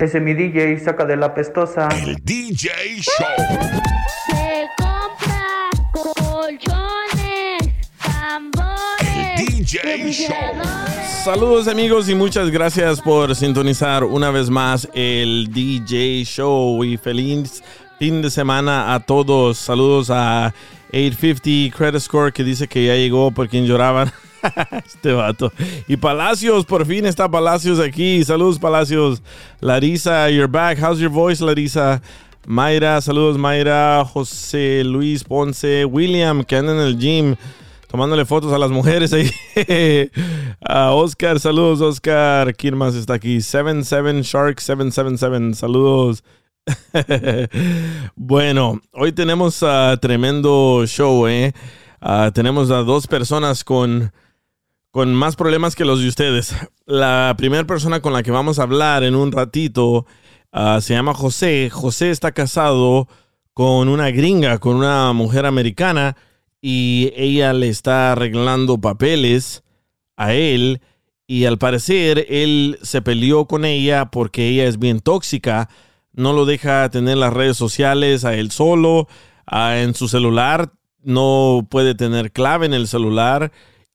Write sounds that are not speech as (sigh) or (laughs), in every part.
Ese es mi DJ, saca de la pestosa. El DJ Show. Se compra colchones, tambores, El DJ refrigeradores. Saludos amigos y muchas gracias por sintonizar una vez más el DJ Show y feliz fin de semana a todos. Saludos a 850 Credit Score que dice que ya llegó por quien lloraban. (laughs) (laughs) este vato. Y Palacios, por fin está Palacios aquí. Saludos Palacios. Larisa, you're back. How's your voice, Larisa? Mayra, saludos Mayra. José Luis Ponce. William, que anda en el gym tomándole fotos a las mujeres ahí. (laughs) Oscar, saludos Oscar. ¿Quién más está aquí? 77 Shark 777. Saludos. (laughs) bueno, hoy tenemos a tremendo show, ¿eh? Ah, tenemos a dos personas con, con más problemas que los de ustedes. La primera persona con la que vamos a hablar en un ratito ah, se llama José. José está casado con una gringa, con una mujer americana, y ella le está arreglando papeles a él. Y al parecer él se peleó con ella porque ella es bien tóxica, no lo deja tener las redes sociales a él solo, ah, en su celular no puede tener clave en el celular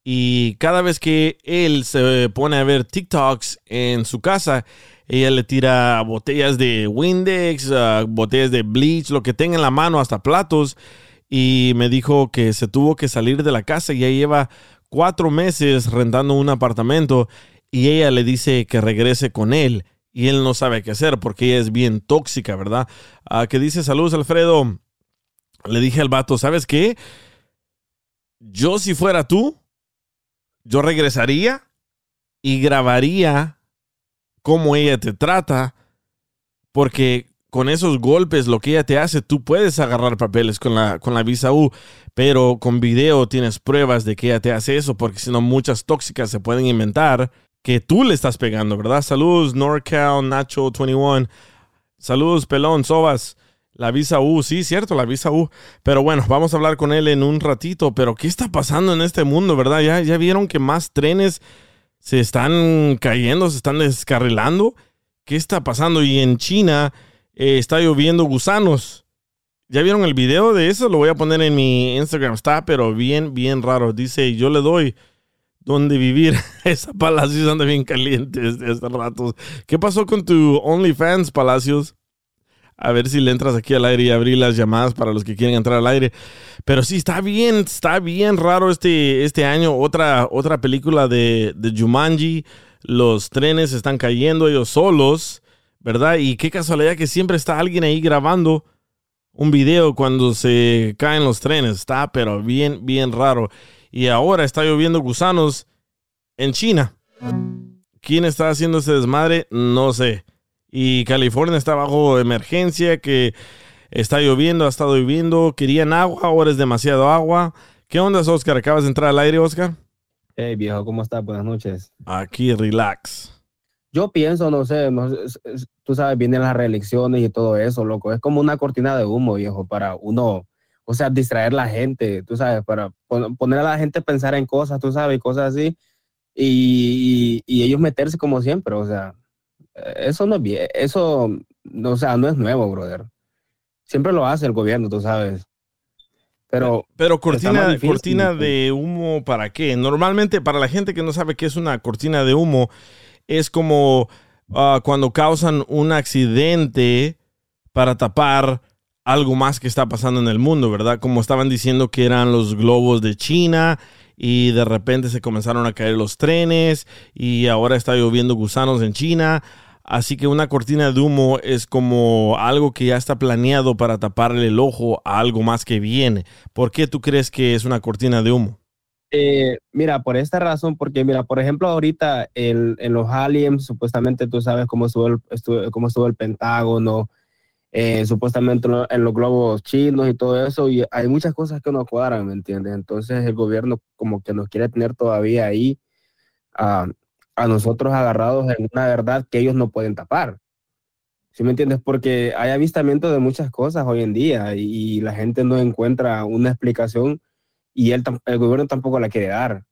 y cada vez que él se pone a ver TikToks en su casa, ella le tira botellas de Windex, ah, botellas de bleach, lo que tenga en la mano, hasta platos. Y me dijo que se tuvo que salir de la casa y ya lleva cuatro meses rentando un apartamento y ella le dice que regrese con él y él no sabe qué hacer porque ella es bien tóxica, ¿verdad? Ah, que dice saludos Alfredo. Le dije al vato, ¿sabes qué? Yo si fuera tú, yo regresaría y grabaría cómo ella te trata, porque con esos golpes, lo que ella te hace, tú puedes agarrar papeles con la, con la visa U, pero con video tienes pruebas de que ella te hace eso, porque si no, muchas tóxicas se pueden inventar que tú le estás pegando, ¿verdad? Saludos, NorCal, Nacho21. Saludos, Pelón, Sobas. La visa U, sí, cierto, la visa U. Pero bueno, vamos a hablar con él en un ratito. Pero, ¿qué está pasando en este mundo, verdad? Ya, ya vieron que más trenes se están cayendo, se están descarrilando. ¿Qué está pasando? Y en China eh, está lloviendo gusanos. ¿Ya vieron el video de eso? Lo voy a poner en mi Instagram. Está, pero bien, bien raro. Dice, yo le doy donde vivir. (laughs) Esa Palacios anda bien caliente este, este rato. ¿Qué pasó con tu OnlyFans, Palacios? A ver si le entras aquí al aire y abrí las llamadas para los que quieren entrar al aire. Pero sí, está bien, está bien raro este, este año. Otra, otra película de, de Jumanji. Los trenes están cayendo ellos solos, ¿verdad? Y qué casualidad que siempre está alguien ahí grabando un video cuando se caen los trenes. Está, pero bien, bien raro. Y ahora está lloviendo gusanos en China. ¿Quién está haciendo ese desmadre? No sé. Y California está bajo emergencia, que está lloviendo, ha estado lloviendo. Querían agua, ahora es demasiado agua. ¿Qué onda, Oscar? ¿Acabas de entrar al aire, Oscar? Hey, viejo, ¿cómo estás? Buenas noches. Aquí, relax. Yo pienso, no sé, no tú sabes, vienen las reelecciones y todo eso, loco. Es como una cortina de humo, viejo, para uno, o sea, distraer a la gente, tú sabes, para pon- poner a la gente a pensar en cosas, tú sabes, cosas así, y, y- y ellos meterse como siempre, o sea, eso no es bien, eso, no, o sea, no es nuevo, brother. Siempre lo hace el gobierno, tú sabes. Pero, Pero cortina, difícil, cortina de humo, ¿para qué? Normalmente, para la gente que no sabe qué es una cortina de humo, es como ah, cuando causan un accidente para tapar algo más que está pasando en el mundo, ¿verdad? Como estaban diciendo que eran los globos de China y de repente se comenzaron a caer los trenes y ahora está lloviendo gusanos en China. Así que una cortina de humo es como algo que ya está planeado para taparle el ojo a algo más que viene. ¿Por qué tú crees que es una cortina de humo? Eh, mira, por esta razón, porque mira, por ejemplo, ahorita el- en los aliens, supuestamente tú sabes cómo estuvo el, estuvo- cómo el Pentágono, eh, supuestamente en los globos chinos y todo eso, y hay muchas cosas que no cuadran, ¿me entiendes? Entonces el gobierno como que nos quiere tener todavía ahí a, a nosotros agarrados en una verdad que ellos no pueden tapar. ¿Sí me entiendes? Porque hay avistamiento de muchas cosas hoy en día y, y la gente no encuentra una explicación y él, el gobierno tampoco la quiere dar.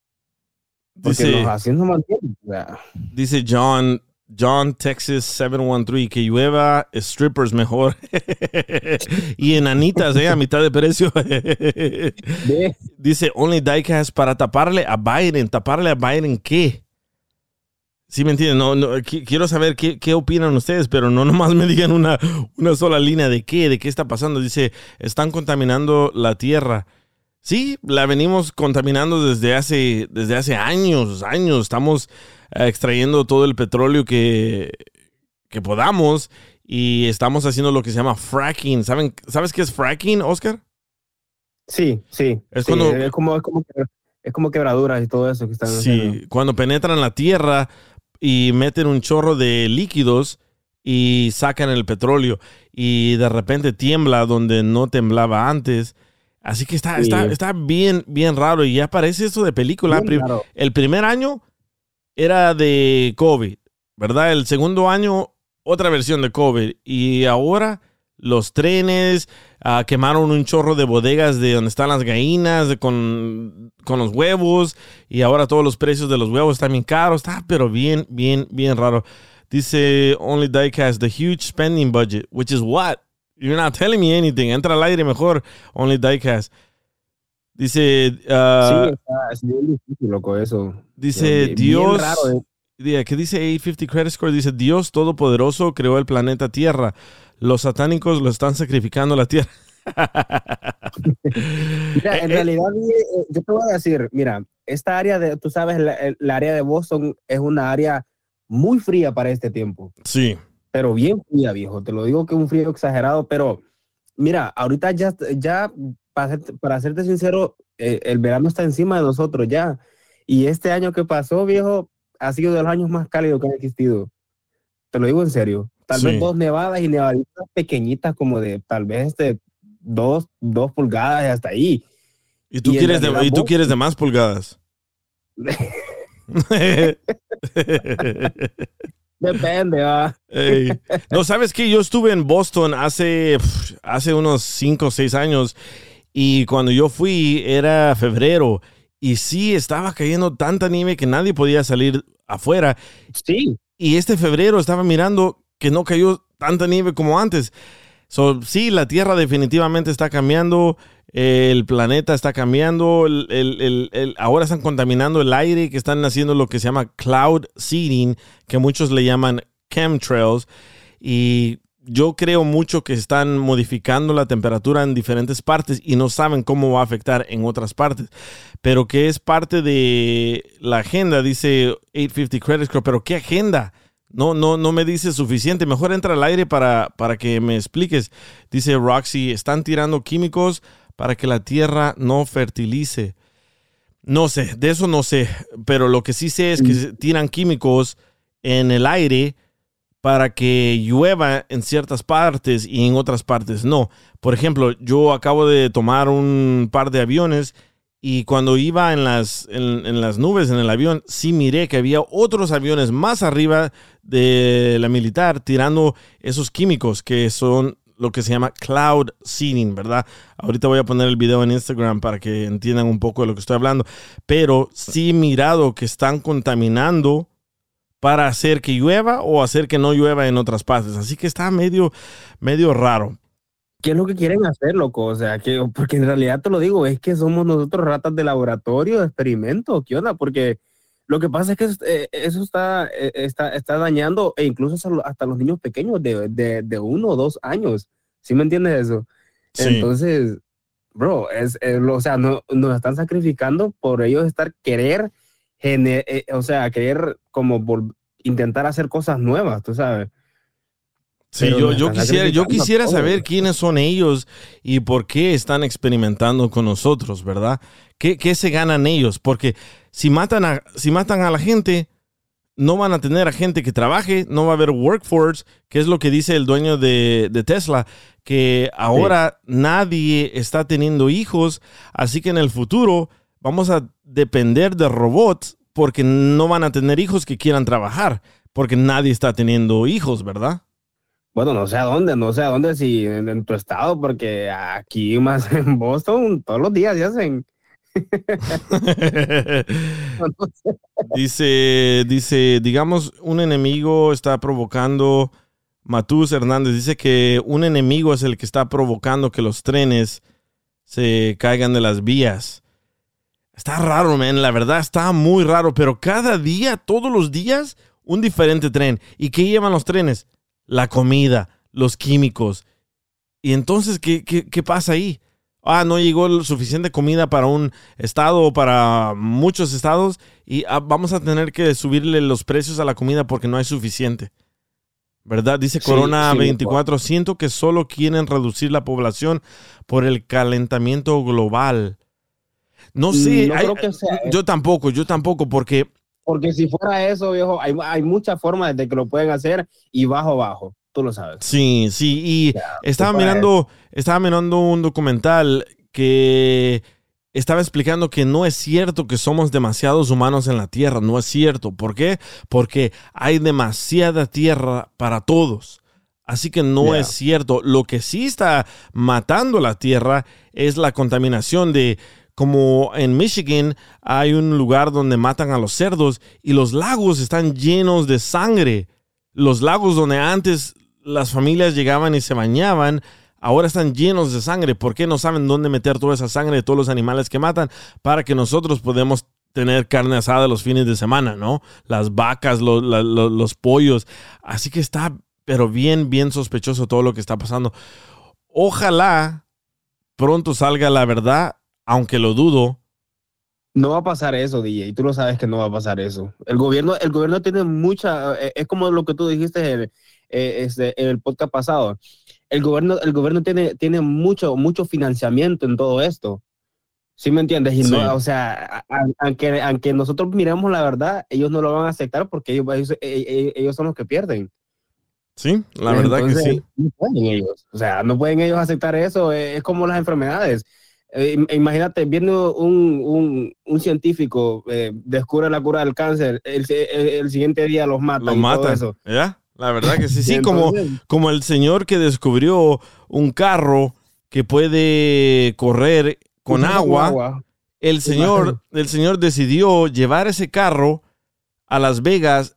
Porque Dice- nos mantienen. o sea, Dice John, John Texas 713 que llueva strippers mejor. (laughs) y enanitas, eh, a mitad de precio. (laughs) Dice Only Diecast para taparle a Biden. ¿Taparle a Biden qué? Sí, me entienden. No, no, qui- quiero saber qué, qué opinan ustedes, pero no (laughs) nomás me digan una, una sola línea de qué, de qué está pasando. Dice, están contaminando la tierra. Sí, la venimos contaminando desde hace, desde hace años, años. Estamos eh, extrayendo todo el petróleo que, que podamos y estamos haciendo lo que se llama fracking. ¿Saben, ¿Sabes qué es fracking, Oscar? sí, sí. Es sí, cuando- es, como, es, como, es como quebraduras y todo eso que están haciendo. Sí, cuando penetran la tierra y meten un chorro de líquidos y sacan el petróleo y de repente tiembla donde no temblaba antes. Así que está, Sí. está, está bien, bien raro y ya parece esto de película. El primer año era de COVID, ¿verdad? El segundo año otra versión de COVID y ahora los trenes ah, quemaron un chorro de bodegas de donde están las gallinas de- con, con los huevos y ahora todos los precios de los huevos están bien caros, está pero bien, bien, bien raro. Dice Only Diecast, the huge spending budget, which is what? You're not telling me anything. Entra al aire mejor, Only Diecast. Dice, ah, sí, está, es bien difícil, loco, eso. dice Bien- bien Dios. raro, eh. ¿Qué dice 850 Credit Score? Dice, Dios Todopoderoso creó el planeta Tierra. Los satánicos lo están sacrificando a la Tierra. (laughs) Mira, Eh, en eh. realidad, eh, yo te voy a decir, mira, esta área de, tú sabes, la, el- la área de Boston es una área muy fría para este tiempo. Sí, pero bien fría, viejo. Te lo digo que un frío exagerado, pero mira, ahorita ya, ya para, para serte sincero, eh, el verano está encima de nosotros ya. Y este año que pasó, viejo, ha sido de los años más cálidos que han existido. Te lo digo en serio. Tal Sí. vez dos nevadas y nevaditas pequeñitas, como de tal vez este, dos, dos pulgadas y hasta ahí. y tú, Y quieres, de, y tú quieres de más pulgadas. (laughs) Depende, va. No, ¿sabes qué? Yo estuve en Boston hace, hace unos 5 o 6 años y cuando yo fui era febrero y sí estaba cayendo tanta nieve que nadie podía salir afuera Sí, y este febrero estaba mirando que no cayó tanta nieve como antes. So, sí, la Tierra definitivamente está cambiando, el planeta está cambiando, ahora están contaminando el aire, que están haciendo lo que se llama cloud seeding, que muchos le llaman chemtrails, y yo creo mucho que están modificando la temperatura en diferentes partes y no saben cómo va a afectar en otras partes, pero que es parte de la agenda, dice 850 Credit Score, pero ¿qué agenda? No, no, no me dice suficiente. Mejor entra al aire para, para que me expliques. Dice Roxy, están tirando químicos para que la tierra no fertilice. No sé, de eso no sé, pero lo que sí sé es que se tiran químicos en el aire para que llueva en ciertas partes y en otras partes no. Por ejemplo, yo acabo de tomar un par de aviones y cuando iba en las, en, las nubes en el avión, sí miré que había otros aviones más arriba de la militar tirando esos químicos que son lo que se llama cloud seeding, ¿verdad? Ahorita voy a poner el video en Instagram para que entiendan un poco de lo que estoy hablando. Pero sí he mirado que están contaminando para hacer que llueva o hacer que no llueva en otras partes. Así que está medio, medio raro. ¿Qué es lo que quieren hacer, loco? O sea, que, porque en realidad te lo digo, es que somos nosotros ratas de laboratorio, de experimento, ¿qué onda? Porque Lo que pasa es que eh, eso está, eh, está, está dañando e incluso hasta lo- hasta los niños pequeños de, de, de uno o dos años. ¿Sí me entiendes eso? Sí. Entonces, bro, es, es o sea, no, nos están sacrificando por ellos estar querer, gene- eh, o sea, querer como intentar hacer cosas nuevas, tú sabes. Sí, yo, yo quisiera, yo quisiera saber quiénes son ellos y por qué están experimentando con nosotros, ¿verdad? ¿Qué, qué se ganan ellos? Porque si matan, a, si matan a la gente, no van a tener a gente que trabaje, no va a haber workforce, que es lo que dice el dueño de, de Tesla, que ahora nadie está teniendo hijos, así que en el futuro vamos a depender de robots porque no van a tener hijos que quieran trabajar, porque nadie está teniendo hijos, ¿verdad? Bueno, no sé a dónde, no sé a dónde, si en, tu estado, porque aquí más (laughs) en Boston todos los días se hacen. (laughs) Dice, dice, digamos, un enemigo está provocando, Matus Hernández dice que un enemigo es el que está provocando que los trenes se caigan de las vías. Está raro, man, la verdad está muy raro, pero cada día, todos los días, un diferente tren. ¿Y qué llevan los trenes? La comida, los químicos. ¿Y entonces qué, qué, qué pasa ahí? Ah, no llegó suficiente comida para un estado o para muchos estados y ah, vamos a tener que subirle los precios a la comida porque no hay suficiente. ¿Verdad? Dice Corona sí, 24, siento que solo quieren reducir la población por el calentamiento global. No sé, No hay- creo que sea yo tampoco, yo tampoco, porque Porque si fuera eso, viejo, hay, hay muchas formas de que lo pueden hacer y bajo, bajo. Tú lo sabes. Sí, sí, y estaba mirando, estaba mirando un documental que estaba explicando que no es cierto que somos demasiados humanos en la Tierra, no es cierto. ¿Por qué? Porque hay demasiada tierra para todos. Así que no Yeah. es cierto. Lo que sí está matando la Tierra es la contaminación de como en Michigan hay un lugar donde matan a los cerdos y los lagos están llenos de sangre. Los lagos donde antes las familias llegaban y se bañaban, ahora están llenos de sangre. ¿Por qué no saben dónde meter toda esa sangre de todos los animales que matan para que nosotros podamos tener carne asada los fines de semana, ¿no? Las vacas, los pollos. Así que está, pero bien, bien sospechoso todo lo que está pasando. Ojalá pronto salga la verdad, aunque lo dudo. No va a pasar eso, DJ, tú lo sabes que no va a pasar eso. El gobierno, el gobierno tiene mucha, eh, es como lo que tú dijiste en el, eh, este, en el podcast pasado. El gobierno, el gobierno tiene, tiene mucho, mucho financiamiento en todo esto. ¿Sí me entiendes? Y Sí. no, o sea, aunque, aunque nosotros miremos la verdad, ellos no lo van a aceptar porque ellos, ellos, eh, ellos son los que pierden. Sí, la verdad que sí. No pueden ellos. O sea, no pueden ellos aceptar eso. Es como las enfermedades. Eh, im- imagínate, viendo un, un, un científico eh, descubre la cura del cáncer, el, el- el siguiente día los matan. Lo y todo eso. ¿Ya? La verdad que sí. Sí, (laughs) como, como el señor que descubrió un carro que puede correr con usa agua. El señor, el señor decidió llevar ese carro a Las Vegas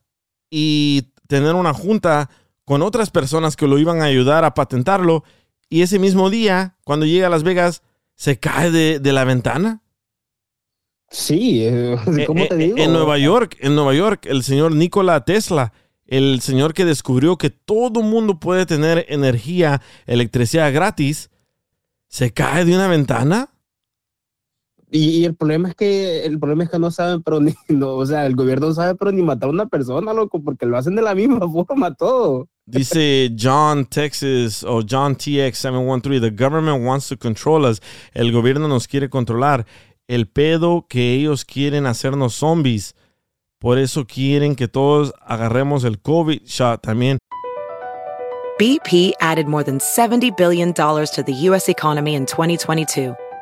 y tener una junta con otras personas que lo iban a ayudar a patentarlo. Y ese mismo día, cuando llega a Las Vegas, se cae de, de la ventana. Sí, eh, (laughs) ¿cómo Eh, te eh, digo? En Nueva York, en Nueva York, el señor Nikola Tesla, el señor que descubrió que todo mundo puede tener energía, electricidad gratis, se cae de una ventana. Y, y el problema es que el problema es que no saben, pero ni, (laughs) no, o sea, el gobierno sabe, pero ni matar a una persona, loco, porque lo hacen de la misma (laughs) forma todo. Dice John Texas o John TX713, the government wants to control us. El gobierno nos quiere controlar. El pedo que ellos quieren hacernos zombies. Por eso quieren que todos agarremos el COVID shot también. BP added more than $70 billion to the U.S. economy in 2022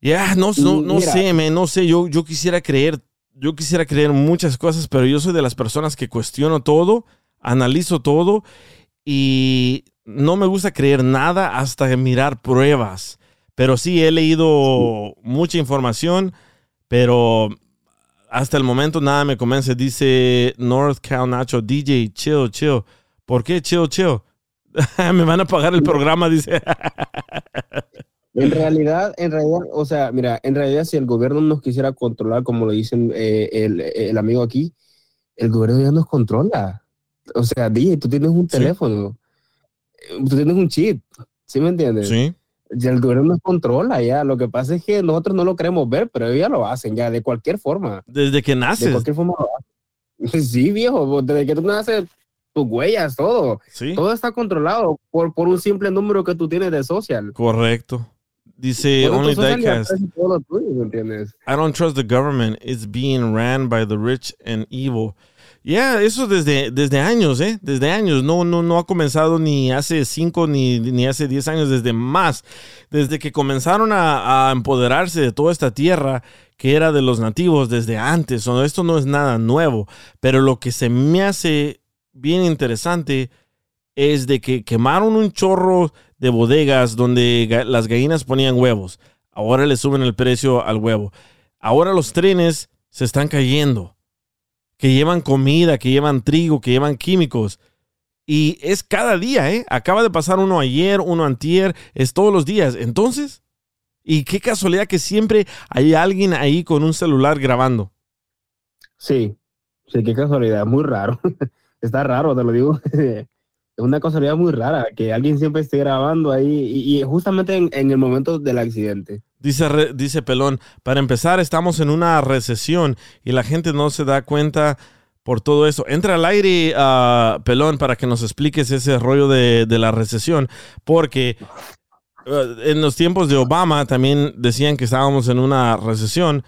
Ya, no, no, no Mira. sé, me, no sé, yo, yo quisiera creer, yo quisiera creer muchas cosas, pero yo soy de las personas que cuestiono todo, analizo todo y no me gusta creer nada hasta mirar pruebas. Pero sí, he leído mucha información, pero hasta el momento nada me convence. Dice North Cal Nacho, DJ, chill, chill. ¿Por qué chill, chill? (laughs) me van a pagar el programa, dice. (laughs) En (laughs) realidad, en realidad, o sea, mira, en realidad si el gobierno nos quisiera controlar, como lo dicen eh, el, el amigo aquí, el gobierno ya nos controla. O sea, DJ, tú tienes un teléfono, tú tienes un chip, ¿sí me entiendes? sí. Ya el gobierno nos controla ya. Lo que pasa es que nosotros no lo queremos ver, pero ellos ya lo hacen ya, de cualquier forma. Desde que De naces. cualquier forma lo hacen. (laughs) Sí, viejo, desde que tú naces, tus huellas, todo. Sí. Todo está controlado por, por un simple número que tú tienes de social. Correcto. Dice Only Diecast. I don't trust the government. It's being ran by the rich and evil. Yeah, eso desde, desde años, ¿eh? Desde años. No, no, no ha comenzado ni hace cinco ni, ni hace diez años, desde más. Desde que comenzaron a, a empoderarse de toda esta tierra que era de los nativos desde antes. O esto no es nada nuevo. Pero lo que se me hace bien interesante es de que quemaron un chorro de bodegas donde las gallinas ponían huevos. Ahora le suben el precio al huevo. Ahora los trenes se están cayendo. Que llevan comida, que llevan trigo, que llevan químicos. Y es cada día, ¿eh? Acaba de pasar uno ayer, uno antier, es todos los días. Entonces, y qué casualidad que siempre hay alguien ahí con un celular grabando. Sí, sí, qué casualidad, muy raro. (laughs) Está raro, te lo digo. (laughs) Es una casualidad muy rara que alguien siempre esté grabando ahí y, justamente en, el momento del accidente. Dice, dice Pelón, para empezar estamos en una recesión y la gente no se da cuenta por todo eso. Entra al aire, ah, Pelón, para que nos expliques ese rollo de, de la recesión, porque eh, en los tiempos de Obama también decían que estábamos en una recesión,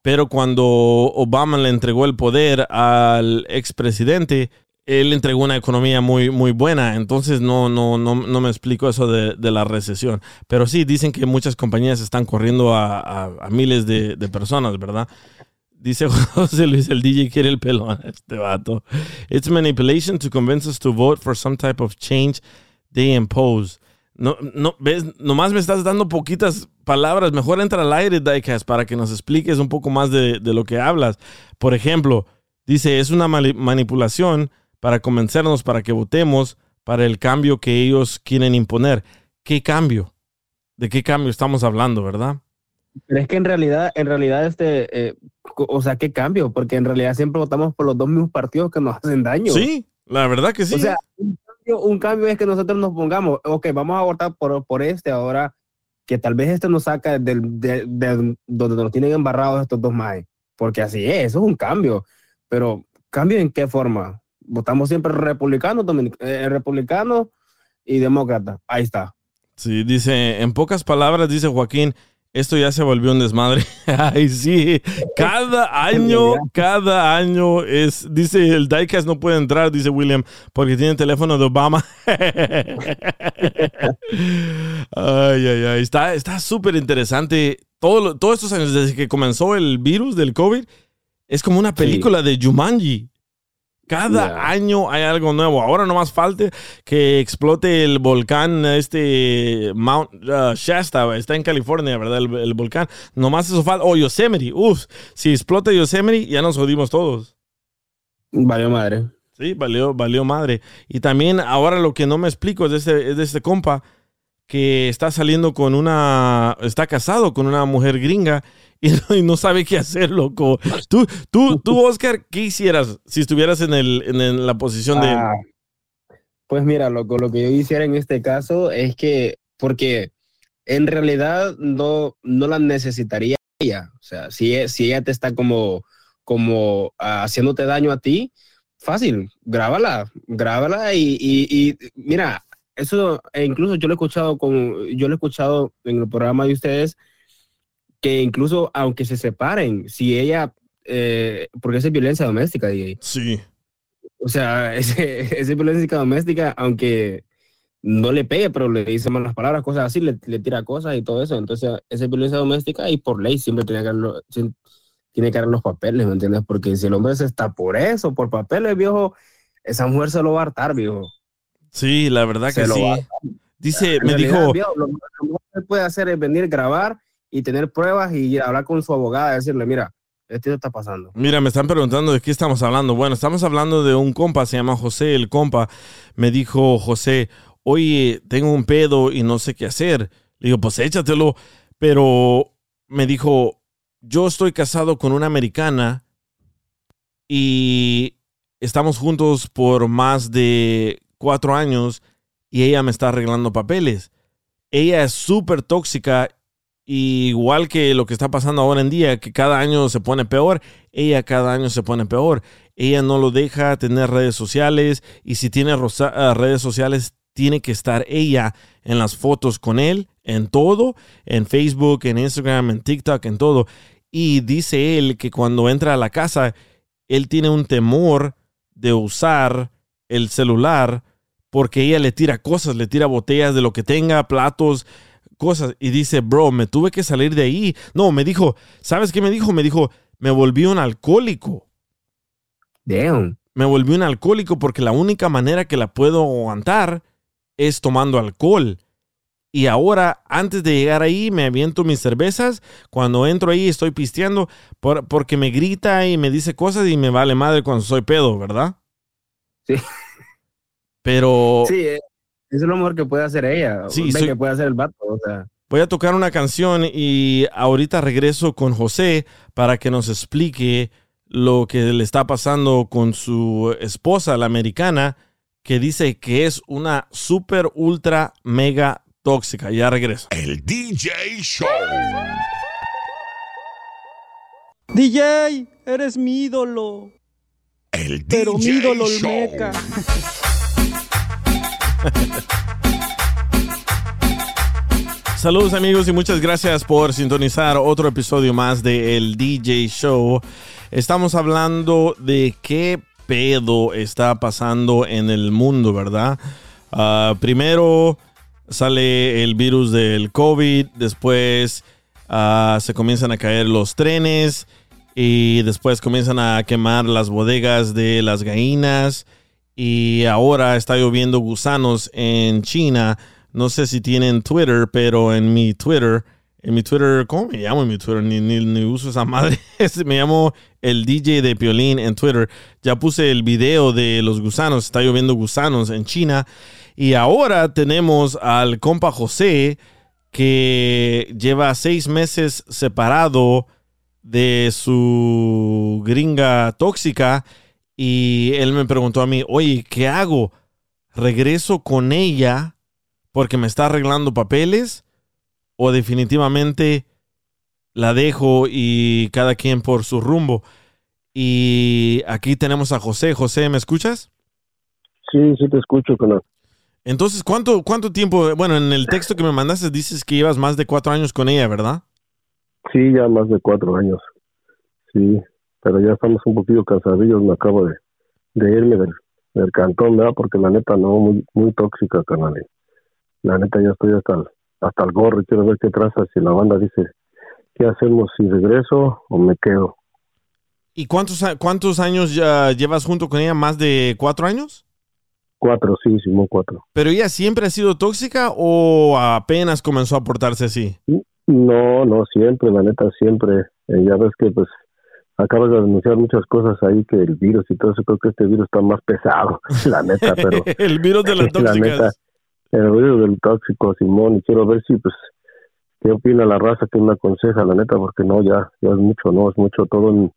pero cuando Obama le entregó el poder al expresidente, él entregó una economía muy, muy buena. Entonces no, no, no, no me explico eso de, de la recesión. Pero sí, dicen que muchas compañías están corriendo a, a- miles de, de personas, ¿verdad? Dice (laughs) José Luis, el DJ quiere el pelón, este vato. It's manipulation to convince us to vote for some type of change they impose. No, no, ves, nomás me estás dando poquitas palabras. Mejor entra al aire, Diecast, para que nos expliques un poco más de, de lo que hablas. Por ejemplo, dice, es una manipulación para convencernos, para que votemos para el cambio que ellos quieren imponer. ¿Qué cambio? ¿De qué cambio estamos hablando, verdad? Pero es que en realidad, en realidad, este, eh, o sea, ¿qué cambio? Porque en realidad siempre votamos por los dos mismos partidos que nos (laughs) hacen daño. Sí, la verdad que sí. O sea, un cambio, un cambio es que nosotros nos pongamos, ok, vamos a votar por, por este ahora, que tal vez este nos saca del, de, de donde nos tienen embarrados estos dos más. Porque así es, eso es un cambio. Pero, ¿cambio en qué forma? Votamos siempre republicanos, dominic- eh, republicanos y demócratas. Ahí está. Sí, dice, en pocas palabras, dice Joaquín, esto ya se volvió un desmadre. (laughs) Ay, sí, cada (laughs) año, cada año es, dice, el Diecast no puede entrar, dice William, porque tiene teléfono de Obama. (laughs) ay, ay, ay, está está súper interesante. Todo, todos estos años, desde que comenzó el virus del COVID, es como una película de Jumanji. Cada año hay algo nuevo. Ahora no más falta que explote el volcán, este Mount uh, Shasta, está en California, ¿verdad? El, el volcán. Nomás eso falta. O Yosemite. Uf, si explota Yosemite, ya nos jodimos todos. Vaya madre. Sí, valió, valió madre. Y también ahora lo que no me explico es de este, es de este compa que está saliendo con una, está casado con una mujer gringa (laughs) y no, sabe qué hacer, loco. Tú, tú, tú, Oscar, ¿qué hicieras si estuvieras en, el, en, la posición de? Ah, pues mira, loco, lo que yo hiciera en este caso es que, porque en realidad no, no la necesitaría ella. O sea, si, e- si ella te está como, como ah, haciéndote daño a ti, fácil, grábala, grábala y, y, y mira, eso e incluso yo lo he escuchado con, yo lo he escuchado en el programa de ustedes, que incluso aunque se separen, si ella, eh, porque eso es violencia doméstica, DJ. Sí. O sea, (laughs) ese, ese violencia doméstica, aunque no le pegue, pero le dice malas palabras, cosas así, le, le tira cosas y todo eso. Entonces, esa es violencia doméstica y por ley siempre tiene que haber, lo- siem- tiene que haber los papeles, ¿me entiendes? Porque si el hombre se está por eso, por papeles, viejo, esa mujer se lo va a hartar, viejo. Sí, la verdad Se que sí. Dice, me realidad, dijo, viejo, lo, lo mejor que puede hacer es venir, grabar y tener pruebas y hablar con su abogada y decirle, mira, esto está pasando. Mira, me están preguntando de qué estamos hablando. Bueno, estamos hablando de un compa, se llama José, el compa. Me dijo, José, oye, tengo un pedo y no sé qué hacer. Le digo, pues échatelo. Pero me dijo, yo estoy casado con una americana y estamos juntos por más de cuatro años y ella me está arreglando papeles. Ella es súper tóxica igual que lo que está pasando ahora en día, que cada año se pone peor, ella cada año se pone peor. Ella no lo deja tener redes sociales y si tiene ah, redes sociales, tiene que estar ella en las fotos con él, en todo, en Facebook, en Instagram, en TikTok, en todo. Y dice él que cuando entra a la casa, él tiene un temor de usar el celular porque ella le tira cosas, le tira botellas de lo que tenga, platos, cosas. Y dice, bro, me tuve que salir de ahí. No, me dijo, ¿sabes qué me dijo? Me dijo, me volví un alcohólico. Damn. Me volví un alcohólico porque la única manera que la puedo aguantar es tomando alcohol. Y ahora, antes de llegar ahí, me aviento mis cervezas. Cuando entro ahí, estoy pisteando por- porque me grita y me dice cosas y me vale madre cuando soy pedo, ¿verdad? Sí. Pero Sí, eh, eso es lo mejor que puede hacer ella. Sí, soy- que puede hacer el vato, o sea. voy a tocar una canción y ahorita regreso con José para que nos explique lo que le está pasando con su esposa, la americana, que dice que es una super, ultra, mega tóxica. Ya regreso. El DJ Show. DJ, eres mi ídolo. El Pero mi DJ ídolo Show. (laughs) Saludos amigos y muchas gracias por sintonizar otro episodio más de El DJ Show. Estamos hablando de qué pedo está pasando en el mundo, ¿verdad? Ah, primero sale el virus del COVID, después ah, se comienzan a caer los trenes y después comienzan a quemar las bodegas de las gallinas y ahora está lloviendo gusanos en China. No sé si tienen Twitter, pero en mi Twitter, en mi Twitter, ¿cómo me llamo en mi Twitter? Ni, ni, ni uso esa (laughs) madre. Es- me llamo el DJ de Piolín en Twitter. Ya puse el video de los gusanos. Está lloviendo gusanos en China. Y ahora tenemos al compa José, que lleva seis meses separado de su gringa tóxica. Y él me preguntó a mí, oye, ¿qué hago? ¿Regreso con ella porque me está arreglando papeles? ¿O definitivamente la dejo y cada quien por su rumbo? Y aquí tenemos a José. José, ¿me escuchas? Sí, sí te escucho, canal. Entonces, ¿cuánto, ¿cuánto tiempo? Bueno, en el texto que me mandaste dices que llevas más de cuatro años con ella, ¿verdad? Sí, ya más de cuatro años. Sí, pero ya estamos un poquito cansadillos. Me acabo de, de irme del, del cantón, ¿verdad? Porque la neta no, muy, muy tóxica, canal. La neta ya estoy hasta el, hasta el gorro y quiero ver qué traza si la banda dice, ¿qué hacemos? ¿Si regreso o me quedo? ¿Y cuántos, cuántos años ya llevas junto con ella? ¿Más de cuatro años? Cuatro, sí, Simón, cuatro. ¿Pero ella siempre ha sido tóxica o apenas comenzó a portarse así? No, no, siempre, la neta, siempre. Eh, ya ves que, pues, acabas de denunciar muchas cosas ahí, que el virus y todo eso, creo que este virus está más pesado, (laughs) la neta, pero... (laughs) el virus de las (laughs) la neta, el virus del tóxico, Simón, y quiero ver si, pues, qué opina la raza, qué me aconseja, la neta, porque no, ya, ya es mucho, no, es mucho todo en,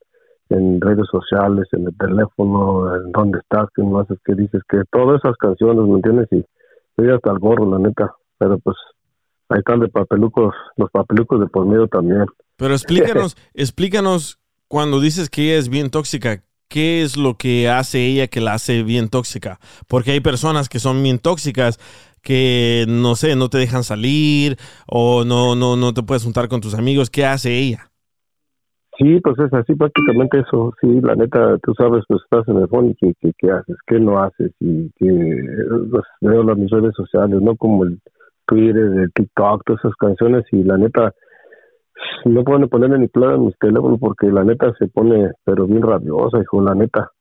en redes sociales, en el teléfono, en dónde estás, qué no haces, qué dices, que todas esas canciones, ¿me entiendes? Y estoy hasta el gorro, la neta, pero pues ahí están de papelucos, los papelucos de por medio también. Pero explícanos, explícanos cuando dices que ella es bien tóxica, ¿qué es lo que hace ella que la hace bien tóxica? Porque hay personas que son bien tóxicas que no sé, no te dejan salir o no no no te puedes juntar con tus amigos, ¿qué hace ella? Sí, pues es así prácticamente eso. Sí, la neta, tú sabes, pues estás en el phone y qué, qué, haces, qué no haces y que pues, veo las mis redes sociales, ¿no? Como el Twitter, el TikTok, todas esas canciones y la neta no pueden ponerle ni plata en mis teléfonos porque la neta se pone pero bien rabiosa, hijo, la neta.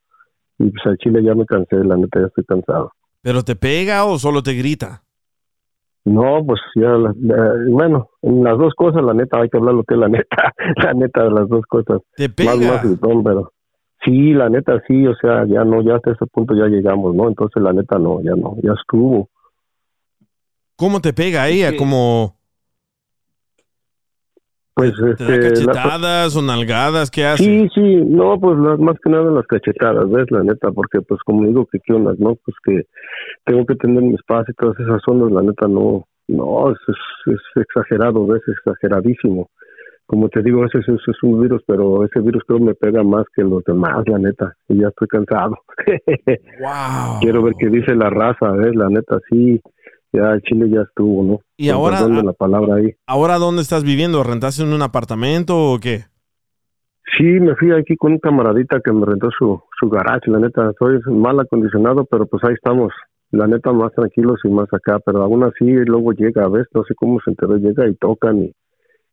Y pues al chile ya me cansé, la neta ya estoy cansado. ¿Pero te pega o solo te grita? No, pues ya, bueno, en las dos cosas, la neta, hay que hablar lo que es la neta, (laughs) la neta de las dos cosas. Te Más, pega. más gritón, pero sí, la neta, sí, o sea, ya no, ya hasta ese punto ya llegamos, ¿no? Entonces, la neta, no, ya no, ya estuvo. ¿Cómo te pega ella? ¿Como Pues, este, la- cachetadas o nalgadas? ¿Qué hace? Sí, sí, no, pues la- más que nada las cachetadas, ¿ves? La neta, porque pues como digo que qué onda, ¿no? Pues que tengo que tener mi espacio y todas esas ondas, la neta no, no, es, es, es exagerado, ¿ves? Exageradísimo. Como te digo, ese, ese- ese es un virus, pero ese virus creo me pega más que los demás, la neta, y ya estoy cansado. (laughs) Wow. Quiero ver qué dice la raza, ¿ves? La neta, sí, ya Chile ya estuvo, ¿no? Y Con ahora- de la palabra ahí. ¿Ahora dónde estás viviendo? ¿Rentaste en un apartamento o qué? Sí, me fui aquí con un camaradita que me rentó su, su garage, la neta, soy mal acondicionado, pero pues ahí estamos, la neta más tranquilos y más acá, pero aún así luego llega, ¿ves? No sé cómo se enteró, llega y tocan y,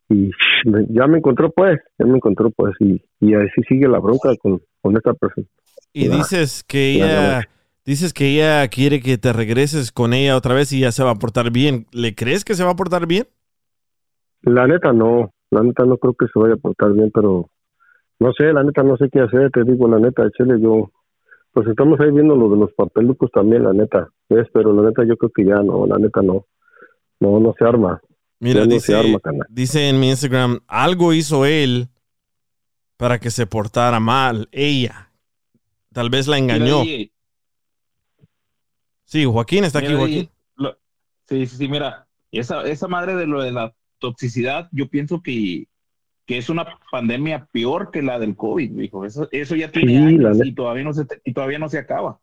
y (sniffs) ya me encontró pues, ya me encontró pues y, y así sigue la bronca con, con esta persona. Y dices que ella. Dices que ella quiere que te regreses con ella otra vez y ya se va a portar bien. ¿Le crees que se va a portar bien? La neta no, la neta no creo que se vaya a portar bien, pero no sé, la neta no sé qué hacer, te digo la neta, Chile, yo, pues estamos ahí viendo lo de los papelucos también, la neta, ¿ves? Pero la neta yo creo que ya no, la neta no, no, no se arma. Mira, no dice, se arma, dice en mi Instagram, algo hizo él para que se portara mal, ella. Tal vez la engañó. Mira, Sí, Joaquín está aquí, Joaquín. Lo- sí, sí, sí, mira, esa, esa madre de lo de la toxicidad, yo pienso que, que es una pandemia peor que la del COVID, hijo. Eso, eso ya tiene Sí, años y todavía no se y todavía no se acaba.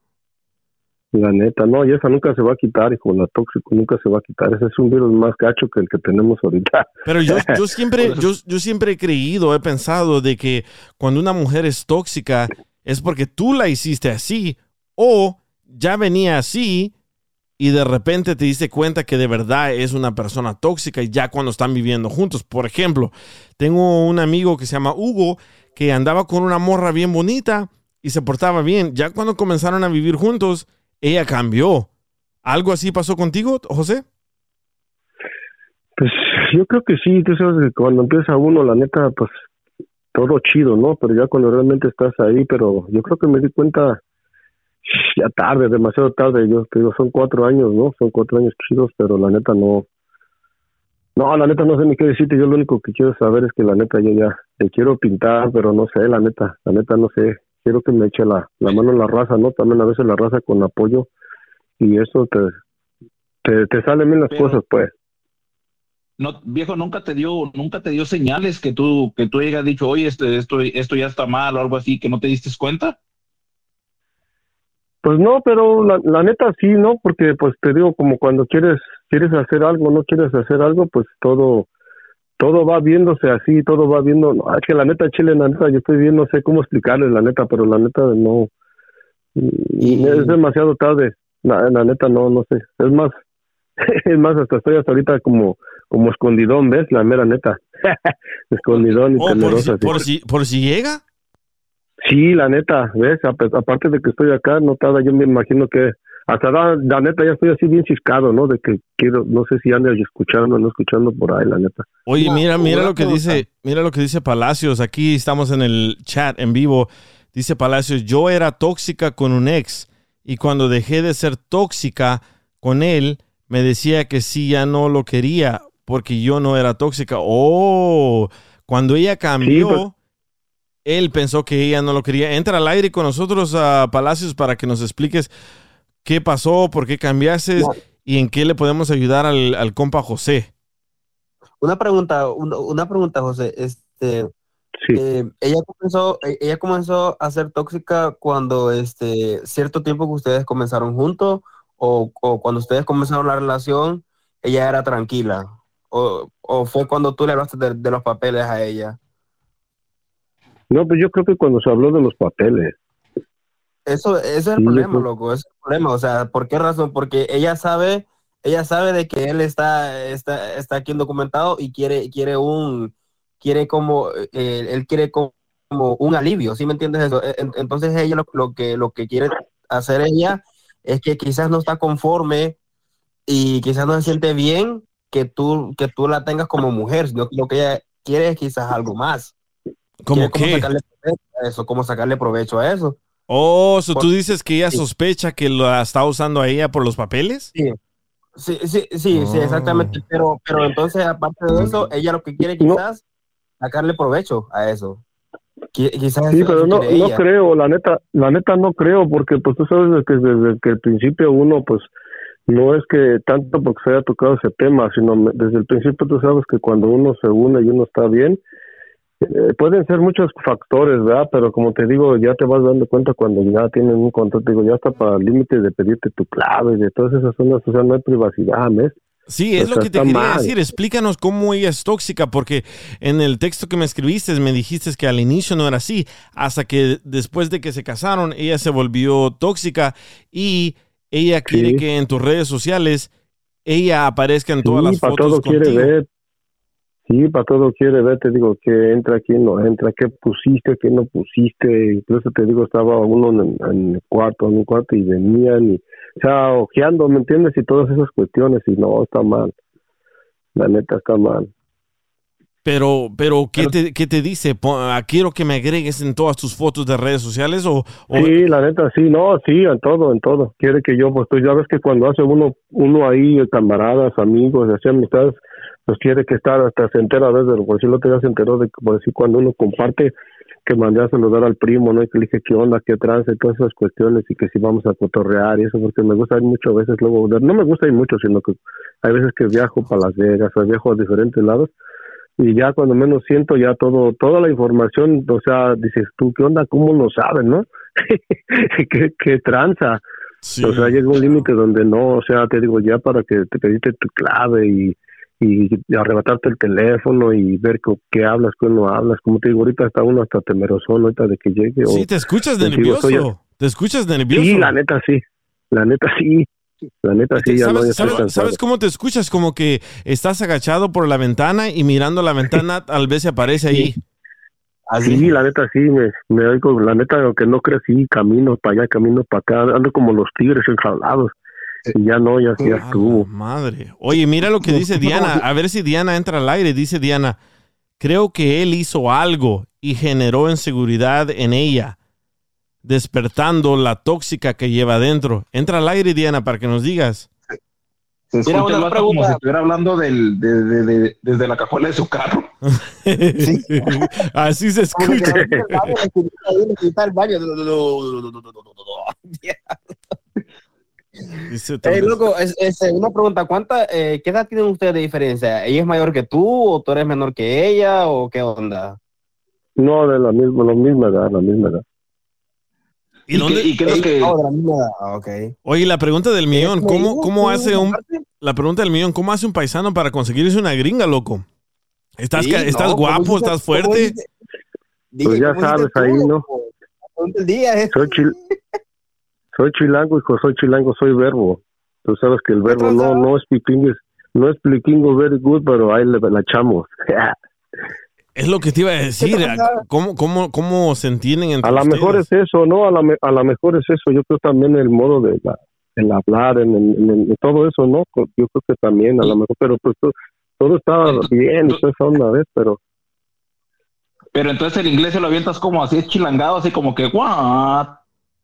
La neta, no, y esa nunca se va a quitar, hijo, la tóxico nunca se va a quitar, ese es un virus más gacho que el que tenemos ahorita. Pero yo, (laughs) yo siempre, yo, yo siempre he creído, he pensado de que cuando una mujer es tóxica es porque tú la hiciste así o ya venía así y de repente te diste cuenta que de verdad es una persona tóxica y ya cuando están viviendo juntos. Por ejemplo, tengo un amigo que se llama Hugo que andaba con una morra bien bonita y se portaba bien. Ya cuando comenzaron a vivir juntos, ella cambió. ¿Algo así pasó contigo, José? Pues yo creo que sí, tú sabes que cuando empieza uno, la neta, pues todo chido, ¿no? Pero ya cuando realmente estás ahí, pero yo creo que me di cuenta ya tarde, demasiado tarde, yo te digo, son cuatro años, ¿no? Son cuatro años chidos, pero la neta no, no, la neta no sé ni qué decirte, yo lo único que quiero saber es que la neta yo ya te quiero pintar, pero no sé, la neta, la neta no sé, quiero que me eche la, la mano en la raza, ¿no? También a veces la raza con apoyo y eso te, te, te salen bien las Pero- cosas, pues. No, viejo, nunca te dio, nunca te dio señales que tú, que tú hayas dicho, oye, este, esto, esto ya está mal o algo así, que no te diste cuenta. Pues no, pero la, la neta sí, ¿no? Porque pues te digo, como cuando quieres quieres hacer algo, no quieres hacer algo, pues todo todo va viéndose así, todo va viendo, es que la neta, Chile, la neta, yo estoy bien, no sé cómo explicarles, la neta, pero la neta no, mm, es demasiado tarde, la, la neta no, no sé, es más, (laughs) es más, hasta estoy hasta ahorita como, como escondidón, ¿ves? La mera neta, (laughs) escondidón y Oh, por, si, por, si, por si llega. Sí, la neta, ¿ves? Aparte de que estoy acá, no tarda, yo me imagino que hasta la, la neta ya estoy así bien ciscado, ¿no? De que quiero, no sé si andas escuchando o no escuchando por ahí, la neta. Oye, mira, mira lo que dice, mira lo que dice Palacios. Aquí estamos en el chat en vivo. Dice Palacios, yo era tóxica con un ex y cuando dejé de ser tóxica con él, me decía que sí, ya no lo quería porque yo no era tóxica. Oh, cuando ella cambió, pues. Él pensó que ella no lo quería. Entra al aire con nosotros a Palacios para que nos expliques qué pasó, por qué cambiaste y en qué le podemos ayudar al, al compa José. una pregunta, una, una pregunta, José. Este, eh, ella comenzó, e- ella comenzó a ser tóxica cuando este cierto tiempo que ustedes comenzaron juntos o, o cuando ustedes comenzaron la relación, ella era tranquila. O, o fue cuando tú le hablaste de, de los papeles a ella. No, pues yo creo que cuando se habló de los papeles. Eso, ese es el Sí, problema, loco, es el problema. O sea, ¿por qué razón? Porque ella sabe, ella sabe de que él está, está, está aquí documentado y quiere, quiere un, quiere como, eh, él quiere como, un alivio, ¿sí me entiendes eso? E- en- Entonces ella lo, lo que, lo que quiere hacer ella es que quizás no está conforme y quizás no se siente bien que tú, que tú la tengas como mujer, sino que lo que ella quiere es quizás algo más. ¿Cómo qué? sacarle provecho a eso, como sacarle provecho a eso. Oh, so Por- tú dices que ella sí. sospecha que la está usando a ella por los papeles? Sí, sí, sí, sí, sí, exactamente. Pero, pero entonces, aparte de eso, ella lo que quiere quizás sacarle provecho a eso. Qui- Quizás Sí, eso- pero no, no creo, la neta, la neta no creo, porque pues tú sabes que desde que el principio uno, pues, no es que tanto porque se haya tocado ese tema, sino me- desde el principio tú sabes que cuando uno se une y uno está bien, eh, pueden ser muchos factores, ¿verdad? Pero como te digo, ya te vas dando cuenta cuando ya tienen un contrato, digo, ya está para el límite de pedirte tu clave, de todas esas zonas, o sea, no hay privacidad, ¿ves? Sí, es O lo que te quería mal. decir. Explícanos cómo ella es tóxica, porque en el texto que me escribiste me dijiste que al inicio no era así, hasta que después de que se casaron, ella se volvió tóxica y ella quiere Sí. que en tus redes sociales ella aparezca en todas Sí, las para fotos todo quiere ver. Sí, para todo quiere ver, te digo, que entra, quién no entra, qué pusiste, qué no pusiste. Incluso te digo, estaba uno en, en el cuarto, en un cuarto y venían y, o sea, ojeando, ¿me entiendes? Y todas esas cuestiones, y no, está mal. La neta está mal. Pero, pero ¿qué, te, qué te dice? Ah, Quiero que me agregues en todas tus fotos de redes sociales o, o- Sí, la neta, sí, no, sí, en todo, en todo. Quiere que yo, pues tú ya ves que cuando hace uno, uno ahí, camaradas, amigos, así amistades, pues quiere que estar hasta se entera a veces, por si lo te se enteró de por decir, cuando uno comparte, que mandé a saludar al primo, ¿no? Y que le dije qué onda, qué trance, y todas esas cuestiones, y que si vamos a cotorrear y eso, porque me gusta ir mucho a veces luego, no me gusta ir mucho, sino que hay veces que viajo para Las Vegas, o viajo a diferentes lados, y ya cuando menos siento ya todo, toda la información, o sea, dices tú, ¿qué onda? ¿Cómo lo saben, no? (laughs) ¿Qué, qué tranza? O sea, llega un límite donde no, o sea, te digo, ya para que te pediste tu clave y, y arrebatarte el teléfono y ver con qué hablas, qué no hablas, como te digo, ahorita está uno hasta temerosón ahorita de que llegue. Sí, o- te escuchas digo, nervioso. Te escuchas nervioso. Sí, la neta sí, la neta sí, la neta sí, ya no, ya ¿Sabes, estoy sabes- sabes cómo te escuchas? Como que estás agachado por la ventana y mirando la ventana, (laughs) tal vez se aparece ahí. Sí, la neta sí, me, me oigo, la neta, aunque no creas, sí, camino para allá, camino para acá, ando como los tigres enjaulados. Y ya no, ya, ya estuvo. Madre. Oye, mira lo que dice Diana. A ver si Diana entra al aire. Dice Diana, creo que él hizo algo y generó inseguridad en ella, despertando la tóxica que lleva adentro. Entra al aire, Diana, para que nos digas. Se escucha una pregunta. como si estuviera hablando del, de, de- de- desde la cajuela de su carro. Así se escucha. Ahí necesita el baño. Dice Ey, también- loco, es, es, eh, una pregunta, ¿cuánta, eh, ¿qué edad tienen ustedes de diferencia? ¿Ella es mayor que tú o tú eres menor que ella o qué onda? No, de la misma, la misma edad, la misma edad. ¿Y dónde- qué- y lo que- Oh, de la misma edad, ah, ok. Oye, la pregunta del millón, ¿Me ¿cómo, cómo ¿Tú hace un... La pregunta del millón, ¿cómo hace un paisano para conseguirse una gringa, loco? ¿Estás, Sí, estás no, guapo? ¿cómo dice- ¿Estás fuerte? dice- Pues ya ¿cómo dices sabes ahí, ¿no? Ponte el día. Soy, chil- soy chilango, hijo, soy chilango, soy verbo. Tú sabes que el verbo no, no es piquingo, no es piquingo very good, pero ahí le, la echamos. (laughs) Es lo que te iba a decir. ¿Cómo, cómo, cómo se entienden entre A lo mejor es eso, ¿no? A lo a lo mejor es eso. Yo creo también el modo de la, el hablar, en, en- en- en todo eso, ¿no? Yo creo que también, a lo mejor, pero pues to- todo está bien, toda esa onda, ¿ves? Pero Pero entonces el inglés se lo avientas como así, es chilangado, así como que, ¿what?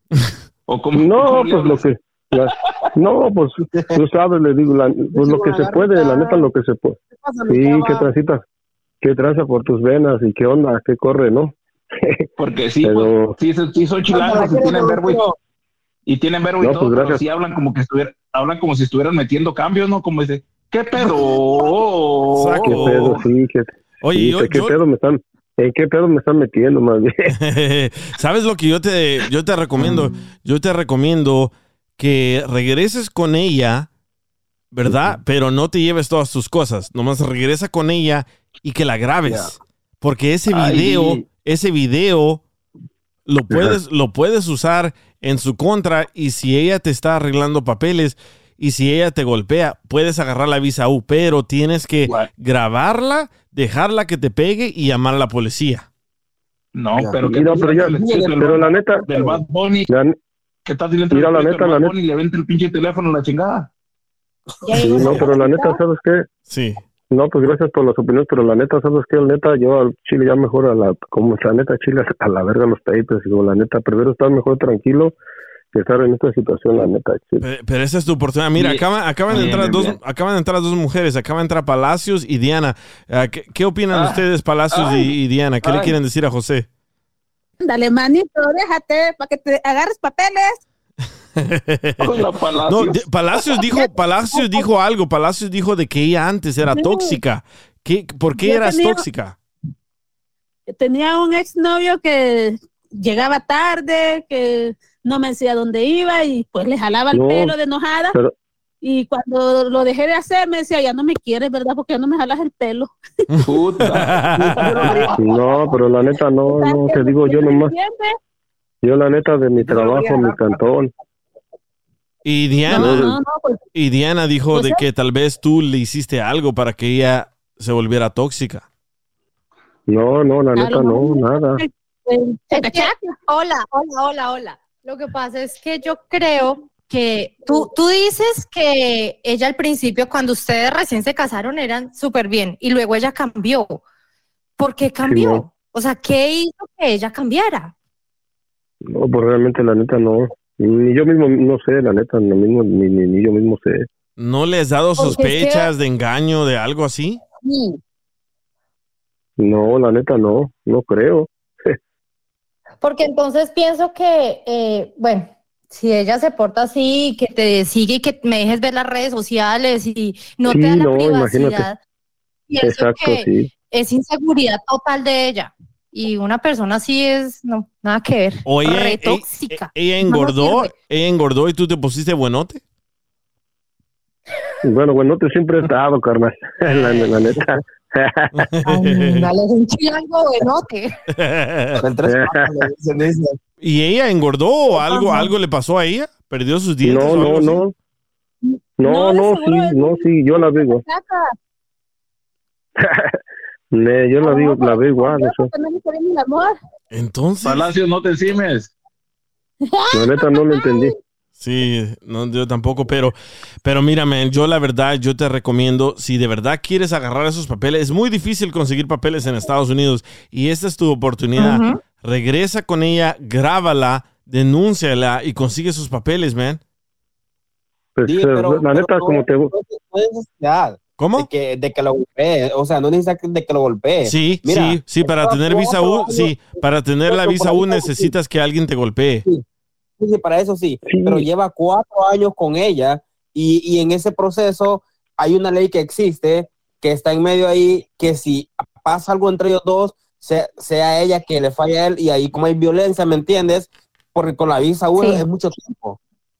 (laughs) O no, ¿cómo (laughs) le pues lo que. la- no, pues tú sabes, le digo, la- pues lo que se puede, la neta, lo que se puede. Sí, qué transita, qué tranza por tus venas y qué onda, qué corre, ¿no? (laughs) Porque sí, Pero- pues, sí, sí, son chilangos y tienen verbo y, y tienen verbo y No, todo, pues, pero sí hablan como que estuviera, hablan como si estuvieran metiendo cambios, ¿no? Como dice, ¿Qué pedo? (laughs) Saco. ¿Qué pedo? Sí, que, Oye, sí, yo- ¿qué yo- pedo me están, ¿en qué pedo me están metiendo más bien? (laughs) ¿Sabes lo que yo te, yo te recomiendo? Yo te recomiendo que regreses con ella, ¿verdad? Pero no te lleves todas tus cosas. Nomás regresa con ella y que la grabes. Porque ese Ay. video, ese video lo puedes, lo puedes usar en su contra y si ella te está arreglando papeles y si ella te golpea, puedes agarrar la visa U, pero tienes que grabarla, dejarla que te pegue y llamar a la policía. No, pero Mira, pero ya- pero la neta- Del Bad Bunny. La- ¿Qué tal si le entra Mira, la neta, la neta- y le venta el pinche teléfono a la chingada? Sí, no, pero la neta, ¿sabes qué? Sí. No, pues gracias por las opiniones, pero la neta, ¿sabes qué? La neta, yo al Chile ya mejor a la, como la neta, Chile a la verga los papers, digo, la neta, prefiero estar mejor tranquilo que estar en esta situación, la neta, Pero esa es tu oportunidad. Mira, Bien. acaban, acaban de entrar bien, dos, bien. acaban de entrar dos mujeres, acaban de entrar Palacios y Diana. Ah, ¿qué, qué opinan Ah. ustedes, Palacios Ay. y, y Diana? ¿Qué le quieren decir a José? Dale, manito, déjate para que te agarres papeles. (laughs) No, de- Palacios dijo, Palacios dijo algo. Palacios dijo de que ella antes era tóxica. ¿Qué, ¿Por qué Yo eras tenía- tóxica? Tenía un exnovio que llegaba tarde, que no me decía dónde iba y pues le jalaba el No, pelo de enojada. pero- Y cuando lo dejé de hacer, me decía, ya no me quieres, ¿verdad? Porque ya no me jalas el pelo. (laughs) No, pero la neta, no, no, te digo yo nomás, yo la neta de mi trabajo, mi cantón. Y Diana, No, no, no, pues- y Diana dijo Pues de que tal vez tú le hiciste algo para que ella se volviera tóxica. No, no, la neta, no, nada. Hola, hola, hola, hola. Lo que pasa es que yo creo que tú, tú dices que ella al principio, cuando ustedes recién se casaron, eran súper bien y luego ella cambió. ¿Por qué cambió? no. O sea, ¿qué hizo que ella cambiara? No, pues realmente la neta no. Ni yo mismo no sé, la neta, no mismo, ni, ni, ni yo mismo sé. ¿No le has dado Porque es que- sospechas de engaño, de algo así? No, la neta no, no creo. Porque entonces pienso que, eh, bueno, si ella se porta así, que te sigue y que me dejes ver las redes sociales y no Sí, te da la no, imagínate. privacidad, pienso Exacto, que sí. es inseguridad total de ella. Y una persona así es, no, nada que ver. O ella, Re e- tóxica. ella engordó, ella engordó y tú te pusiste buenote. Bueno, bueno, te siempre he estado, carnal, (laughs) la, la neta. Dale (laughs) un chilango buenote. ¿Y ella engordó o algo, algo le pasó a ella? ¿Perdió sus dientes? No, o algo no, así? no. No, no, sí, no, sí, yo la veo. (laughs) Ne, yo la veo, la veo igual, eso. Entonces. Palacios, no te encimes. (laughs) La neta no lo entendí. Sí, no, yo tampoco, pero, pero mira, man, yo la verdad, yo te recomiendo, si de verdad quieres agarrar esos papeles, es muy difícil conseguir papeles en Estados Unidos y esta es tu oportunidad. Regresa con ella, grábala, denúnciala y consigue sus papeles, man. Pues, Sí, eh, pero- la pero neta, como te... no ¿Cómo? De que, de que lo golpee. O sea, no necesita que- de que lo golpee. Sí, Mira, sí, sí, para tener visa U, sí, para tener la visa U necesitas que alguien te golpee. Sí, sí, para eso sí. Pero lleva cuatro años con ella y, y en ese proceso hay una ley que existe que está en medio ahí que si pasa algo entre ellos dos, sea, sea ella que le falla a él y ahí como hay violencia, ¿me entiendes? Porque con la visa U Sí. es mucho tiempo.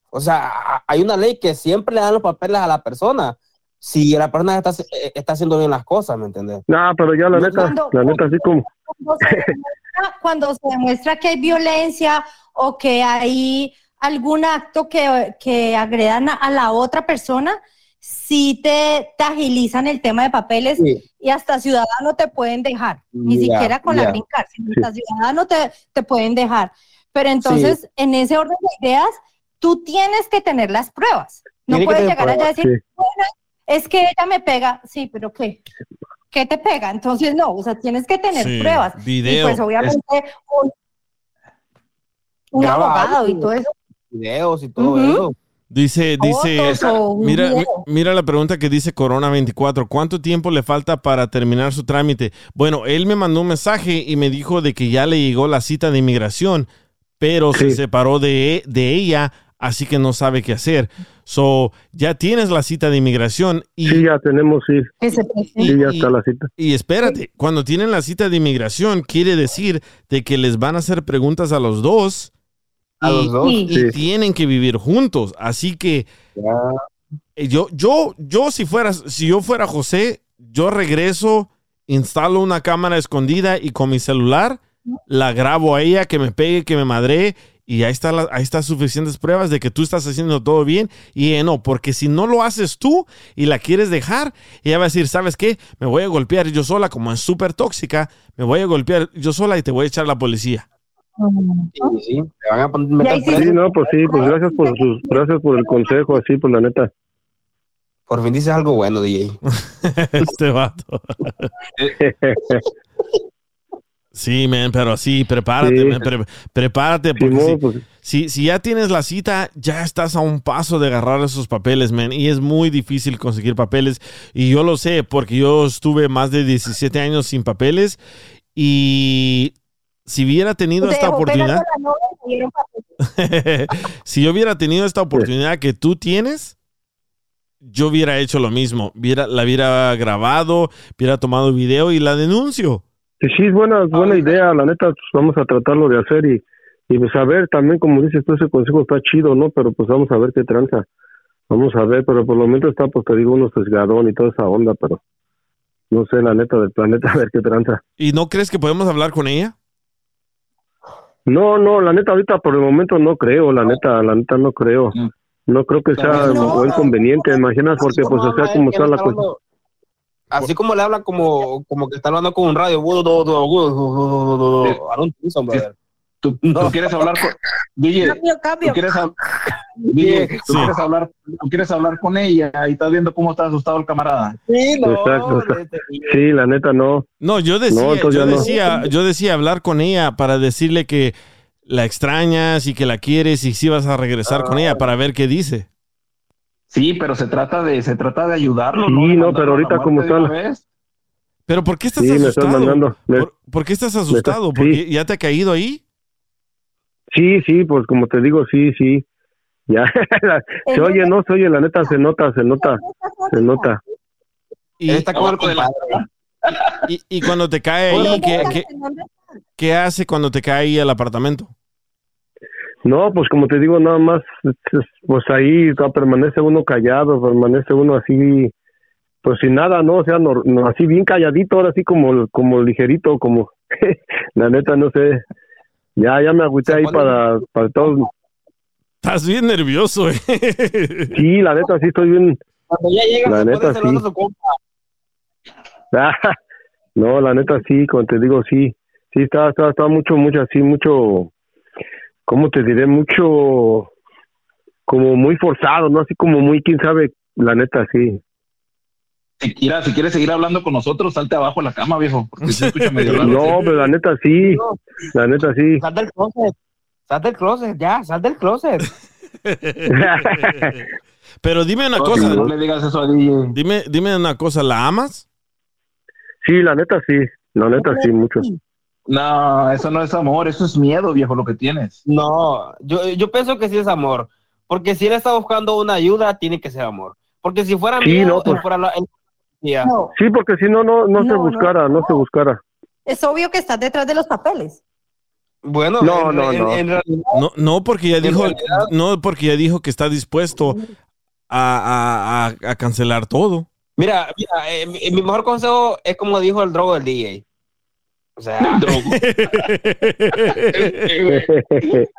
O sea, a- hay una ley que siempre le dan los papeles a la persona si la persona está, eh, está haciendo bien las cosas, ¿me entiendes? No, pero ya la neta, Cuando- la neta, así como... Cuando se, demuestra, cuando se demuestra que hay violencia o que hay algún acto que, que agredan a, a la otra persona, sí te, te agilizan el tema de papeles Sí. y hasta ciudadano te pueden dejar, ni siquiera con la green card, sino Sí. hasta ciudadano te, te pueden dejar. Pero entonces, en ese orden de ideas, tú tienes que tener las pruebas. No Tiene puedes llegar allá a pruebas, decir, sí. bueno, es que ella me pega, sí, pero ¿qué? ¿Qué te pega? Entonces, no, o sea, tienes que tener Sí, pruebas. video. Y pues obviamente un, un abogado y todo eso. Videos y todo eso. Dice, dice, mira, mira la pregunta que dice Corona 24, ¿cuánto tiempo le falta para terminar su trámite? Bueno, él me mandó un mensaje y me dijo de que ya le llegó la cita de inmigración, pero se separó de, de ella, así que no sabe qué hacer. So, ya tienes la cita de inmigración y, Sí, ya tenemos, sí. y- Sí, ya está la cita. y espérate, cuando tienen la cita de inmigración, quiere decir de que les van a hacer preguntas a los dos. A y, los dos. y Sí. tienen que vivir juntos. Así que eh, yo, yo, yo si fuera, si yo fuera José, yo regreso, instalo una cámara escondida y con mi celular la grabo a ella, que me pegue, que me madre. Y ahí está, la- ahí está suficientes pruebas de que tú estás haciendo todo bien y ella no, porque si no lo haces tú y la quieres dejar, ella va a decir, ¿sabes qué? Me voy a golpear yo sola, como es súper tóxica, me voy a golpear yo sola y te voy a echar a la policía. Sí, sí, te van a poner meter preso. Sí, no, pues sí, pues gracias por sus, gracias por el consejo, así, pues la neta. Por fin dices algo bueno, DJ. (laughs) este vato. Sí, man, pero sí, prepárate, Sí. man, pre- prepárate, porque si, pues. si, si ya tienes la cita, ya estás a un paso de agarrar esos papeles, man, y es muy difícil conseguir papeles, y yo lo sé, porque yo estuve más de 17 años sin papeles, y si hubiera tenido esta oportunidad, (laughs) (laughs) si yo hubiera tenido esta oportunidad que tú tienes, yo hubiera hecho lo mismo, hubiera, la hubiera grabado, hubiera tomado video y la denuncio. Sí, sí, es buena, buena idea, la neta, pues vamos a tratarlo de hacer y, y pues a ver, también como dices tú, ese consejo está chido, ¿no? Pero pues vamos a ver qué tranza, vamos a ver, pero por lo menos está, pues te digo, uno sesgadón y toda esa onda, pero no sé, la neta del planeta, (laughs) a ver qué tranza. ¿Y no crees que podemos hablar con ella? No, no, la neta ahorita por el momento no creo, la neta, la neta no creo. No creo que sea No, muy no. conveniente, imaginas, porque pues o sea, como está la hablando- Así como le habla como, como que está hablando con un radio. Aaron Thompson, brother. ¿Tú, tú quieres hablar con DJ? Cambio, cambio. ¿Tú quieres, hab- ¿tú Sí. quieres hablar, tú quieres hablar con ella y estás viendo cómo está asustado el camarada? Sí, no, Exacto, sí, la neta no. No, yo decía, No, yo ya no. decía, yo decía hablar con ella para decirle que la extrañas y que la quieres y si vas a regresar con ella para ver qué dice. Sí, pero se trata de, se trata de ayudarlo. Sí, no, mandarlo pero ahorita como está vez. Pero ¿por qué estás Sí, me asustado? estás me- ¿Por, por qué estás asustado? sí. ¿Porque ya te ha caído ahí? Sí, sí, pues como te digo, sí, sí. Ya, (laughs) se oye, no se oye, la neta se nota, se nota, se nota. Y, está de la- compadre. y- y cuando te cae ahí, ¿qué, qué, qué hace cuando te cae ahí al apartamento? No, pues como te digo, nada más, es- es- pues ahí no, permanece uno callado, permanece uno así, pues sin nada, ¿no? O sea, no, no, así bien calladito, ahora así como, como ligerito, como, (laughs) la neta, no sé. Ya, ya me agüité ahí para, para todos. Estás bien nervioso, eh. Sí, la neta, sí estoy bien. Cuando ya llega, La se neta, sí. su compa. Ah, (laughs) no, la neta sí, como te digo, sí, sí está, está, está mucho, mucho así, mucho, ¿cómo te diré? Mucho, como muy forzado, ¿no? Así como muy, quién sabe, la neta sí. Si, mira, si quieres seguir hablando con nosotros, salte abajo de la cama, viejo. Porque se escucha medio (laughs) raro. No, pero la neta sí, la neta sí. Sal del closet. Ya, sal del closet. (laughs) Pero dime una No, cosa, no le digas eso a DJ. dime, dime una cosa, ¿la amas? Sí, la neta sí, la neta sí, mucho. No, eso no es amor, eso es miedo, viejo, lo que tienes. No, yo, yo pienso que sí es amor. Porque si él está buscando una ayuda, tiene que ser amor. Porque si fuera Sí, miedo, no, pues. él fuera la- él- ya. No, Sí, porque si no, no, no, se No, no, buscara, no, se buscara. es obvio que estás detrás de los papeles. Bueno, No, en, no, en- no. en realidad, No, no porque ya dijo, realidad- no porque ya dijo que está dispuesto a, a- a- a cancelar todo. mira, mira eh, mi, mi mejor consejo es como dijo el drogo del DJ. O sea, (laughs)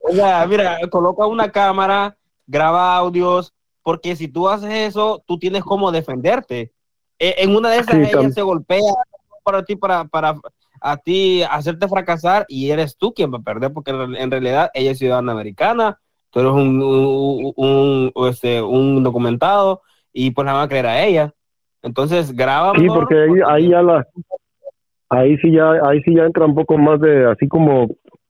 o sea, mira, coloca una cámara, graba audios, porque si tú haces eso, tú tienes cómo defenderte. Eh, en una de esas Sí, ella se golpea para ti, para, para a ti hacerte fracasar y eres tú quien va a perder, porque en, realidad ella es ciudadana americana, tú eres un, un, un- un, este, un documentado y pues la van a creer a ella. Entonces graba. Sí, porque ahí, ahí ya la, ahí sí ya, ahí sí ya entra un poco más de, así como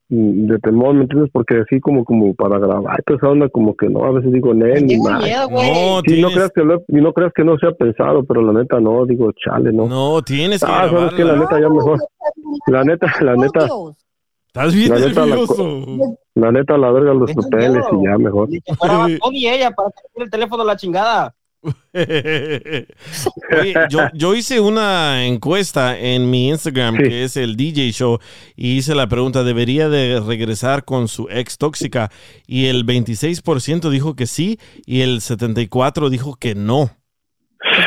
de temor, ¿me entiendes? Porque así como, como para grabar, toda esa onda como que no, a veces digo, Nel, ni más. miedo, güey. No, Sí, no tienes, creas que lo, y no creas que no sea pensado, pero la neta no, digo, chale, no. no, tienes que ah, sabes que la neta ya mejor. La neta, la neta. Estás bien La neta, la nervioso. La neta, la verga, los papeles y ya mejor. (laughs) Bad y ella para tener el teléfono a la chingada. (laughs) Oye, yo, yo hice una encuesta en mi Instagram, que es el DJ Show, y hice la pregunta, ¿debería de regresar con su ex tóxica? Y el 26% dijo que sí, y el 74% dijo que no.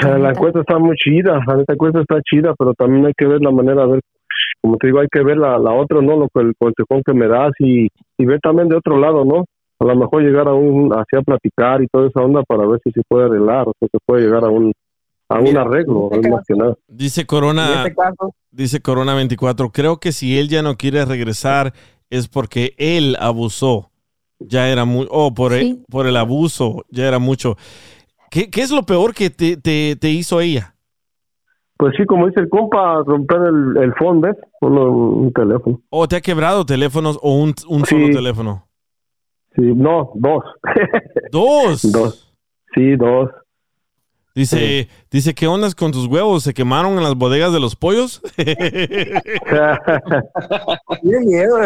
La encuesta está muy chida, la encuesta está chida, pero también hay que ver la manera, a ver, como te digo, hay que ver la, la otra, ¿no? Lo que el consejón que me das y, y ver también de otro lado, ¿no? A lo mejor llegar a un, así a platicar y toda esa onda para ver si se puede arreglar, o sea, se puede llegar a un, a un arreglo, es más que nada. Dice Corona, este caso, dice Corona 24, creo que si él ya no quiere regresar es porque él abusó. Ya era muy, oh, por, el, Sí. por el abuso, ya era mucho. ¿Qué, qué es lo peor que te, te, te hizo ella? Pues sí, como dice el compa, romper el, el phone, ¿ves? Uno, un teléfono. ¿O te ha quebrado teléfonos o un, un Sí. solo teléfono? Sí, no, dos. ¿Dos? (laughs) dos. Sí, dos. Dice, dice, ¿qué ondas con tus huevos? ¿Se quemaron en las bodegas de los pollos? (laughs)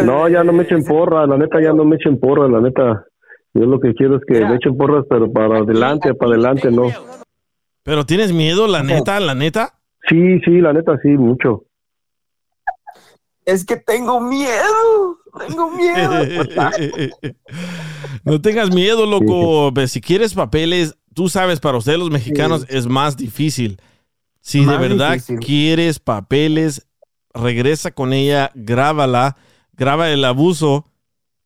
No, ya no me echen porra, la neta ya no me echen porra, la neta. Yo lo que quiero es que me echen porras, pero para adelante, para adelante, no. ¿Pero tienes miedo, la neta, la neta? Sí, sí, la neta sí, mucho. es que tengo miedo. Tengo miedo. (laughs) no tengas miedo, loco. Si quieres papeles, tú sabes, para ustedes los mexicanos es más difícil. Si Más de verdad difícil. quieres papeles, regresa con ella, grábala, graba el abuso,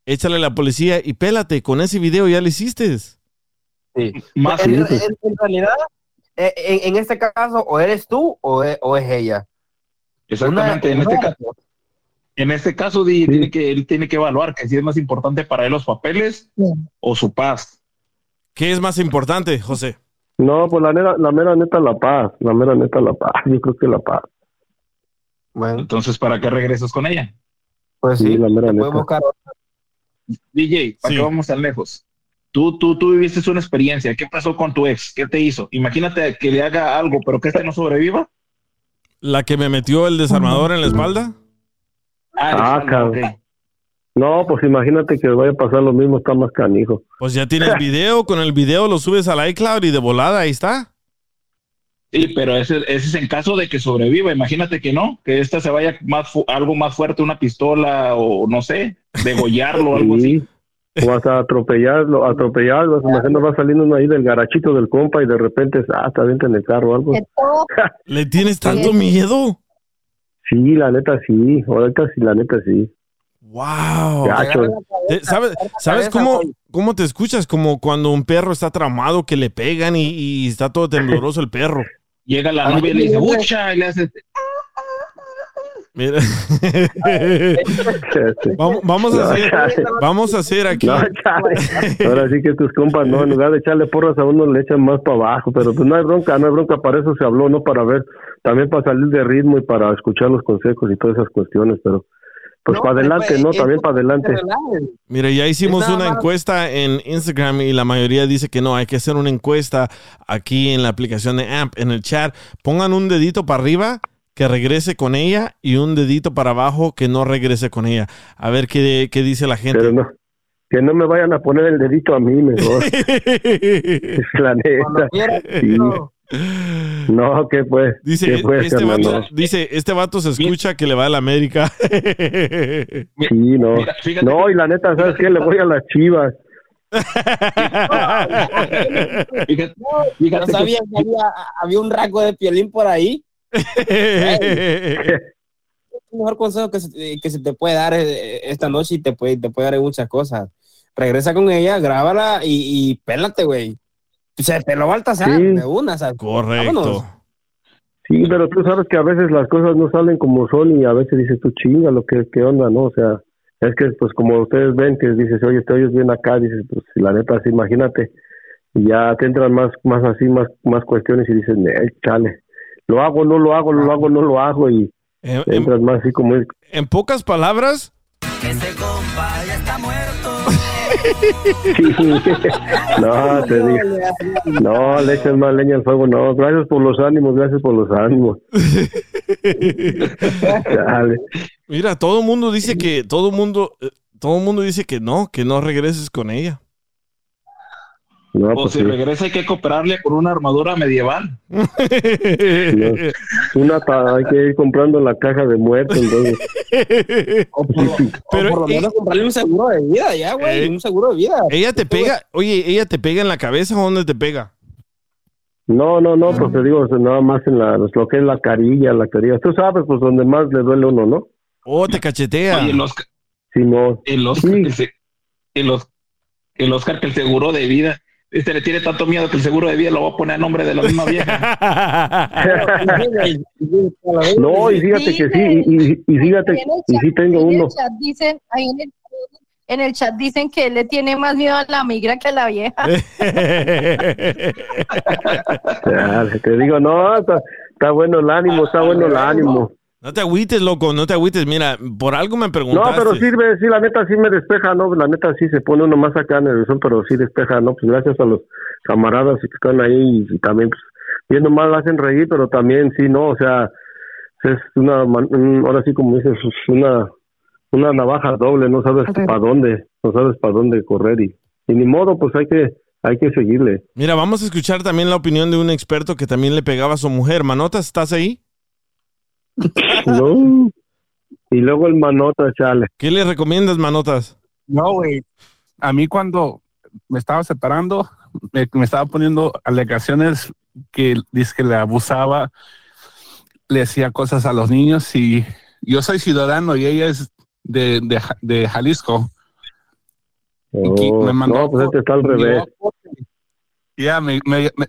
échale a la policía y pélate. Con ese video ya lo hiciste. Sí. Más en, en- en realidad, eh, en, en este caso, o eres tú o es, o es ella. Exactamente, Una- en este caso. En este caso, di- tiene que, él tiene que evaluar que si es más importante para él los papeles o su paz. ¿Qué es más importante, José? No, pues la, neta, la mera neta la paz, la mera neta la paz, (laughs) yo creo que la paz. Bueno, Entonces, ¿para qué regresas con ella? pues Sí, sí, la mera neta. buscar DJ, ¿para Sí. qué vamos tan lejos? Tú, tú, tú viviste una experiencia. ¿Qué pasó con tu ex? ¿Qué te hizo? Imagínate que le haga algo, pero que este no sobreviva. ¿La que me metió el desarmador en la espalda? Ah, ok. cabrón. No, pues imagínate que vaya a pasar lo mismo, está más canijo. Pues ya tienes video, con el video lo subes al iCloud y de volada ahí está. Sí, pero ese, ese es en caso de que sobreviva. Imagínate que no, que esta se vaya más fu- algo más fuerte, una pistola o no sé, degollarlo o algo así. Sí. O hasta atropellarlo, atropellarlo, imagínate va saliendo uno ahí del garachito del compa y de repente, ah, está dentro en el carro o algo. (laughs) ¿Le tienes tanto miedo? Sí, la neta sí, ahorita sí, la neta sí. Wow. Te- ¿Sabes, ¿sabes cómo, cómo te escuchas? Como cuando un perro está tramado, que le pegan y, y está todo tembloroso el perro. Llega la novia y le dice, ¡Ucha! Y le hace, Mira. (laughs) vamos, vamos a hacer, vamos a hacer aquí. No. Ahora sí que tus compas, no, en lugar de echarle porras a uno, le echan más para abajo, pero pues no hay bronca, no hay bronca, para eso se habló, no para ver, también para salir de ritmo y para escuchar los consejos y todas esas cuestiones, pero pues para adelante, ¿no? También para adelante. Mira, ya hicimos una encuesta en Instagram y la mayoría dice que no, hay que hacer una encuesta aquí en la aplicación de AMP, en el chat. Pongan un dedito para arriba que regrese con ella y un dedito para abajo que no regrese con ella. A ver qué, qué dice la gente. Pero no, que no me vayan a poner el dedito a mí, mejor. (laughs) la neta. Sí. No, ¿qué pues? Dice, ¿Qué este vato, dice, este vato se escucha que le va a la América. (laughs) Sí, no. No, y la neta, ¿sabes qué? Le voy a las chivas. (laughs) No sabía que había, había un rasgo de piolín por ahí. El mejor consejo que se, que se te puede dar eh, esta noche y te puede, te puede dar muchas cosas. Regresa con ella, grábala y, y pélate, güey. Se te lo va a Sí. de una, ¿sabes? Vámonos. Sí, pero tú sabes que a veces las cosas no salen como son y a veces dices tú chinga lo que qué onda, ¿no? O sea, es que pues como ustedes ven que dices, oye, te oyes bien acá, dices, pues la neta, así imagínate. Y ya te entran más, más así, más, más cuestiones y dices, "Eh, chale, lo hago, no lo hago, lo hago, no lo hago y En- entras más así como es. En pocas palabras, (laughs) Sí. no, te digo. No, le eches más leña al fuego, no. Gracias por los ánimos, gracias por los ánimos. (laughs) Dale. Mira, todo el mundo dice que, todo el mundo, eh, todo el mundo dice que no, que no regreses con ella. No, O pues si sí. regresa hay que comprarle con una armadura medieval. No. Una hay que ir comprando la caja de muertos, entonces. O (laughs) por, o por lo menos comprarle un seguro de vida, ya, güey. Eh, un seguro de vida. Ella te pega, oye, ella te pega en la cabeza o dónde te pega? No, no, no, pues te digo, nada más en la, lo que es la carilla, la carilla. Tú sabes, pues donde más le duele uno, ¿no? Oh, te cachetea. Oye, el Oscar, Simón. el Oscar, se- el, Os- el Oscar que el seguro de vida, este le tiene tanto miedo que el seguro de vida lo va a poner a nombre de la misma vieja. (laughs) No, y fíjate que sí, y, y- y fíjate, y sí tengo uno. el chat dicen, ahí en el, en el chat dicen que él le tiene más miedo a la migra que a la vieja. (laughs) Ya, te digo, no, está, está bueno el ánimo, está bueno el ánimo. No te agüites, loco, no te agüites. Mira, por algo me No, preguntaste. pero sirve, sí, la neta sí me despeja, ¿no? La neta sí se pone uno más acá en el sol, pero sí despeja, ¿no? Pues gracias a los camaradas que están ahí y, también, pues, viendo mal hacen reír, pero también sí, ¿no? O sea, es una, man- un- ahora sí como dices, es una, una navaja doble, no sabes para dónde, no sabes para dónde correr y, y ni modo, pues hay que, hay que seguirle. Mira, vamos a escuchar también la opinión de un experto que también le pegaba a su mujer. Manotas, ¿estás ahí? No. Y luego el manota, chale. ¿Qué le recomiendas, Manotas? No, güey. A mí cuando me estaba separando, me, me estaba poniendo alegaciones que dice que le abusaba, le hacía cosas a los niños y yo soy ciudadano y ella es de, de, Ja- de Jalisco. Oh, me mandó no, pues este está al revés. Ya, me, me, me,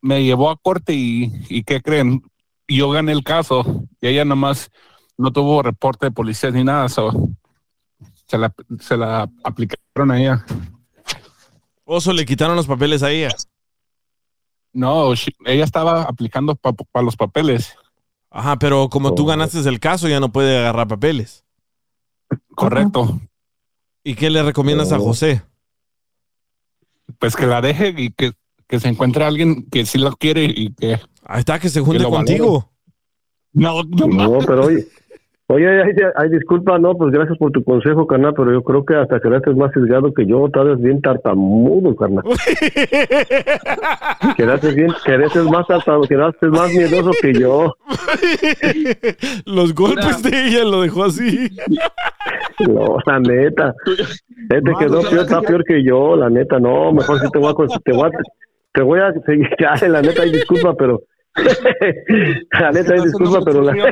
me llevó a corte y, y ¿qué creen? Yo gané el caso y ella nomás no tuvo reporte de policía ni nada, so, se, la, se la aplicaron a ella. Oso, le quitaron los papeles a ella. No, she- ella estaba aplicando para los papeles. Ajá, pero como Oh. tú ganaste el caso, ya no puede agarrar papeles. Correcto. ¿Y qué le recomiendas a Oh. José? Pues que la deje y que, que se encuentre alguien que sí la quiere y que... Ahí está, que se junte lo contigo. No, no, No, pero oye, oye, ay, disculpa, no, pues gracias por tu consejo, carnal, pero yo creo que hasta quedaste más sesgado que yo, tal vez bien tartamudo, carnal. (laughs) quedaste bien, quedaste más tartamudo, quedaste más miedoso que yo. Los golpes de ella lo dejó así. No, la neta. Este quedó peor, está peor que yo, la neta, no, mejor si te voy a, te voy a, te voy a seguir, (laughs) ya, la neta, ay, disculpa, pero... (laughs) la neta, ay, disculpa, pero la... (laughs)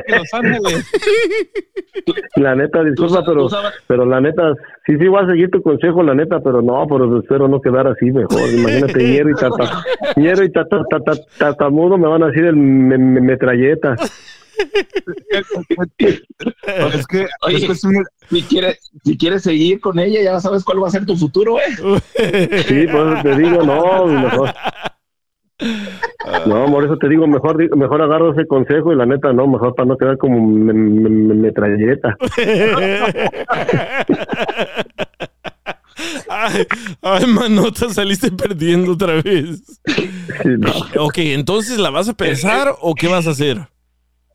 La neta, disculpa, pero, pero la neta, sí, sí voy a seguir tu consejo, la neta, pero no, pero espero no quedar así mejor. Imagínate, ñero y tata, ñero y tata, tata, tatamudo me van a decir el me- me- metralleta. Es que, Oye, es que es un- si quieres, si quieres seguir con ella, ya sabes cuál va a ser tu futuro, ¿eh? Sí, por eso te digo, no, mejor. No, por eso te digo, mejor mejor agarro ese consejo y la neta, no, mejor para no quedar como me- me- me- metralleta. Ay, ay, manota, saliste perdiendo otra vez. Ok, entonces, ¿la vas a pensar o qué vas a hacer?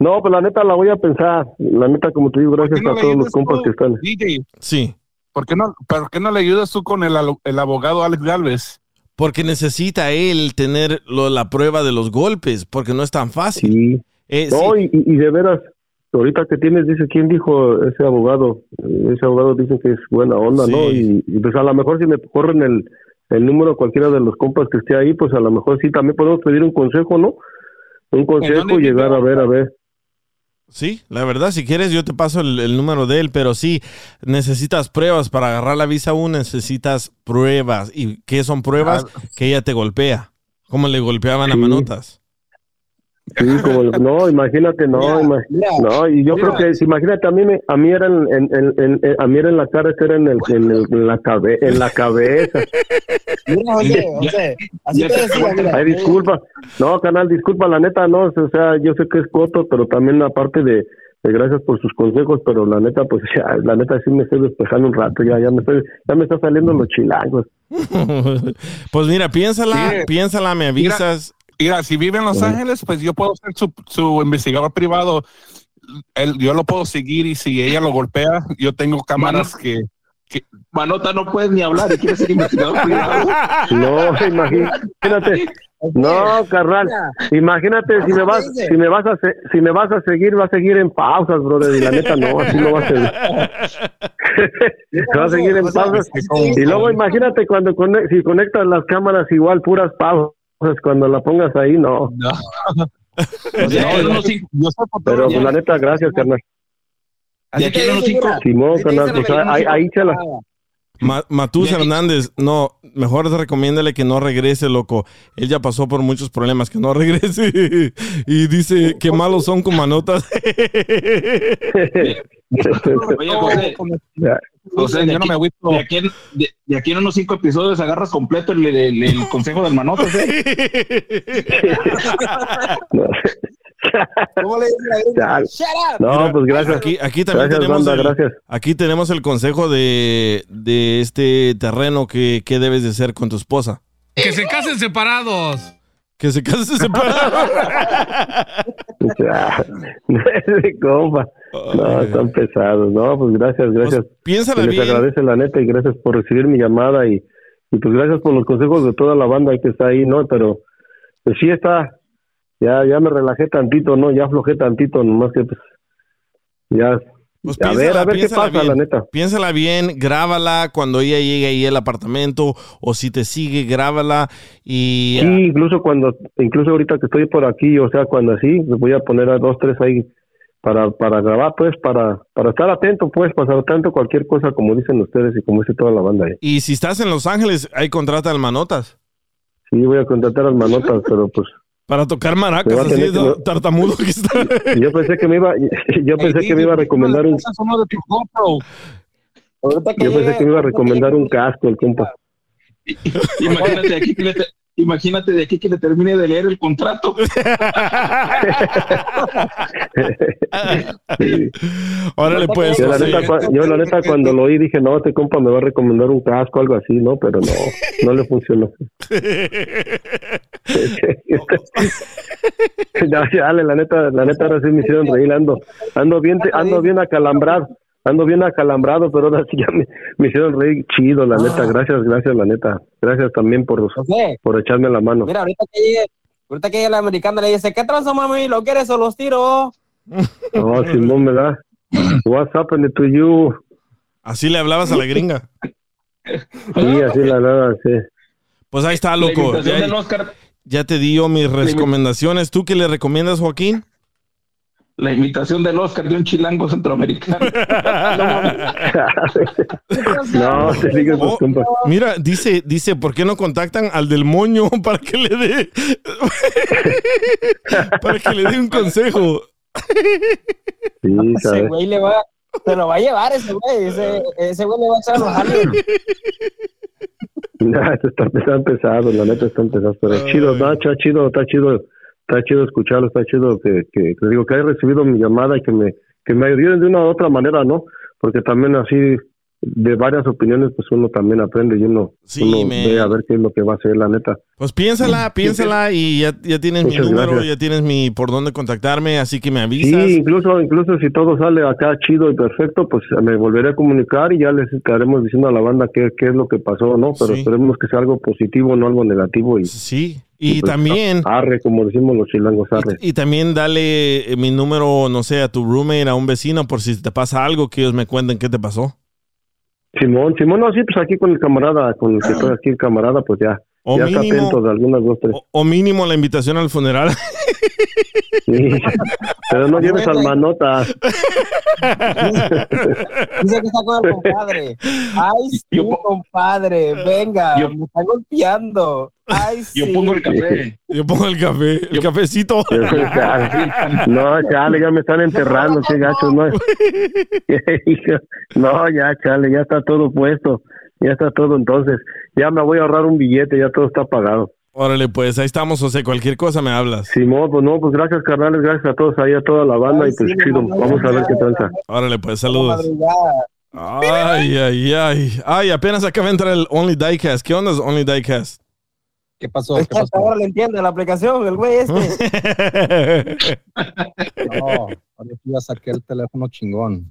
No, pues la neta la voy a pensar. La neta, como te digo, gracias no a todos los compas tú, que están. DJ, Sí. ¿por qué no, por qué no le ayudas tú con el, el abogado Alex Galvez? Porque necesita él tener lo- la prueba de los golpes, porque no es tan fácil. Sí. Eh, no, sí. y, y de veras, ahorita que tienes, dice, ¿quién dijo ese abogado? Ese abogado dice que es buena onda, ¿no? Y, y, pues a lo mejor si me corren el, el número a cualquiera de los compas que esté ahí, pues a lo mejor sí, también podemos pedir un consejo, ¿no? Un consejo y llegar a ver, a ver. Sí, la verdad, si quieres yo te paso el, el número de él, pero sí, necesitas pruebas para agarrar la visa aún, necesitas pruebas. ¿Y qué son pruebas? Que ella te golpea, como le golpeaban a manotas. Sí, como, no, imagínate, no, ima- no, y yo creo que, si imagínate, a mí, me, a mí era en, en- en- en- en- a mí era en la cara, era en, el, en, el- en la, cabe, en la cabeza. Mira, José, José, así te decía, mira. Ay, disculpa. No, canal, disculpa, la neta, no, o sea, yo sé que es coto, pero también aparte de, de gracias por sus consejos, pero la neta, pues, ya, la neta sí me estoy despejando un rato, ya, ya me estoy, ya me está saliendo los chilangos. (laughs) pues mira, piénsala, Sí. piénsala, me avisas. Mira, si vive en Los. Ángeles, pues yo puedo ser su, su investigador privado. él, yo lo puedo seguir y si ella lo golpea, yo tengo cámaras que, que... Manota, no puedes ni hablar y quieres ser investigador privado. No, imagínate. No, carnal, imagínate si me vas, si me vas a, si me vas a seguir, va a seguir en pausas, brother. Y la neta no, así no va a seguir. (laughs) va a seguir en pausas. Y luego imagínate cuando cone- si conectas las cámaras igual puras pausas cuando la pongas ahí, no. Pero pues, la neta, gracias, carnal. De aquí en unos cinco. Simón, carnal, pues ahí, ahí chela. Ma- Matus Hernández, no, mejor recomiéndale que no regrese, loco. Él ya pasó por muchos problemas, que no (laughs) regrese. Y dice, qué malos son con manotas. Oye, José, José, de, aquí, de, aquí en, de, de aquí en unos cinco episodios agarras completo el, el- el consejo del manotas, ¿eh? (laughs) (laughs) ¿Cómo le dicen a Chale. Shut up. No, pues gracias. Aquí, aquí también Gracias, tenemos banda, el, gracias. aquí tenemos el consejo de, de este terreno que, que debes de hacer con tu esposa. Que se casen separados. Que se casen separados. (laughs) Compa. (laughs) No, están pesados. No, pues gracias, gracias. piénsala Se les bien. agradece la neta y gracias por recibir mi llamada y, y pues gracias por los consejos de toda la banda que está ahí, ¿no? Pero pues sí está, ya, ya me relajé tantito, ¿no? Ya aflojé tantito, nomás que pues ya. Pues a ver, a ver qué pasa, bien. la neta. Piénsala bien, grábala cuando ella llegue ahí al apartamento o si te sigue, grábala y... Sí, incluso cuando, incluso ahorita que estoy por aquí, o sea, cuando así, me voy a poner a dos, tres ahí para, para grabar, pues, para, para estar atento, pues, atento a cualquier cosa, como dicen ustedes y como dice toda la banda ahí. Y si estás en Los Ángeles, ahí contrata al Manotas. Sí, voy a contratar al manotas, (laughs) pero pues, Para tocar maracas, así que- tartamudo que está. (laughs) yo pensé que me iba, (laughs) yo pensé que me iba a recomendar un, yo pensé llegue- que me iba a recomendar un casco, el compa. (laughs) Imagínate aquí que le, te- imagínate de aquí que le termine de leer el contrato. (laughs) (laughs) Órale, pues. Yo la, neta, cua- yo la neta cuando lo oí dije, no, este compa me va a recomendar un casco, algo así, ¿no? Pero no, no le funcionó. (laughs) no, dale, la neta, la neta ahora sí me hicieron reír, ando, ando bien, ando bien acalambrado, ando bien acalambrado, pero ahora sí ya me, me hicieron reír chido, la neta, gracias, gracias, la neta, gracias también por, José, por echarme la mano. Mira, ahorita que llegue, ahorita que llegue la americana le dice, ¿qué tranza, mami? ¿Lo quieres o los tiro? No, Simón me da. What's happening to you? Así le hablabas a la gringa. Sí, así la nada, sí. Pues ahí está, loco. Ya, ya te dio mis recomendaciones. ¿Tú qué le recomiendas, Joaquín? La invitación del Oscar de un chilango centroamericano. (laughs) No, te digas, Oh, mira, dice, dice, ¿por qué no contactan al del moño (laughs) para que le dé (laughs) para que le dé un consejo? Sí, Ese sabes. güey le va, se lo va a llevar ese güey, ese, ese güey le va a echar los aliens. No, esto está, está pesado, la neta está pesado, pero chido, no, está chido, está chido, está chido escucharlo, está chido que, que, que digo que haya recibido mi llamada y que me, que me ayuden de una u otra manera, ¿no? Porque también así, de varias opiniones, pues uno también aprende y uno, Sí, uno ve a ver qué es lo que va a hacer, la neta. Pues piénsala, piénsala y ya, ya tienes mi número, gracias. ya tienes mi por dónde contactarme, así que me Sí, avisas. incluso, incluso si todo sale acá chido y perfecto, pues me volveré a comunicar y ya les estaremos diciendo a la banda qué, qué es lo que pasó, ¿no? Pero Sí. esperemos que sea algo positivo, no algo negativo y, Sí, y pues, también arre, como decimos los chilangos, arre. y también dale eh, mi número, no sé, a tu roommate, a un vecino, por si te pasa algo, que ellos me cuenten qué te pasó. Simón, Simón, no, sí, pues aquí con el camarada, con el que estoy aquí, el camarada, pues ya, O ya está mínimo- atento de algunas dos, tres. O mínimo la invitación al funeral. Sí. Pero no lleves al manota. Dice que está con el compadre. Ay, sí, compadre, venga, me está golpeando. Ay, sí. Yo pongo el café. Yo pongo el café, el cafecito. (laughs) No, chale, ya me están enterrando, qué gachos, no. (laughs) (laughs) No, ya, chale, ya está todo puesto, ya está todo, entonces, ya me voy a ahorrar un billete, ya todo está pagado. Órale, pues ahí estamos, José. Cualquier cosa me hablas. Simón, pues no, pues gracias, carnales, gracias a todos ahí, a toda la banda, y pues chido, vamos a ver qué tranza. Órale, pues saludos. Ay, ay, ay. Ay, apenas acaba de entrar el Only Diecast. ¿Qué onda es Only Diecast? ¿Qué pasó? Es que hasta ahora le entiende la aplicación, el güey este. (laughs) no, Ahora sí ya saqué el teléfono chingón.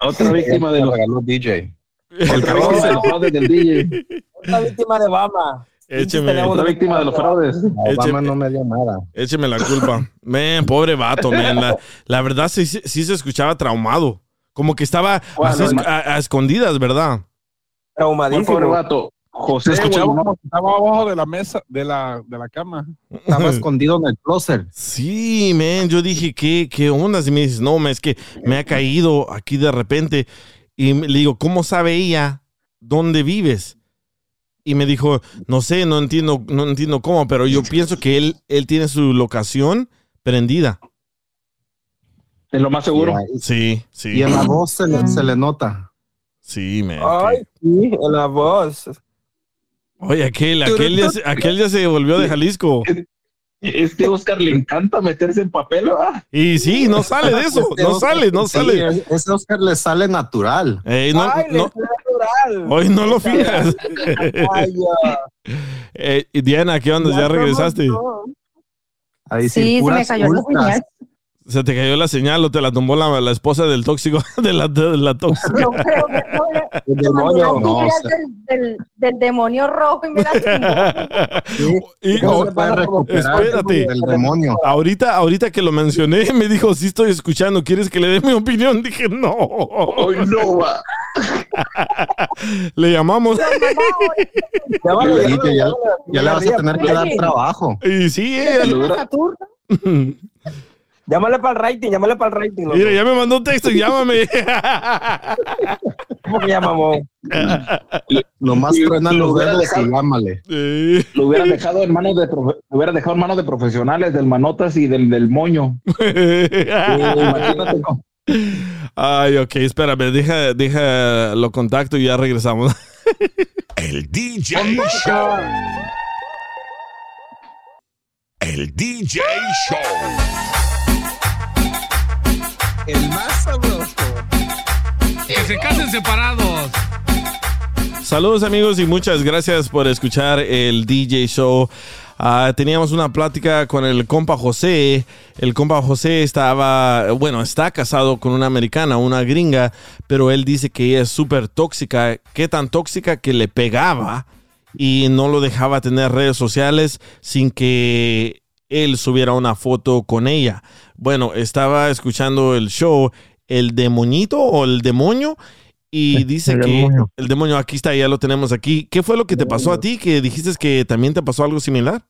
Otra víctima de Me los- DJ. Otra víctima de los fraudes del (laughs) DJ. Una víctima de Obama. Écheme. Otra víctima de los fraudes. (laughs) Obama no me dio nada. Écheme la culpa. Man, pobre vato, man. La, la verdad sí, sí se escuchaba traumado. Como que estaba ¿Cuál, así a, a escondidas, ¿verdad? ¿Cuál pobre vato? José, escuchaba que estaba abajo de la mesa, de la, de la cama. Estaba (laughs) escondido en el closet. Sí, man. Yo dije, ¿qué, qué onda? Y me dices, no, man, es que me ha caído aquí de repente. Y le digo, ¿cómo sabe ella dónde vives? Y me dijo, no sé, no entiendo, no entiendo cómo, pero yo pienso que él, él tiene su locación prendida. Es lo más seguro. Sí, sí. Y en la voz se le, se le nota. Sí, man. Ay, sí, en la voz. Oye, aquel, aquel, ya, aquel ya se volvió de (laughs) Jalisco. Este Oscar le encanta meterse en papel, ¿verdad? Y sí, no sale de eso, no sale, no Sí, sale. ese Oscar le sale natural. Ey, no, Ay, no, sale natural. hoy no lo fijas. (laughs) Eh, Diana, ¿qué onda? ¿Ya regresaste? Ahí sí, Sí, se me cayó la señal. ¿Se te cayó la señal o te la tumbó la, la esposa del tóxico? (laughs) De la, de la tóxica. No creo que no le- (laughs) El como demonio. las no, tigres o sea- del, del, del demonio rojo y me la tumbó. (laughs) Y- No se puede recuperar espérate. del demonio. ahorita, ahorita que lo mencioné, me dijo, sí estoy escuchando, ¿quieres que le dé mi opinión? Dije, no. Hoy no va. Le llamamos. Llámalo, ya, llámalo. ya le vas a tener que dar trabajo. Y sí, ella-. Llámale para el rating, llámale para el rating. loco. Mira, ya me mandó un texto, llámame. ¿Cómo que llamamos? Nomás truenan los dedos dejado. y llámale. Sí. Lo hubiera dejado en manos de profe- lo hubiera dejado en manos de profesionales del manotas y del, del moño. (laughs) Imagínate cómo- Ay, ok, espérame, deja, deja lo contacto y ya regresamos. (laughs) El DJ Show. El DJ Show. El más sabroso. Que se casen separados. Saludos amigos y muchas gracias por escuchar el DJ Show. Ah, teníamos una plática con el compa José. El compa José estaba, bueno, está casado con una americana, una gringa, pero él dice que ella es súper tóxica. Qué tan tóxica que le pegaba y no lo dejaba tener redes sociales sin que él subiera una foto con ella. Bueno, estaba escuchando el show El Demonito o El Demonio y dice el que demonio. el demonio aquí está, ya lo tenemos aquí. ¿Qué fue lo que te pasó a ti? Que dijiste que también te pasó algo similar.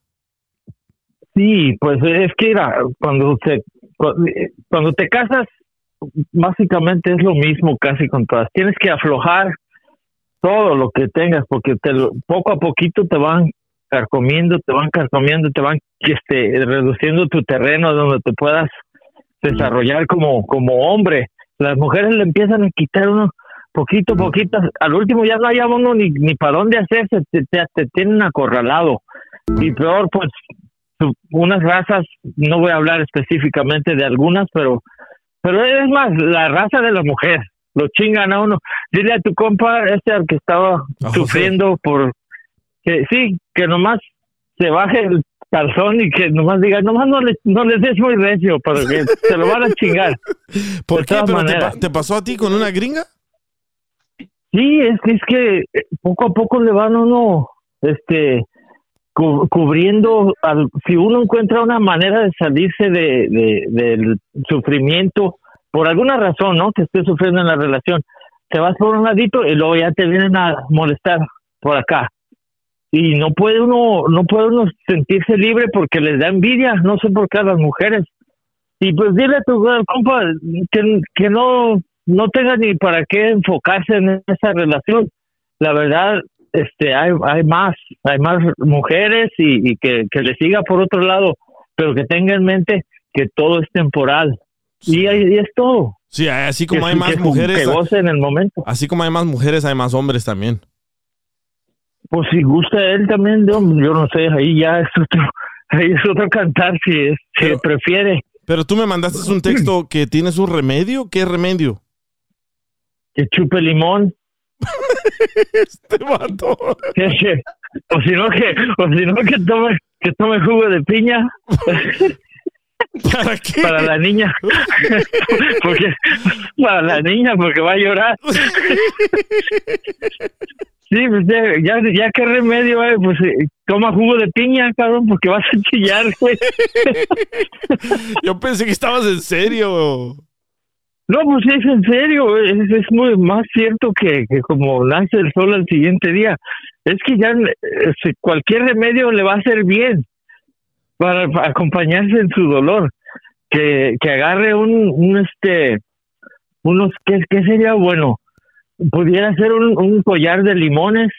Sí, pues es que era cuando se cuando te casas básicamente es lo mismo casi con todas. Tienes que aflojar todo lo que tengas porque te lo- poco a poquito te van carcomiendo, te van carcomiendo, te van este reduciendo tu terreno donde te puedas desarrollar como como hombre. Las mujeres le empiezan a quitar uno poquito a poquito, al último ya no hay uno ni, ni para dónde hacerse, te, te, te tienen acorralado. Y peor, pues unas razas, no voy a hablar específicamente de algunas, pero pero es más, la raza de la mujer, lo chingan a uno. Dile a tu compa, este al que estaba José. sufriendo por que sí, que nomás se baje el calzón y que nomás diga, nomás no le, no le des muy recio, porque se lo van a chingar. (laughs) ¿Por De qué? todas ¿Pero te, maneras. pa- te pasó a ti con una gringa? Sí, es que es que eh, poco a poco le van uno este cu- cubriendo al, si uno encuentra una manera de salirse de, de- del sufrimiento por alguna razón, ¿no? Que esté sufriendo en la relación, te vas por un ladito y luego ya te vienen a molestar por acá. Y no puede uno no puede uno sentirse libre porque les da envidia, no sé por qué a las mujeres. Y pues dile a tu compa que, que no no tenga ni para qué enfocarse en esa relación. La verdad, este, hay, hay más, hay más mujeres y, y que, que le siga por otro lado, pero que tenga en mente que todo es temporal. Y, ahí- y es todo. Sí, así como Que hay sí, más que- mujeres. Que goce en el momento. Así como hay más mujeres, hay más hombres también. Pues si gusta él también, yo, yo no sé, ahí ya es otro, (laughs) ahí es otro cantar si, es- si prefiere. Pero tú me mandaste un texto (clears throat) que tienes un remedio. ¿Qué remedio? Que chupe limón. (laughs) este vato. O si no que, o si no que tome, que tome jugo de piña. (laughs) ¿Para qué? Para la niña. porque, para la niña, porque va a llorar. Sí, pues ya, ya, ya qué remedio, eh, pues eh, toma jugo de piña, cabrón, porque vas a chillar, güey. (laughs) Yo pensé que estabas en serio. No, pues es en serio, es, es muy más cierto que, que como nace el sol al siguiente día. Es que ya eh, cualquier remedio le va a hacer bien para, para acompañarse en su dolor. Que, que agarre un, un este, unos, ¿qué, qué sería bueno? Pudiera ser un, un collar de limones.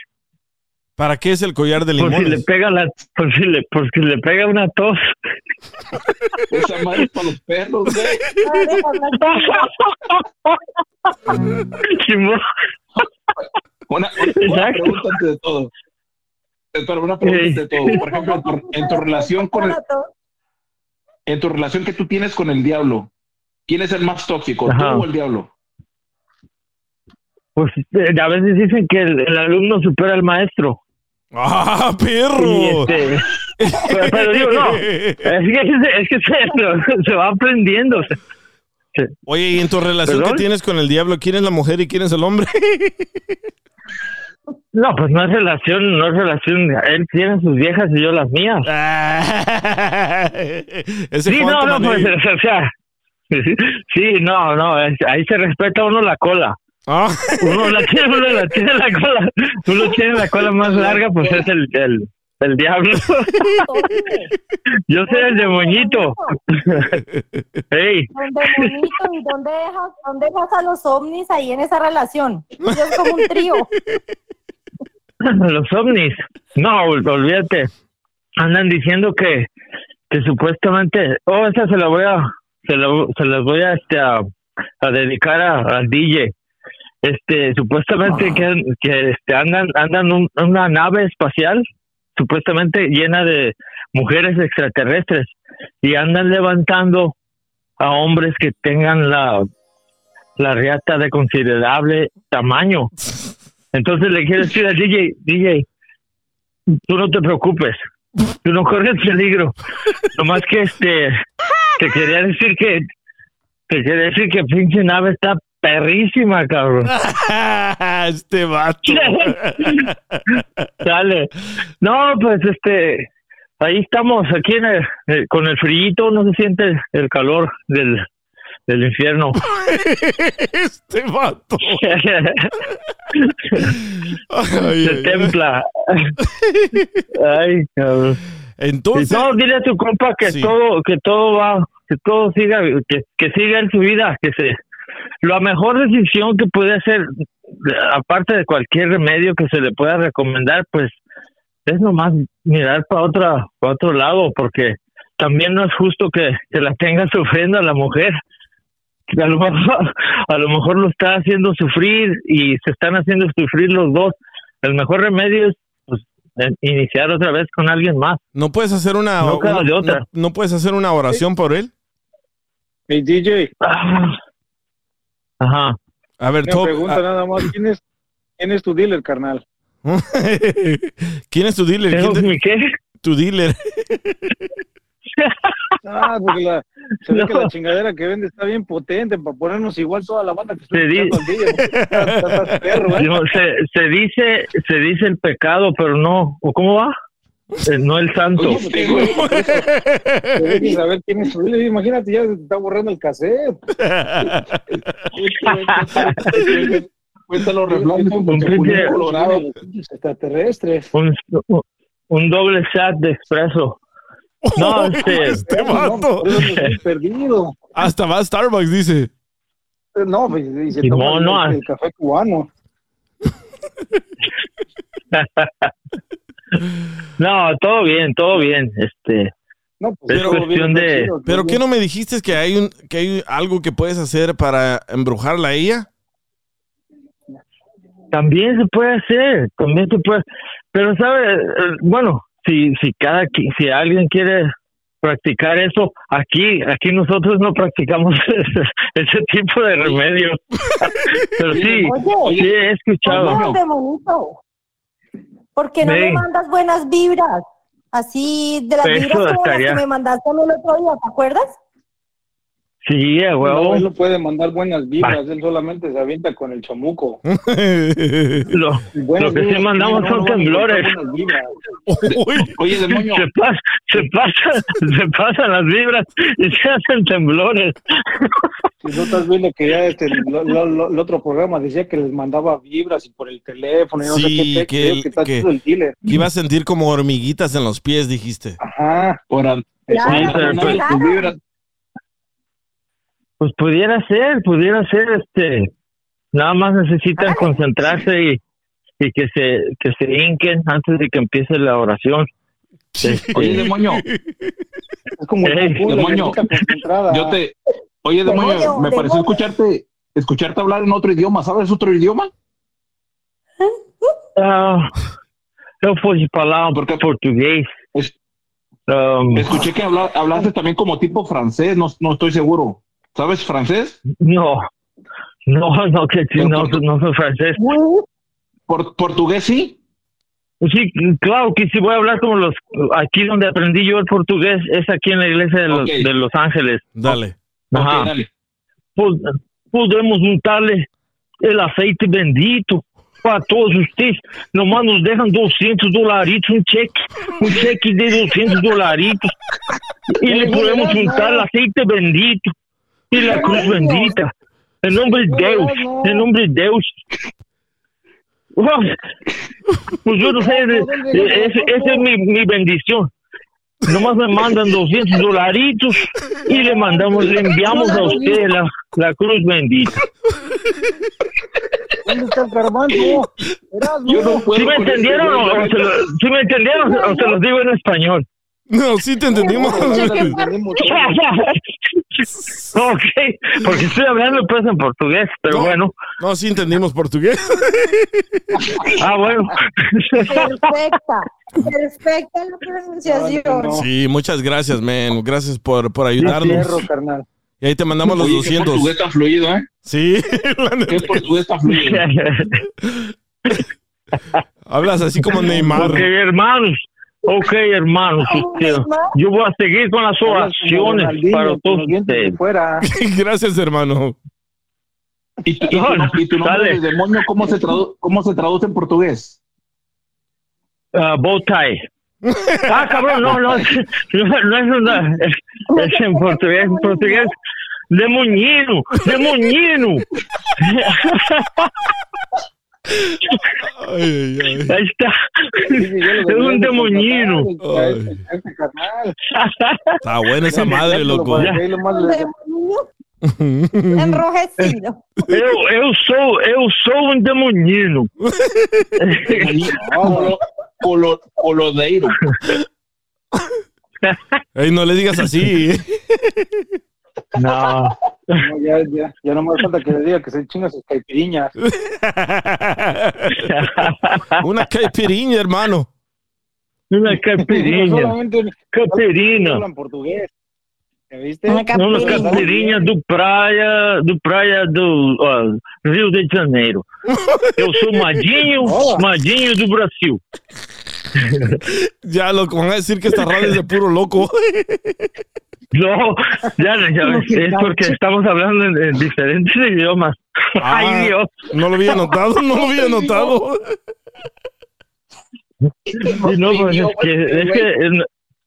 ¿Para qué es el collar de Por si le limones? pega la, por si le, por si le pega una tos. (laughs) Esa madre es para los perros, güey. Simón. Una, una pregunta antes de todo. Espera, una pregunta antes de todo. Por ejemplo, en tu, en tu relación con el, en tu relación que tú tienes con el diablo, ¿quién es el más tóxico, Ajá. tú o el diablo? Pues eh, a veces dicen que el, el alumno supera al maestro. ¡Ah, perro! Este, pero, pero digo, no, es que, es que se, (laughs) se va aprendiendo. Oye, ¿y en tu relación ¿Perdón? que tienes con el diablo, quién es la mujer y quién es el hombre? (laughs) No, pues no es relación, no es relación. Él tiene sus viejas y yo las mías. (laughs) Ese sí, no, no, pues, o sea, sí, no, no, es- ahí se respeta uno la cola. Ah. Uno la tiene, uno la tiene la cola, uno tiene la cola más larga, pues es el, el, el diablo. Yo soy el demonito. Ey, ¿Dónde y dónde dejas, dónde dejas a los ovnis ahí en esa relación? Ellos como un trío. los ovnis. No, ol- olvídate. Andan diciendo que, que supuestamente, oh, esa se la voy a, se la, se las voy a, este, a, a dedicar a, al DJ. Este, supuestamente que, que este, andan, andan un- una nave espacial, supuestamente llena de mujeres extraterrestres y andan levantando a hombres que tengan la, la riata de considerable tamaño. Entonces le quiero decir al DJ, DJ, tú no te preocupes, tú no corres peligro. Nomás que este, te quería decir que, te quería decir que pinche nave está perrísima, cabrón. (laughs) este vato. (laughs) Dale. No, pues este, ahí estamos, aquí en el- eh, con el frío, no se siente el calor del, del infierno. (laughs) este vato. se templa. Ay, cabrón. Entonces. no, dile a tu compa que Sí. todo, que todo va, que todo siga, que, que siga en su vida, que se, la mejor decisión que puede hacer, aparte de cualquier remedio que se le pueda recomendar, pues es nomás mirar para otra, para otro lado, porque también no es justo que, que la tenga sufriendo a la mujer. Que a lo mejor, a lo mejor lo está haciendo sufrir y se están haciendo sufrir los dos. El mejor remedio es pues, iniciar otra vez con alguien más. ¿No puedes hacer una, No una- de otra. no- no puedes hacer una oración por él? Hey, DJ. Ajá. A ver, Una Top, pregunta nada más. ¿Quién es, ¿Quién es tu dealer, carnal? (laughs) ¿quién es tu dealer? ¿Quién te- ¿Mi qué? Tu dealer. (laughs) Ah, porque la, se ve No. que la chingadera que vende está bien potente para ponernos igual toda la banda que Se estoy di- escuchando al DJ. Estás- estás perro, ¿eh? (laughs) No, se, se dice se dice el pecado, pero no. ¿o ¿Cómo va? Eh, no el santo. Oye, pues, saber quién es. Imagínate, ya está borrando el cassette. (laughs) Cuéntalo, reflando, Un extraterrestres. doble shot de espresso. No, (laughs) este. Este No, vato. perdido. Hasta va a Starbucks, dice. No, pues, y se Simón, toma el- no, el, café cubano. (laughs) no, todo bien, todo bien. Este. No, pues, es cuestión de. ¿Pero qué no me dijiste que hay un que hay algo que puedes hacer para embrujarla a ella? También se puede hacer, también se puede. Pero, ¿sabe? Eh, Bueno, si, si cada si alguien quiere practicar eso, aquí aquí nosotros no practicamos ese, (laughs) ese tipo de remedios. (laughs) Pero sí, Oye, sí he escuchado. ¿Por qué no Ven. mandas buenas vibras? Así de las Eso vibras como las que me mandaste el otro día, ¿te acuerdas? Sí, a No, huevo. él no puede mandar buenas vibras, él solamente se avienta con el chamuco. (laughs) Lo, lo que sí mandamos no, son no temblores. Oye, demonio. Se, pasa, se, pasa, se pasan las vibras y se hacen temblores. Si no estás viendo que ya este, lo- lo- lo- el otro programa decía que les mandaba vibras y por el teléfono y no sé Sí, qué, que, que, que está que- el dealer. que iba a sentir como hormiguitas en los pies, dijiste. Ajá. Ahora, Claro, Sí, claro. vibras. Pues pudiera ser, pudiera ser, este, nada más necesitan concentrarse y, y que se, que se hinquen antes de que empiece la oración. Este, Oye, demonio. Es como el Ey, demonio. Yo te. Oye, demonio, Demonio, me pareció demonio. escucharte, escucharte hablar en otro idioma. ¿Sabes otro idioma? ah, eu fosse falar Porque- português. Es- um, Escuché que habla, hablaste también como tipo francés, no, no estoy seguro. ¿Sabes francés? no, no, no, que sí, no, no soy francés. Por, ¿Portugués sí? Sí, claro que si voy a hablar como los, aquí donde aprendí yo el portugués es aquí en la iglesia de Los, de los Ángeles. Dale. Ajá. Ok, dale. Pod- podemos untarle el aceite bendito para todos ustedes. Nomás nos dejan 200 dolaritos, un cheque, un cheque de 200 dolaritos. Y le podemos untar el aceite bendito y la cruz bendita. En nombre de Dios, en nombre de Dios. Pues yo no sé, esa es mi, mi bendición. Nomás me mandan 200 dolaritos y le mandamos, le enviamos a usted la, la cruz bendita. ¿Dónde está el garbanzo? Yo no puedo ¿Sí me entendieron este lo, ¿sí me entendieron o se los digo en español? No, sí te entendimos. Ok, porque estoy hablando pues en portugués, pero No. bueno. No, sí entendimos portugués. (laughs) Ah, bueno. Perfecta, perfecta la pronunciación. Sí, muchas gracias, man. Gracias por, por ayudarnos. carnal. Y ahí te mandamos los Oye, qué 200. portugués tan fluido, ¿eh? Sí. (laughs) ¿Qué portugués tan fluido? Hablas así como Neymar. Ok, hermanos. Ok, hermanos. este, yo voy a seguir con las oraciones para todos ustedes. (laughs) Gracias, hermano. ¿Y, tu- y tu, y tu nombre de demonio cómo se, tradu- cómo se traduce en portugués? Ah, bow tie. (laughs) Ah, cabrón, no, no, es- (laughs) no, no es una, es, es en portugués, en portugués, demonino, demonino. Ay, ay, ay. Ahí está, es un demonino. Ay. Este carnal. Está buena esa madre, loco. (laughs) Enrojecido. Eu, eu sou, eu sou um demonino. Colo, colo, colodeiro. Ey, no le digas así. No, No, ya, ya, ya no me falta que le diga que se chinga sus caipiriñas. (laughs) Una caipiriña, hermano. uma (laughs) No caipirinha, solamente caipirinha. hablan portugués. ¿Ya viste? Una caipirinha do praia, do praia do ó, Rio de Janeiro. Eu sou Madinho, (laughs) Madinho do Brasil. Ya, loco, van a decir que esta radio es de puro loco. (laughs) No, ya, ya es porque estamos hablando en, en diferentes idiomas. (laughs) Ah, Ay, Dios. No lo había notado, no lo había (laughs) notado. No, pues es que, es que,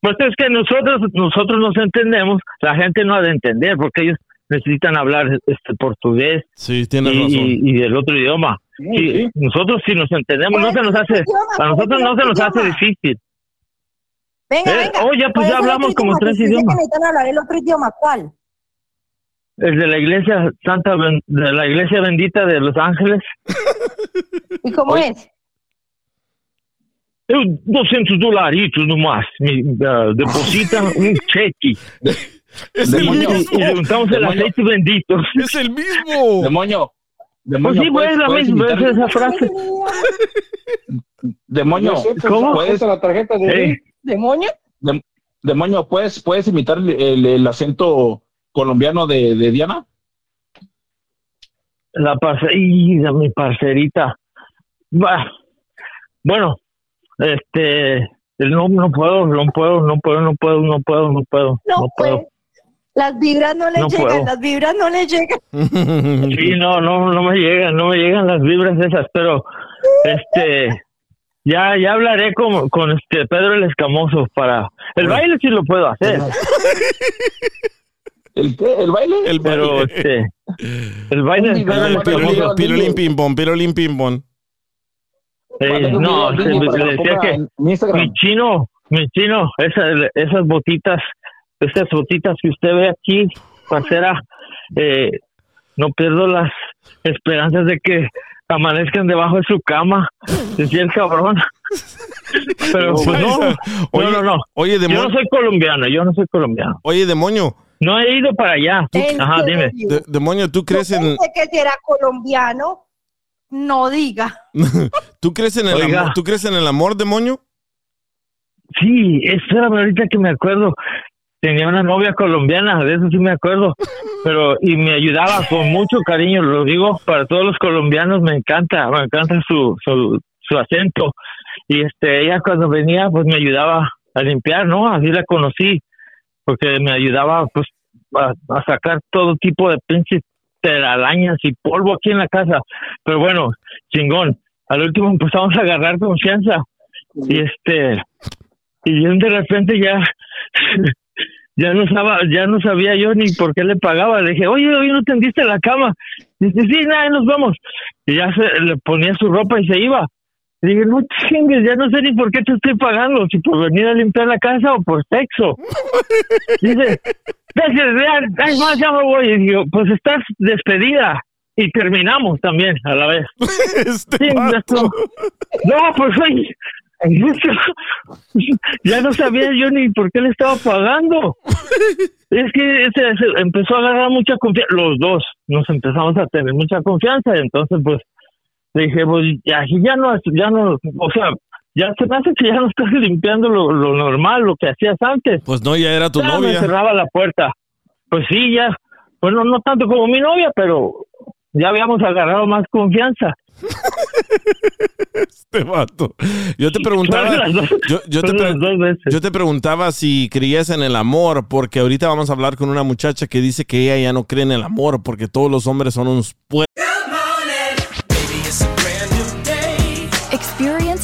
pues es que nosotros, nosotros nos entendemos, la gente no ha de entender porque ellos necesitan hablar este portugués Sí, y, y, y el otro idioma. Sí, nosotros si nos entendemos, no se nos hace, a nosotros no se nos hace difícil. Venga, Eh, venga. oh, ya, pues ¿Cuál ya es el hablamos como idioma? tres Que que idiomas. necesitan hablar el otro idioma, ¿cuál? El de la iglesia Santa, Ben- de la iglesia bendita de Los Ángeles. (laughs) ¿Y cómo es? Eu 200 dolaritos no máximo, me ah, deposita (laughs) un cheque. (laughs) Es el Demonio. Y, mismo. y le untamos el Demonio. aceite bendito. Es el mismo. Demonio. Pues Demonio, sí, pues ¿puedes- la puedes misma, es esa frase. Demonio, pues, ¿Cómo? está la tarjeta de. ¿Demonio? dem- demonio, ¿puedes, puedes imitar el, el- el acento colombiano de, de Diana? La parcerita, mi parcerita. Bah, Bueno, este, No, no puedo, no puedo, no puedo, no puedo, no puedo, no puedo, No, no puedo. Las vibras no le No llegan, puedo. las vibras no le llegan. (laughs) Sí, no, no, no me llegan, no me llegan las vibras esas, pero este, ya, ya hablaré con, con este Pedro el Escamoso para el baile sí lo puedo hacer. (laughs) ¿El qué? ¿El baile? El Pero baile. este, el baile el Pirulín, Escamoso. pirulín, pirulín, pim pom. Eh, no, se- le lo decía que mi chino, mi chino, esas, esas botitas, esas botitas que usted ve aquí, parcera, eh, no pierdo las esperanzas de que amanezcan debajo de su cama, decía el cabrón. (laughs) Pero pues no, Oye, no, no, no. Oye, Yo no demonio. soy colombiano, yo no soy colombiano. Oye, demonio. No he ido para allá. ¿En Ajá, dime. De- demonio, ¿tú crees en Pensé que si era colombiano, no diga. (laughs) tú crees en el Oiga. amor? ¿Tú crees en el amor, demonio? Sí, espérame ahorita que me acuerdo. Tenía una novia colombiana, de eso sí me acuerdo. Pero, y me ayudaba con mucho cariño, lo digo para todos los colombianos, me encanta, me encanta su, su, su acento. Y este, ella cuando venía, pues me ayudaba a limpiar, ¿no? Así la conocí, porque me ayudaba, pues, a, sacar todo tipo de pinches telarañas y polvo aquí en la casa. Pero bueno, chingón. Al último empezamos a agarrar confianza. Y este, y de repente ya (laughs) ya no sabía ya no sabía yo ni por qué le pagaba. Le dije oye hoy no tendiste la cama dice sí nada nos vamos. Y ya se le ponía su ropa y se iba. Le dije no chingues ya no sé ni por qué te estoy pagando si por venir a limpiar la casa o por sexo. (laughs) Dice "Deje, ya, ay, más, ya me voy. Y digo pues estás despedida. Y terminamos también a la vez. (laughs) Este no pues oye ya no sabía yo ni por qué le estaba pagando. Es que ese- ese empezó a agarrar mucha confianza. Los dos nos empezamos a tener mucha confianza. Entonces, pues, le dije, pues, ya, ya no, ya no, o sea, ya se me hace que ya no estás (laughs) limpiando lo, lo normal, lo que hacías antes. Pues no, ya era tu Ya me novia. cerraba la puerta. Pues sí, ya, bueno, no tanto como mi novia, pero ya habíamos agarrado más confianza. (laughs) Este vato. Yo te (laughs) preguntaba, dos- yo, yo te pre- yo te preguntaba si creías en el amor, porque ahorita vamos a hablar con una muchacha que dice que ella ya no cree en el amor, porque todos los hombres son unos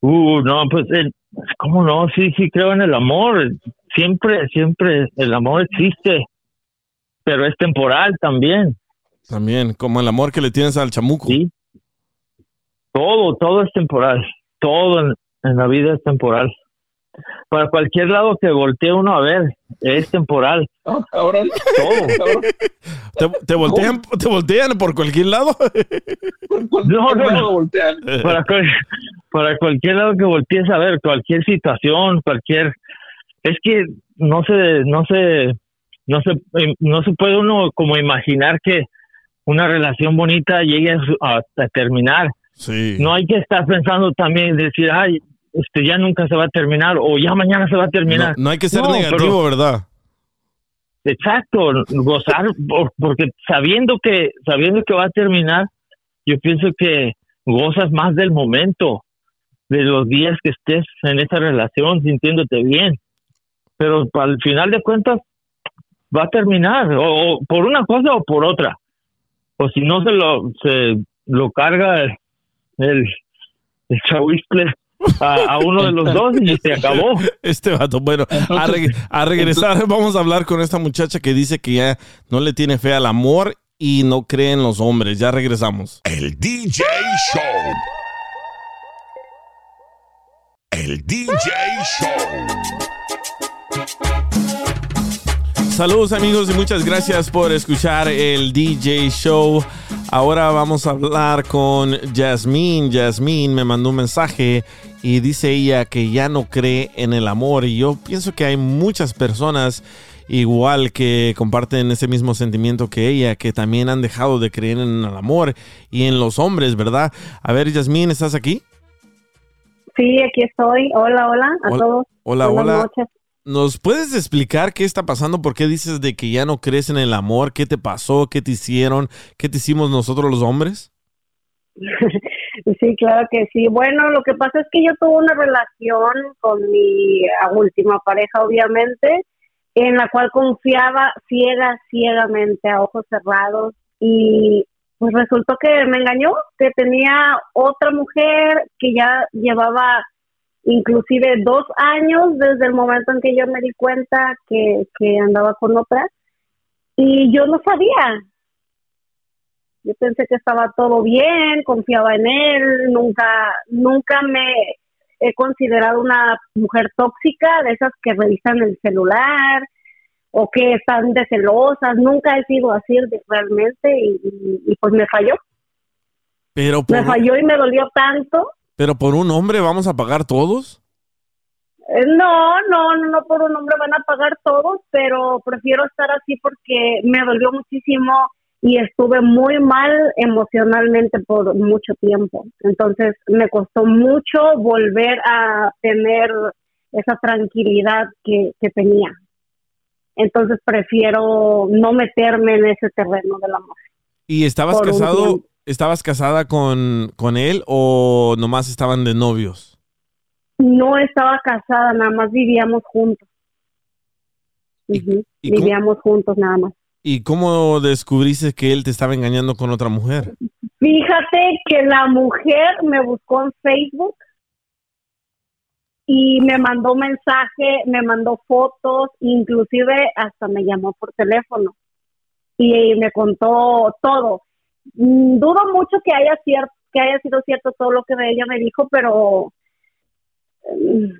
Uh, no, pues, el- ¿cómo no? Sí, sí, creo en el amor. Siempre, siempre el amor existe, pero es temporal también. También, como el amor que le tienes al chamuco. Sí. Todo, todo es temporal. Todo en, en la vida es temporal. Para cualquier lado que voltee uno a ver, es temporal. Ahora, todo. (laughs) ¿Te, te voltean, ¿Te voltean por cualquier lado? (laughs) No, no, no. Para, para cualquier lado que voltees a ver, cualquier situación, cualquier... Es que no se, no se, no se, no se puede uno como imaginar que una relación bonita llegue a, su- a- a terminar. Sí. No hay que estar pensando también, decir, ay, este ya nunca se va a terminar o ya mañana se va a terminar. No, no hay que ser No, negativo, pero- ¿verdad? Exacto, gozar por- porque sabiendo que sabiendo que va a terminar, yo pienso que gozas más del momento, de los días que estés en esa relación sintiéndote bien. Pero al final de cuentas va a terminar o, o por una cosa o por otra. O si no se lo se lo carga el el, el. A, a uno de los dos y se acabó. Este vato, bueno, a, reg- a regresar vamos a hablar con esta muchacha que dice que ya no le tiene fe al amor y no cree en los hombres. Ya regresamos. El DJ Show. El DJ Show. Saludos amigos y muchas gracias por escuchar el DJ Show. Ahora vamos a hablar con Jasmine. Jasmine me mandó un mensaje y dice ella que ya no cree en el amor y yo pienso que hay muchas personas igual que comparten ese mismo sentimiento que ella, que también han dejado de creer en el amor y en los hombres, ¿verdad? A ver, Jasmine, ¿estás aquí? Sí, aquí estoy. Hola, hola a Hola, todos. Hola, Buenas hola. noches. ¿Nos puedes explicar qué está pasando? ¿Por qué dices de que ya no crees en el amor? ¿Qué te pasó? ¿Qué te hicieron? ¿Qué te hicimos nosotros los hombres? (laughs) Sí, claro que sí. Bueno, lo que pasa es que yo tuve una relación con mi última pareja, obviamente, en la cual confiaba ciega, ciegamente, a ojos cerrados. Y pues resultó que me engañó, que tenía otra mujer que ya llevaba inclusive dos años desde el momento en que yo me di cuenta que, que andaba con otra. Y yo no sabía, yo pensé que estaba todo bien, confiaba en él, nunca, nunca me he considerado una mujer tóxica, de esas que revisan el celular o que están de celosas, nunca he sido así realmente y, y- y pues me falló, Pero me por, falló y me dolió tanto. Pero por un hombre vamos a pagar todos. Eh, No, no, no, no por un hombre van a pagar todos, pero prefiero estar así porque me dolió muchísimo y estuve muy mal emocionalmente por mucho tiempo. Entonces me costó mucho volver a tener esa tranquilidad que, que tenía. Entonces prefiero no meterme en ese terreno del amor. ¿Y estabas casado? ¿Estabas casada con, con él o nomás estaban de novios? No estaba casada, nada más vivíamos juntos. Cómo- Vivíamos juntos nada más. ¿Y cómo descubriste que él te estaba engañando con otra mujer? Fíjate que la mujer me buscó en Facebook y me mandó mensaje, me mandó fotos, inclusive hasta me llamó por teléfono y me contó todo. Mm, Dudo mucho que haya cierto, que haya sido cierto todo lo que ella me dijo, pero mm,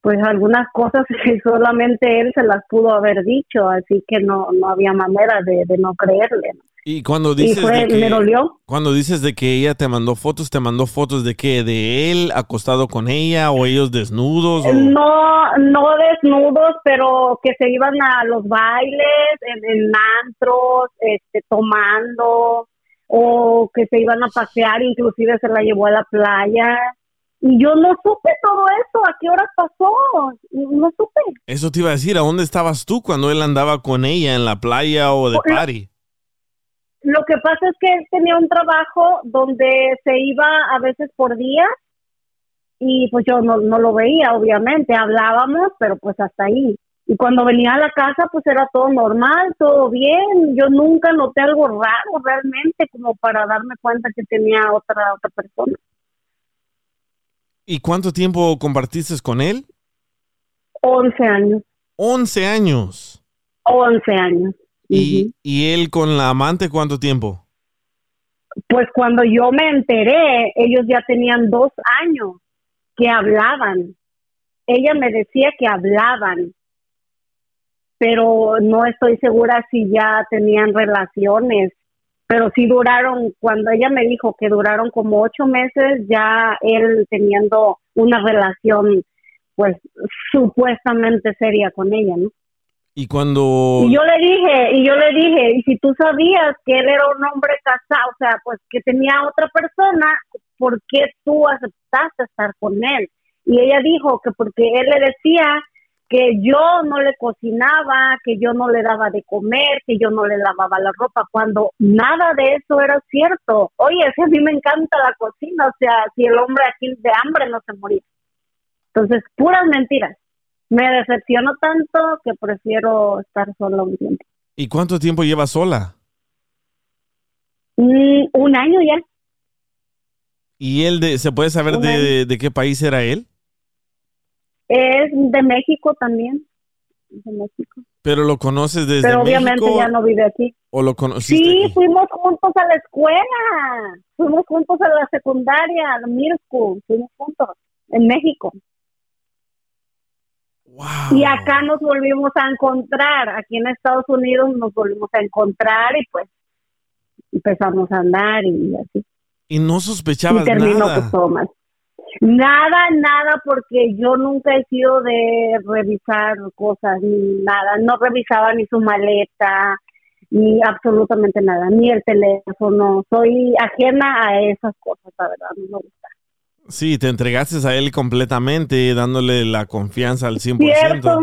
pues algunas cosas (laughs) que solamente él se las pudo haber dicho, así que no no había manera de, de no creerle. ¿no? Y cuando Y dices fue, de que, me dolió. cuando dices de que ella te mandó fotos, ¿te mandó fotos de qué? ¿De él acostado con ella o ellos desnudos? o- No, no desnudos, pero que se iban a los bailes, en, en antros, este, tomando, o que se iban a pasear, inclusive se la llevó a la playa. Y yo no supe todo eso, ¿a qué horas pasó? No supe. Eso te iba a decir, ¿a dónde estabas tú cuando él andaba con ella en la playa o de party? Lo que pasa es que él tenía un trabajo donde se iba a veces por día y pues yo no, no lo veía, obviamente, hablábamos, pero pues hasta ahí. Y cuando venía a la casa, pues era todo normal, todo bien. Yo nunca noté algo raro realmente como para darme cuenta que tenía otra otra persona. ¿Y cuánto tiempo compartiste con él? 11 años. 11 años. 11 años. ¿Y, ¿Y él con la amante cuánto tiempo? Pues cuando yo me enteré, ellos ya tenían dos años que hablaban. Ella me decía que hablaban, pero no estoy segura si ya tenían relaciones. Pero sí duraron, cuando ella me dijo que duraron como ocho meses, ya él teniendo una relación, pues supuestamente seria con ella, ¿no? Y cuando... Y yo le dije, y yo le dije, y si tú sabías que él era un hombre casado, o sea, pues que tenía otra persona, ¿por qué tú aceptaste estar con él? Y ella dijo que porque él le decía que yo no le cocinaba, que yo no le daba de comer, que yo no le lavaba la ropa, cuando nada de eso era cierto. Oye, si a mí me encanta la cocina, o sea, si el hombre aquí de hambre no se moría. Entonces, puras mentiras. Me decepciono tanto que prefiero estar sola un tiempo. ¿Y cuánto tiempo llevas sola? Mm, un año ya. ¿Y él de, se puede saber de qué país era él? Es de México también. De México. Pero lo conoces desde Pero obviamente México ya no vive aquí. o lo conociste Sí, aquí? fuimos juntos a la escuela. Fuimos juntos a la secundaria, a la school. Fuimos juntos en México. Y acá nos volvimos a encontrar. Aquí en Estados Unidos nos volvimos a encontrar y pues empezamos a andar y así. Y no Y sospechabas terminó nada. pues todo mal. Nada, nada, porque yo nunca he sido de revisar cosas, ni nada. No revisaba ni su maleta, ni absolutamente nada, ni el teléfono. Soy ajena a esas cosas, la verdad, no me gusta. Sí, te entregaste a él completamente, dándole la confianza al 100%. Cierto,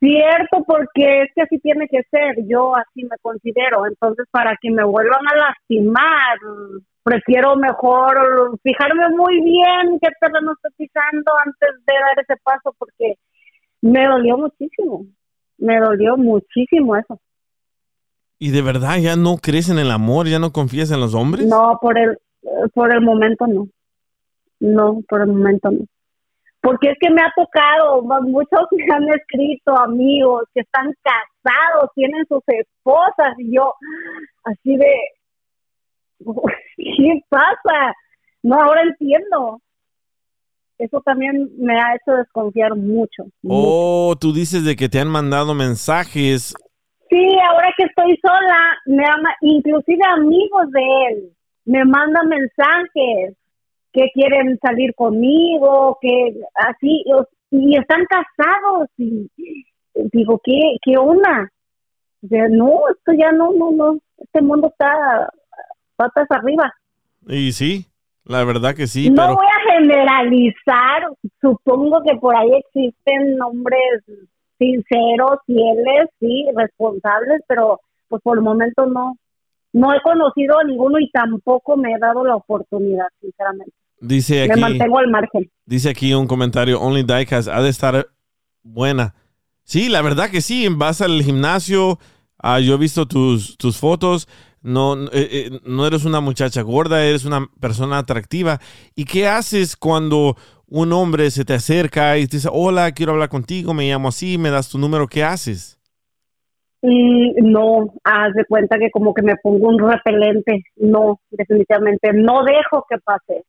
cierto, porque es que así tiene que ser. Yo así me considero. Entonces, para que me vuelvan a lastimar, prefiero mejor fijarme muy bien qué terreno estoy pisando antes de dar ese paso, porque me dolió muchísimo. Me dolió muchísimo eso. ¿Y de verdad ya no crees en el amor? ¿Ya no confías en los hombres? No, por el, por el momento no. No, por el momento no. Porque es que me ha tocado, mu- muchos (laughs) me han escrito amigos que están casados, tienen sus esposas y yo así de, ¿qué pasa? No, ahora entiendo. Eso también me ha hecho desconfiar mucho. Oh, tú dices de que te han mandado mensajes. Sí, ahora que estoy sola, me ama, inclusive amigos de él me mandan mensajes que quieren salir conmigo, que así, y están casados y digo, ¿qué, qué onda? O sea, no, esto ya no, no, no, este mundo está patas arriba. Y sí, la verdad que sí, no pero voy a generalizar, supongo que por ahí existen hombres sinceros, fieles, sí, responsables, pero pues por el momento no. No he conocido a ninguno y tampoco me he dado la oportunidad, sinceramente. dice Me aquí, mantengo al margen. dice aquí un comentario, Only Diecast ha de estar buena. Sí, la verdad que sí, vas al gimnasio, ah, yo he visto tus, tus fotos, no, eh, eh, no eres una muchacha gorda, eres una persona atractiva. ¿Y qué haces cuando un hombre se te acerca y te dice, hola, quiero hablar contigo, me llamo así, me das tu número, ¿qué haces? Y no, haz de cuenta que como que me pongo un repelente. No, definitivamente, no dejo que pase.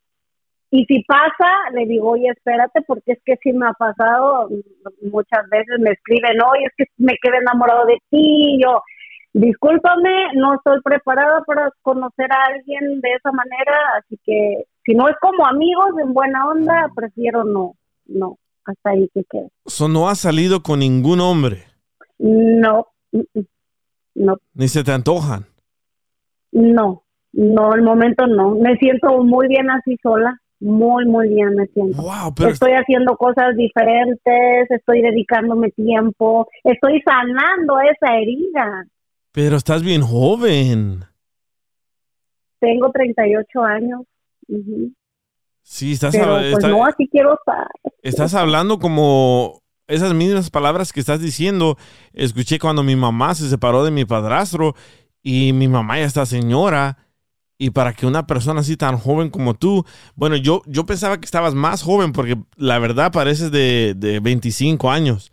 Y si pasa, le digo, oye, espérate, porque es que si me ha pasado, muchas veces me escriben, oye, es que me quedé enamorado de ti. Yo, discúlpame, no estoy preparada para conocer a alguien de esa manera, así que si no es como amigos, en buena onda, prefiero no, no, hasta ahí que quede. So, no has salido con ningún hombre, No, no. ni se te antojan. No, no, el momento no. Me siento muy bien así sola, muy, muy bien me siento. pero- Estoy haciendo cosas diferentes, estoy dedicándome tiempo, estoy sanando esa herida. Pero estás bien joven. Tengo 38 años. ujú. Sí, estás, Pero pues está- no, así quiero estar. estás hablando como esas mismas palabras que estás diciendo. Escuché cuando mi mamá se separó de mi padrastro y mi mamá ya está señora. Y para que una persona así tan joven como tú, bueno, yo, yo pensaba que estabas más joven porque la verdad pareces de, de 25 años.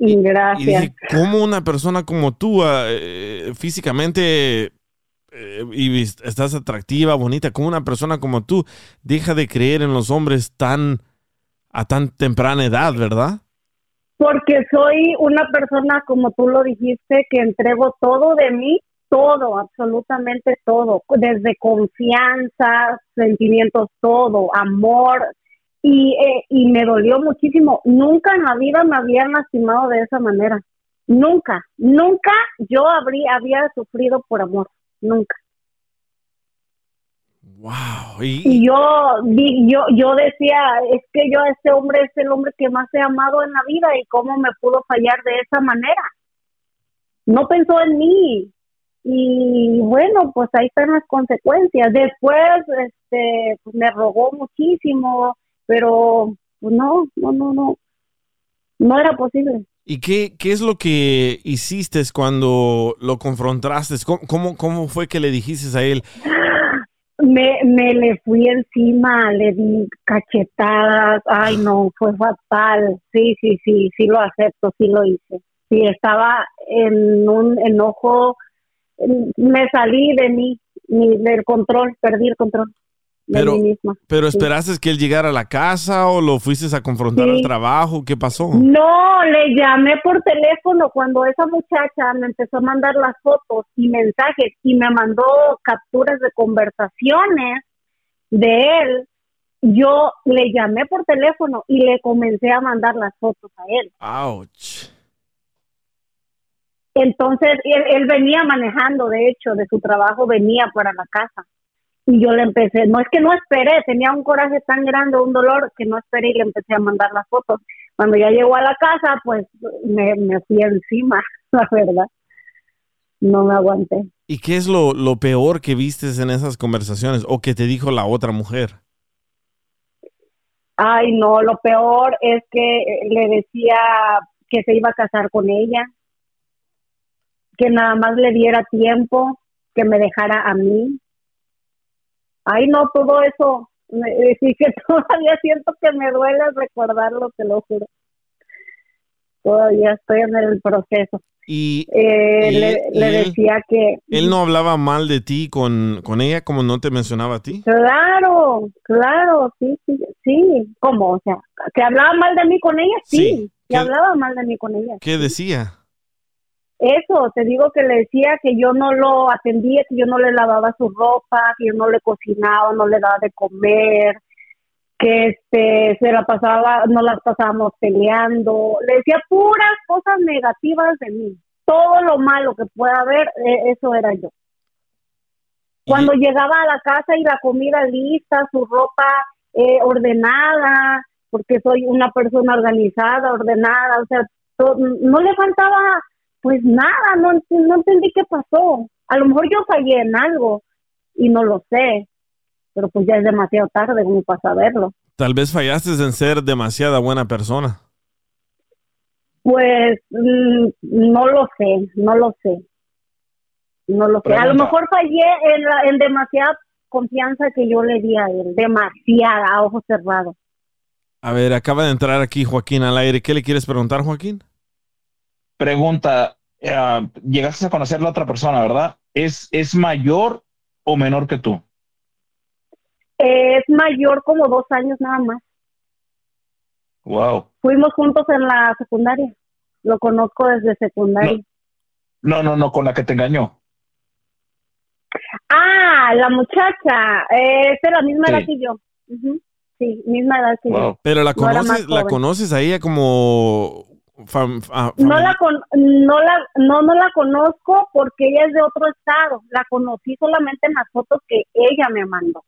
Y Y gracias. dije, ¿cómo una persona como tú, ah, eh, físicamente, eh, y estás atractiva, bonita, cómo una persona como tú deja de creer en los hombres tan a tan temprana edad, verdad? Porque soy una persona, como tú lo dijiste, que entrego todo de mí, todo, absolutamente todo, desde confianza, sentimientos, todo, amor. Y, eh, y me dolió muchísimo. Nunca en la vida me habían lastimado de esa manera. Nunca, nunca yo habría, había sufrido por amor. Nunca. Wow. Y, Y yo, yo, yo decía, es que yo a este hombre es el hombre que más he amado en la vida y cómo me pudo fallar de esa manera. No pensó en mí. Y bueno, pues ahí están las consecuencias. Después, este, pues me rogó muchísimo, pero pues no, no, no, no, no era posible. ¿Y qué, qué es lo que hiciste cuando lo confrontaste? ¿Cómo, cómo, cómo fue que le dijiste a él? (gasps) me, me le fui encima, le di cachetadas, ay no, fue fatal, sí, sí, sí, sí lo acepto, sí lo hice, sí, estaba en un enojo, me salí de mí, mi- del control, perdí el control de Pero, mí misma. pero Sí. esperaste que él llegara a la casa o lo fuiste a confrontar Sí. al trabajo, ¿qué pasó? No, le llamé por teléfono cuando esa muchacha me empezó a mandar las fotos y mensajes y me mandó capturas de conversaciones de él. Yo le llamé por teléfono y le comencé a mandar las fotos a él. Ouch. Entonces él, él venía manejando, de hecho, de su trabajo venía para la casa. Y yo le empecé, no es que no esperé, tenía un coraje tan grande, un dolor, que no esperé y le empecé a mandar las fotos. Cuando ya llegó a la casa, pues me, me fui encima, (laughs) la verdad. No me aguanté. ¿Y qué es lo, lo peor que vistes en esas conversaciones o que te dijo la otra mujer? Ay, no, lo peor es que eh, le decía que se iba a casar con ella, que nada más le diera tiempo, que me dejara a mí. Ay, no, todo eso, me- sí que (laughs) todavía siento que me duele recordarlo, te lo juro. Todavía estoy en el proceso. Y, Eh, y le, él- decía que... ¿Él no hablaba mal de ti con, con ella como no te mencionaba a ti? Claro, claro, sí, sí, sí. ¿Cómo? O sea, que hablaba mal de mí con ella, sí. Sí. Que hablaba mal de mí con ella. ¿Qué decía? Eso, te digo que le decía que yo no lo atendía, que yo no le lavaba su ropa, que yo no le cocinaba, no le daba de comer, que este se la pasaba, no las pasábamos peleando. Le decía puras cosas negativas de mí. Todo lo malo que pueda haber, eh, eso era yo. Cuando llegaba a la casa y la comida lista, su ropa eh, ordenada, porque soy una persona organizada, ordenada, o sea, no le faltaba pues nada, no, ent- no entendí qué pasó. A lo mejor yo fallé en algo y no lo sé, pero pues ya es demasiado tarde como para saberlo. Tal vez fallaste en ser demasiada buena persona. Pues mm, no lo sé, no lo sé. No lo sé. A lo mejor fallé en, la- en demasiada confianza que yo le di a él, demasiada, a ojos cerrados. A ver, acaba de entrar aquí Joaquín al aire. ¿Qué le quieres preguntar, Joaquín? Pregunta, eh, llegaste a conocer a la otra persona, ¿verdad? ¿Es, ¿Es mayor o menor que tú? Es mayor como dos años nada más. Wow. Fuimos juntos en la secundaria. Lo conozco desde secundaria. No, no, no, con la que te engañó. Ah, la muchacha. Eh, es de la misma Sí. edad que yo. Ujú. Sí, misma edad que yo. Pero la No conoces, la joven. conoces a ella como fam- ah, No la con- no la no no la conozco porque ella es de otro estado. La conocí solamente en las fotos que ella me mandó.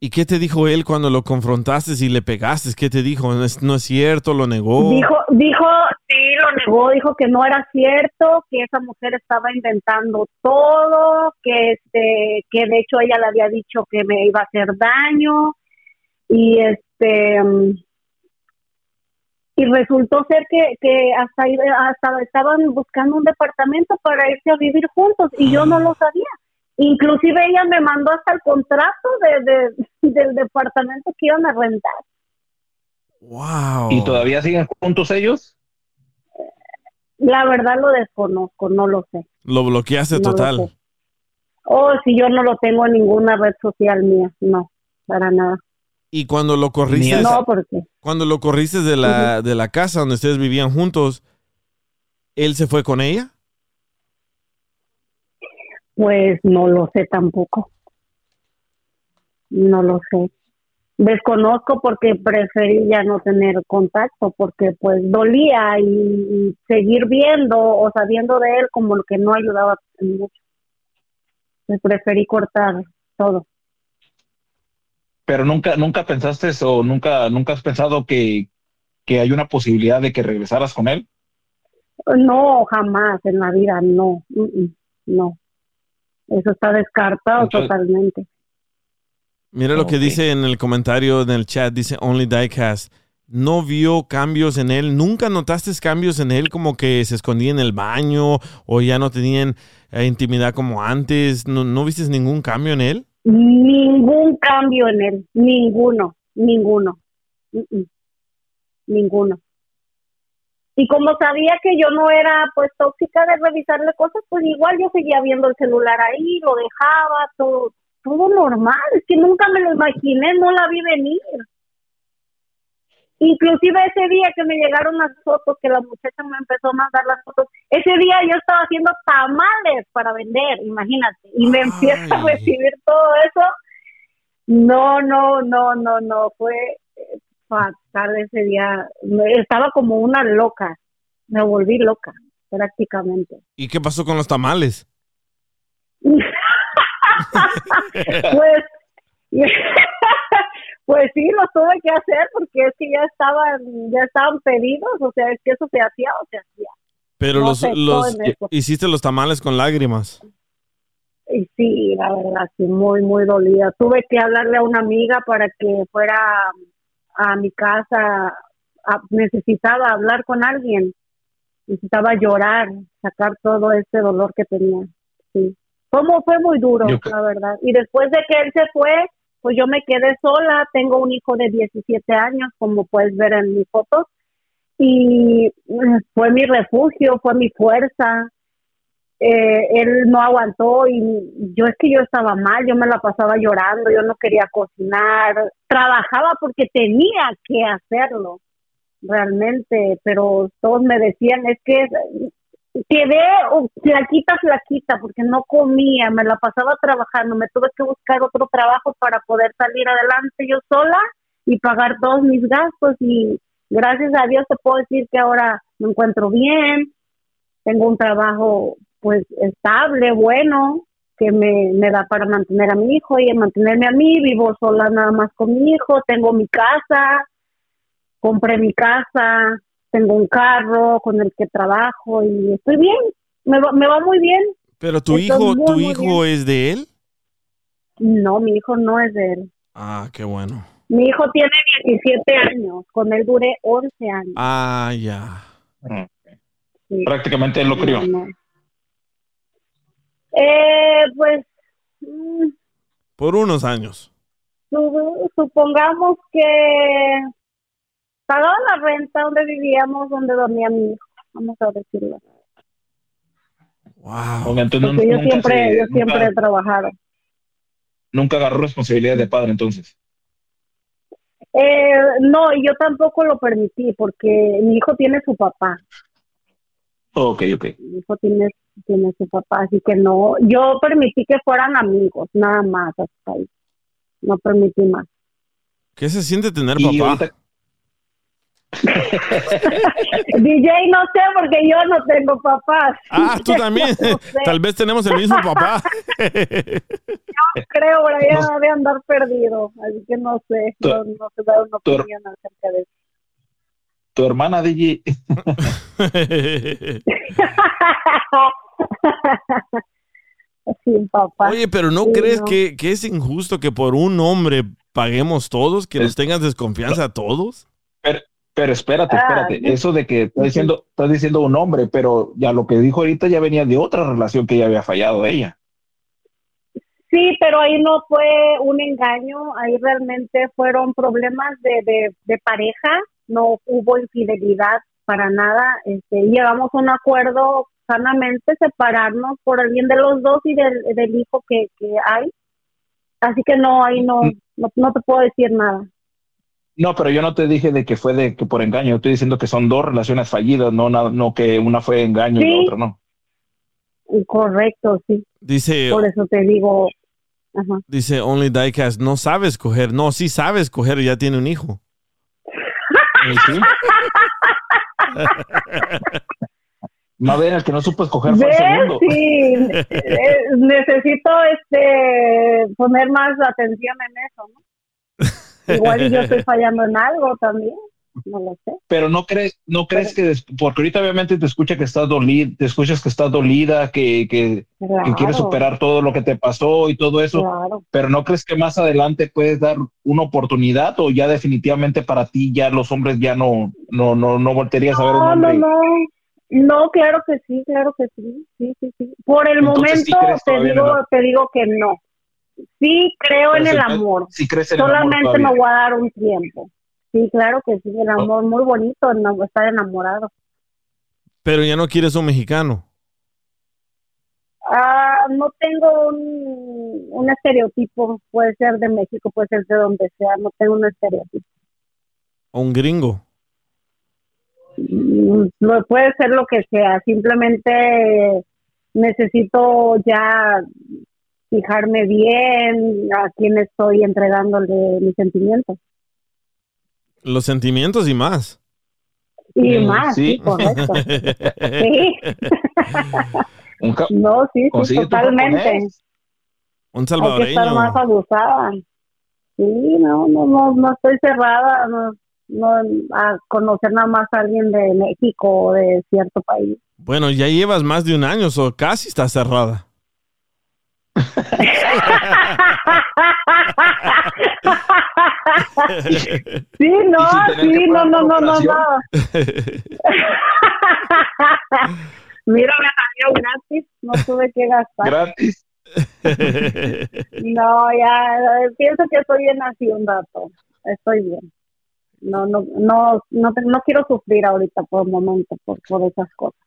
¿Y qué te dijo él cuando lo confrontaste y le pegaste? ¿Qué te dijo? ¿No es, no es cierto? ¿Lo negó? Dijo dijo sí lo negó, dijo que no era cierto, que esa mujer estaba inventando todo, que este que de hecho ella le había dicho que me iba a hacer daño y este mm, y resultó ser que, que hasta, hasta estaban buscando un departamento para irse a vivir juntos y yo no lo sabía. Inclusive ella me mandó hasta el contrato de, de- (laughs) del departamento que iban a rentar. Wow. ¿Y todavía siguen juntos ellos? La verdad lo desconozco, no lo sé. Lo bloqueaste No total. Oh, si yo no lo tengo en ninguna red social mía, no, para nada. Y cuando lo corriste, No, porque cuando lo corriste de la, de la casa donde ustedes vivían juntos, ¿él se fue con ella? pues no lo sé tampoco. No lo sé. Desconozco porque preferí ya no tener contacto porque pues dolía y, y seguir viendo o sabiendo de él como lo que no ayudaba mucho. Pues preferí cortar todo. Pero nunca, nunca pensaste o nunca, nunca has pensado que, que hay una posibilidad de que regresaras con él. No, jamás en la vida, no, no. Eso está descartado Entonces- totalmente. Mira lo que dice en el comentario en el chat, dice Only Diecast. no vio cambios en él. ¿Nunca notaste cambios en él como que se escondía en el baño o ya no tenían eh, intimidad como antes? ¿No, ¿No viste ningún cambio en él? Ningún cambio en él, ninguno, ninguno, ninguno. Y como sabía que yo no era pues tóxica de revisarle cosas, pues igual yo seguía viendo el celular ahí, lo dejaba, todo, todo normal. Es que nunca me lo imaginé, no la vi venir. Inclusive ese día que me llegaron las fotos, que la muchacha me empezó a mandar las fotos, ese día yo estaba haciendo tamales para vender, imagínate, y me empieza a recibir todo eso. No, no, no, no, no, fue eh, fatal ese día. Estaba como una loca, me volví loca prácticamente. ¿Y qué pasó con los tamales? (laughs) pues, (laughs) (laughs) pues sí, lo tuve que hacer porque es que ya estaban, ya estaban pedidos, o sea, es que eso se hacía o se hacía. Pero No los, los hiciste los tamales con lágrimas. Y sí, la verdad, sí, muy, muy dolida. Tuve que hablarle a una amiga para que fuera a mi casa. a- necesitaba hablar con alguien. Necesitaba llorar, sacar todo ese dolor que tenía. Sí. Como fue muy duro, Yo la verdad. Y después de que él se fue, pues yo me quedé sola. Tengo un hijo de 17 años, como puedes ver en mi foto. Y fue mi refugio, fue mi fuerza eh, él no aguantó y yo es que yo estaba mal, yo me la pasaba llorando, yo no quería cocinar, trabajaba porque tenía que hacerlo realmente, pero todos me decían es que quedé oh, flaquita, flaquita porque no comía, me la pasaba trabajando, me tuve que buscar otro trabajo para poder salir adelante yo sola y pagar todos mis gastos y gracias a Dios te puedo decir que ahora me encuentro bien, tengo un trabajo pues estable, bueno, que me, me da para mantener a mi hijo y mantenerme a mí, vivo sola nada más con mi hijo, tengo mi casa, compré mi casa, tengo un carro con el que trabajo y estoy bien, me va, me va muy bien. Pero tu Estoy hijo, muy, tu muy hijo es de él. No, mi hijo no es de él. Ah, qué bueno. Mi hijo tiene 17 años, con él duré 11 años. Ah, ya. Sí. Prácticamente él lo crió. No, no. Eh, pues mm, Por unos años. su- supongamos que pagaba la renta donde vivíamos, donde dormía mi hijo, vamos a decirlo. Ok, entonces yo siempre, se- yo siempre nunca- he trabajado. nunca agarró responsabilidad de padre entonces. Eh, no, y yo tampoco lo permití porque mi hijo tiene su papá, Ok, ok. mi hijo tiene, tiene su papá, así que no, yo permití que fueran amigos, nada más hasta ahí. No permití más. ¿Qué se siente tener Y papá? ahorita- (laughs) DJ no sé porque yo no tengo papás. Ah, tú (laughs) también. No sé. Tal vez tenemos el mismo papá. (laughs) creo por allá de andar perdido, así que no sé, Tu- no, no sé dar una tu- opinión acerca de eso. Tu hermana DJ. Sin papá. Oye, pero ¿no Sí, crees no. Que, que es injusto que por un hombre paguemos todos, que nos tengas desconfianza a todos? Pero, espérate, Ah, espérate. Eso de que estás diciendo, estás diciendo un hombre, pero ya lo que dijo ahorita ya venía de otra relación que ya había fallado ella. Sí, pero ahí no fue un engaño, ahí realmente fueron problemas de, de, de pareja, no hubo infidelidad para nada, este, llegamos a un acuerdo sanamente separarnos por el bien de los dos y del, del hijo que, que hay, así que no, ahí no, no, no te puedo decir nada. No, pero yo no te dije de que fue de que por engaño. Estoy diciendo que son dos relaciones fallidas, no, na- no que una fue engaño y la otra no. Correcto, sí, Dice, por eso te digo, ajá. dice Only Diecast, no sabes coger. No, sí sabes coger, ya tiene un hijo. Más (laughs) bien el que no supo escoger fue el segundo. Sí, (laughs) eh, necesito este poner más atención en eso, ¿no? Igual y yo estoy (laughs) fallando en algo también. no lo sé. Pero no crees, no crees que, des- porque ahorita obviamente te escucha que estás dolida, te escuchas que estás dolida, que, que, que Claro. quieres superar todo lo que te pasó y todo eso, Claro. pero no crees que más adelante puedes dar una oportunidad o ya definitivamente para ti ya los hombres ya no, no, no, no voltearías a ver un No, no, hombre. no. No, claro que sí, claro que sí, sí, sí, sí. Por el Entonces, ¿sí momento te digo, te digo que no. Sí creo en el amor. sí crees en el amor Solamente me voy a dar un tiempo. Sí, claro que sí, el amor muy bonito, estar enamorado. Pero ya no quieres un mexicano. Ah, no tengo un, un estereotipo, puede ser de México, puede ser de donde sea, no tengo un estereotipo. O un gringo. Mm, no puede ser lo que sea, simplemente necesito ya fijarme bien a quién estoy entregándole mis sentimientos. Los sentimientos y más. Y Mm, más, sí, sí. correcto. (laughs) Sí. (laughs) No, sí, sí, totalmente. Un Hay que estar salvadoreño. más abusada. Sí, no, no, no, no estoy cerrada no, no, a conocer nada más a alguien de México o de cierto país. Bueno, ya llevas más de un año, o casi está cerrada. Sí, no, sí, no, no, no, no, no. (laughs) Mira, me salió gratis, no tuve que gastar. Gratis. No, ya, pienso que estoy bien así un rato. Estoy bien. No, no, no, no, no quiero sufrir ahorita por el momento por, por esas cosas.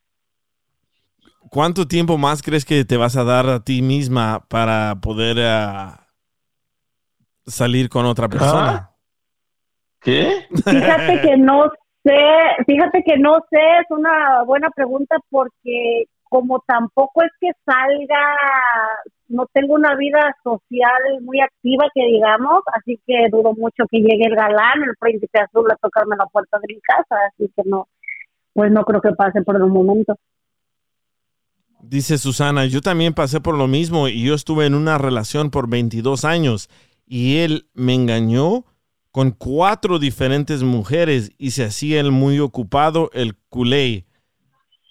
¿Cuánto tiempo más crees que te vas a dar a ti misma para poder ah, salir con otra persona? ¿Qué? Fíjate que no sé, fíjate que no sé, es una buena pregunta porque como tampoco es que salga, no tengo una vida social muy activa que digamos, así que dudo mucho que llegue el galán, el príncipe azul a tocarme la puerta de mi casa, así que no, pues no creo que pase por el momento. Dice Susana, yo también pasé por lo mismo y yo estuve en una relación por 22 años y él me engañó con cuatro diferentes mujeres y se hacía el muy ocupado, el culé.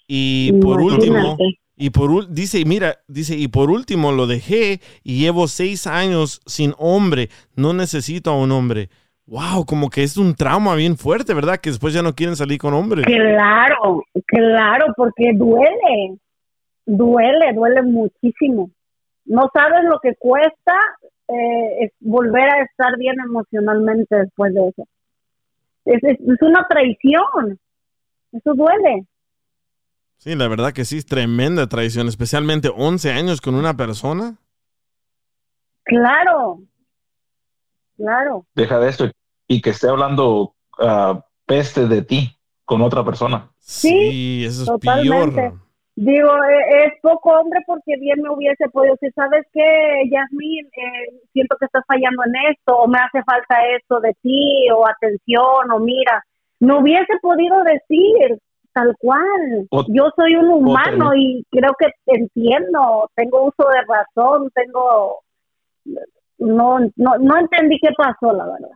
Y por último, y por dice, mira, dice, y por último lo dejé y llevo seis años sin hombre, no necesito a un hombre. Wow, como que es un trauma bien fuerte, ¿verdad? Que después ya no quieren salir con hombres. Claro, claro, porque duele, duele, duele muchísimo. No sabes lo que cuesta eh, es volver a estar bien emocionalmente después de eso. Es, es, es una traición, eso duele. Sí, la verdad que sí, es tremenda traición, especialmente 11 años con una persona. Claro, claro. Deja de esto y que esté hablando ah, peste de ti con otra persona. Sí, eso es Totalmente. peor. Digo, eh, es poco hombre porque bien me hubiese podido decir, ¿sabes qué, Yasmin? Eh, siento que estás fallando en esto, o me hace falta esto de ti, o atención, o mira. No hubiese podido decir tal cual. O- Yo soy un humano y creo que entiendo, tengo uso de razón, tengo... No, no, no entendí qué pasó, la verdad.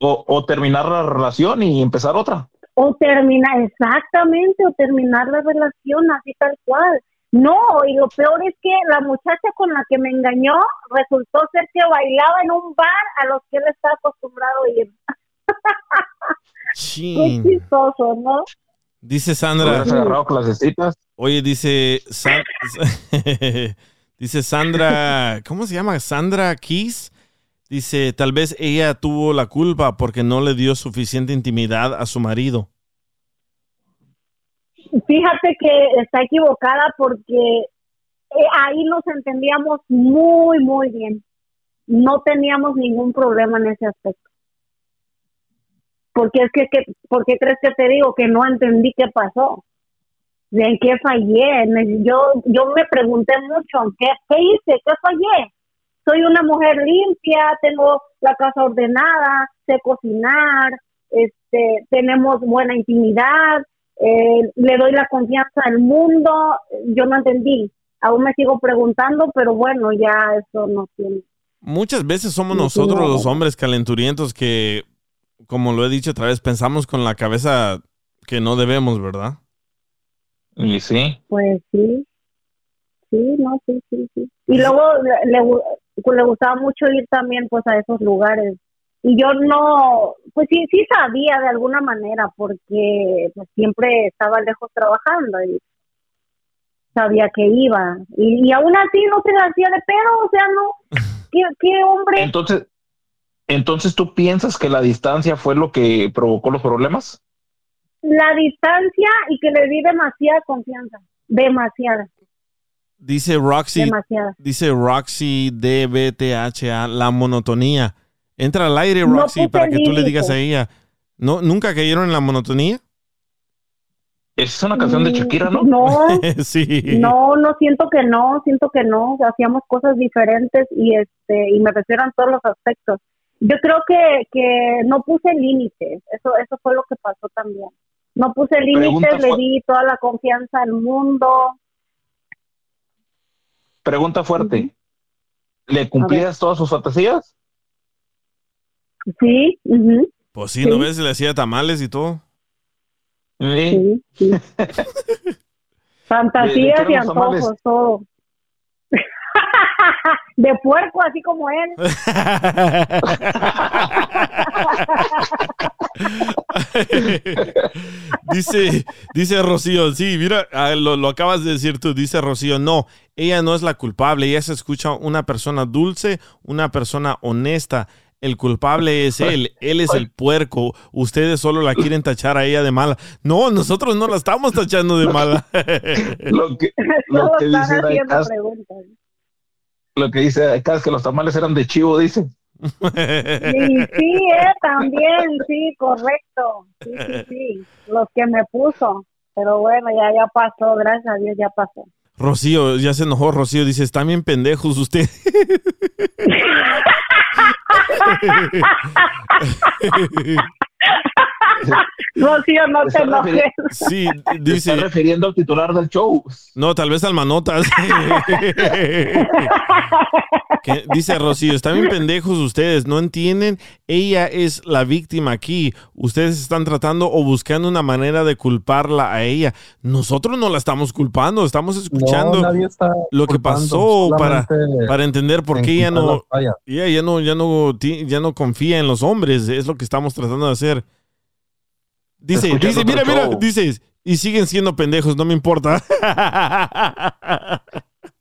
O, o terminar la relación y empezar otra. O terminar exactamente o terminar la relación así tal cual no y lo peor es que la muchacha con la que me engañó resultó ser que bailaba en un bar a los que él está acostumbrado a ir qué chistoso no Dice Sandra. Hubieras agarrado clasecitas. Oye, dice San- (laughs) dice Sandra, ¿cómo se llama? Sandra Keys. Dice, tal vez ella tuvo la culpa porque no le dio suficiente intimidad a su marido. fíjate que está equivocada porque eh, ahí nos entendíamos muy muy bien no teníamos ningún problema en ese aspecto porque es que, que ¿por qué crees que te digo que no entendí qué pasó? ¿En qué fallé? Yo, yo me pregunté mucho, ¿en qué, qué hice? ¿Qué fallé? Soy una mujer limpia, tengo la casa ordenada, sé cocinar, este, tenemos buena intimidad, eh, le doy la confianza al mundo. Yo no entendí. Aún me sigo preguntando, pero bueno, ya eso no tiene. Muchas veces somos nosotros los hombres calenturientos que como lo he dicho otra vez, pensamos con la cabeza que no debemos, ¿verdad? Y sí. Pues sí. Sí, no, sí, sí, sí. Y luego le, le gu- le gustaba mucho ir también pues a esos lugares. Y yo no, pues sí, sí sabía de alguna manera porque pues siempre estaba lejos trabajando y sabía que iba. Y, y aún así no se le hacía de pedo, o sea, no. (laughs) ¿Qué, qué hombre? Entonces, entonces tú piensas que la distancia fue lo que provocó los problemas? La distancia y que le di demasiada confianza. Demasiada, Dice Roxy, dice Roxy DBTHA, la monotonía. Entra al aire, Roxy, para que tú le digas a ella. ¿No, ¿Nunca cayeron en la monotonía? Es una canción de Shakira, ¿no? No, (laughs) sí. No, no siento que no, siento que no, hacíamos cosas diferentes y este y me refiero en todos los aspectos. Yo creo que, que no puse límites, eso eso fue lo que pasó también. No puse límites, le di toda la confianza al mundo. Pregunta fuerte. ¿Le cumplías todas sus fantasías? Sí, ujú, Pues sí, ¿no Sí. ves? Le hacía tamales y todo. Sí. sí, sí. (laughs) Fantasías ¿De- de qué y antojos, todo. (laughs) De puerco, así como él. (laughs) (laughs) dice, dice Rocío, sí, mira, ah, lo, lo acabas de decir tú, dice Rocío, no, ella no es la culpable, ella se escucha una persona dulce, una persona honesta. El culpable es él, él es el puerco. Ustedes solo la quieren tachar a ella de mala. No, nosotros no la estamos tachando de mala. (laughs) Lo que, lo que dice lo que dice acá es que los tamales eran de chivo, dice. Sí, (laughs) sí, eh, también, sí, correcto. Sí, sí, sí, los que me puso. Pero bueno, ya, ya pasó, gracias a Dios, ya pasó. Rocío, ya se enojó Rocío, dice, están bien pendejos ustedes. (laughs) (laughs) (laughs) Rocío, no te enojes. Sí, (laughs) dice. está refiriendo al titular del show. No, tal vez al manotas. (laughs) Que- dice Rocío, están bien pendejos ustedes, no entienden. Ella es la víctima aquí. Ustedes están tratando o buscando una manera de culparla a ella. Nosotros no la estamos culpando, estamos escuchando nadie está lo que pasó para, para entender por qué ella no, ella ya no, ya no, ya no confía en los hombres. Es lo que estamos tratando de hacer. Dice, dice, mira, mira, show. dices, y siguen siendo pendejos, no me importa.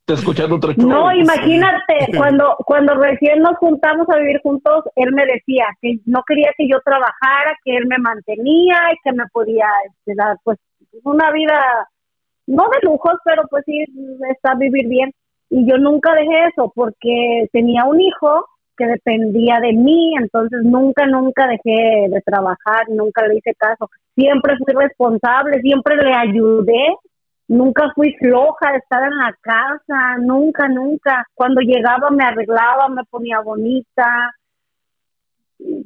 Está escuchando otro show. No, imagínate, (laughs) cuando, cuando recién nos juntamos a vivir juntos, él me decía que no quería que yo trabajara, que él me mantenía y que me podía este, dar pues una vida, no de lujos, pero pues sí, está vivir bien. Y yo nunca dejé eso porque tenía un hijo que dependía de mí, entonces nunca, nunca dejé de trabajar, nunca le hice caso. Siempre fui responsable, siempre le ayudé Nunca fui floja de estar en la casa, nunca, nunca. Cuando llegaba me arreglaba, me ponía bonita.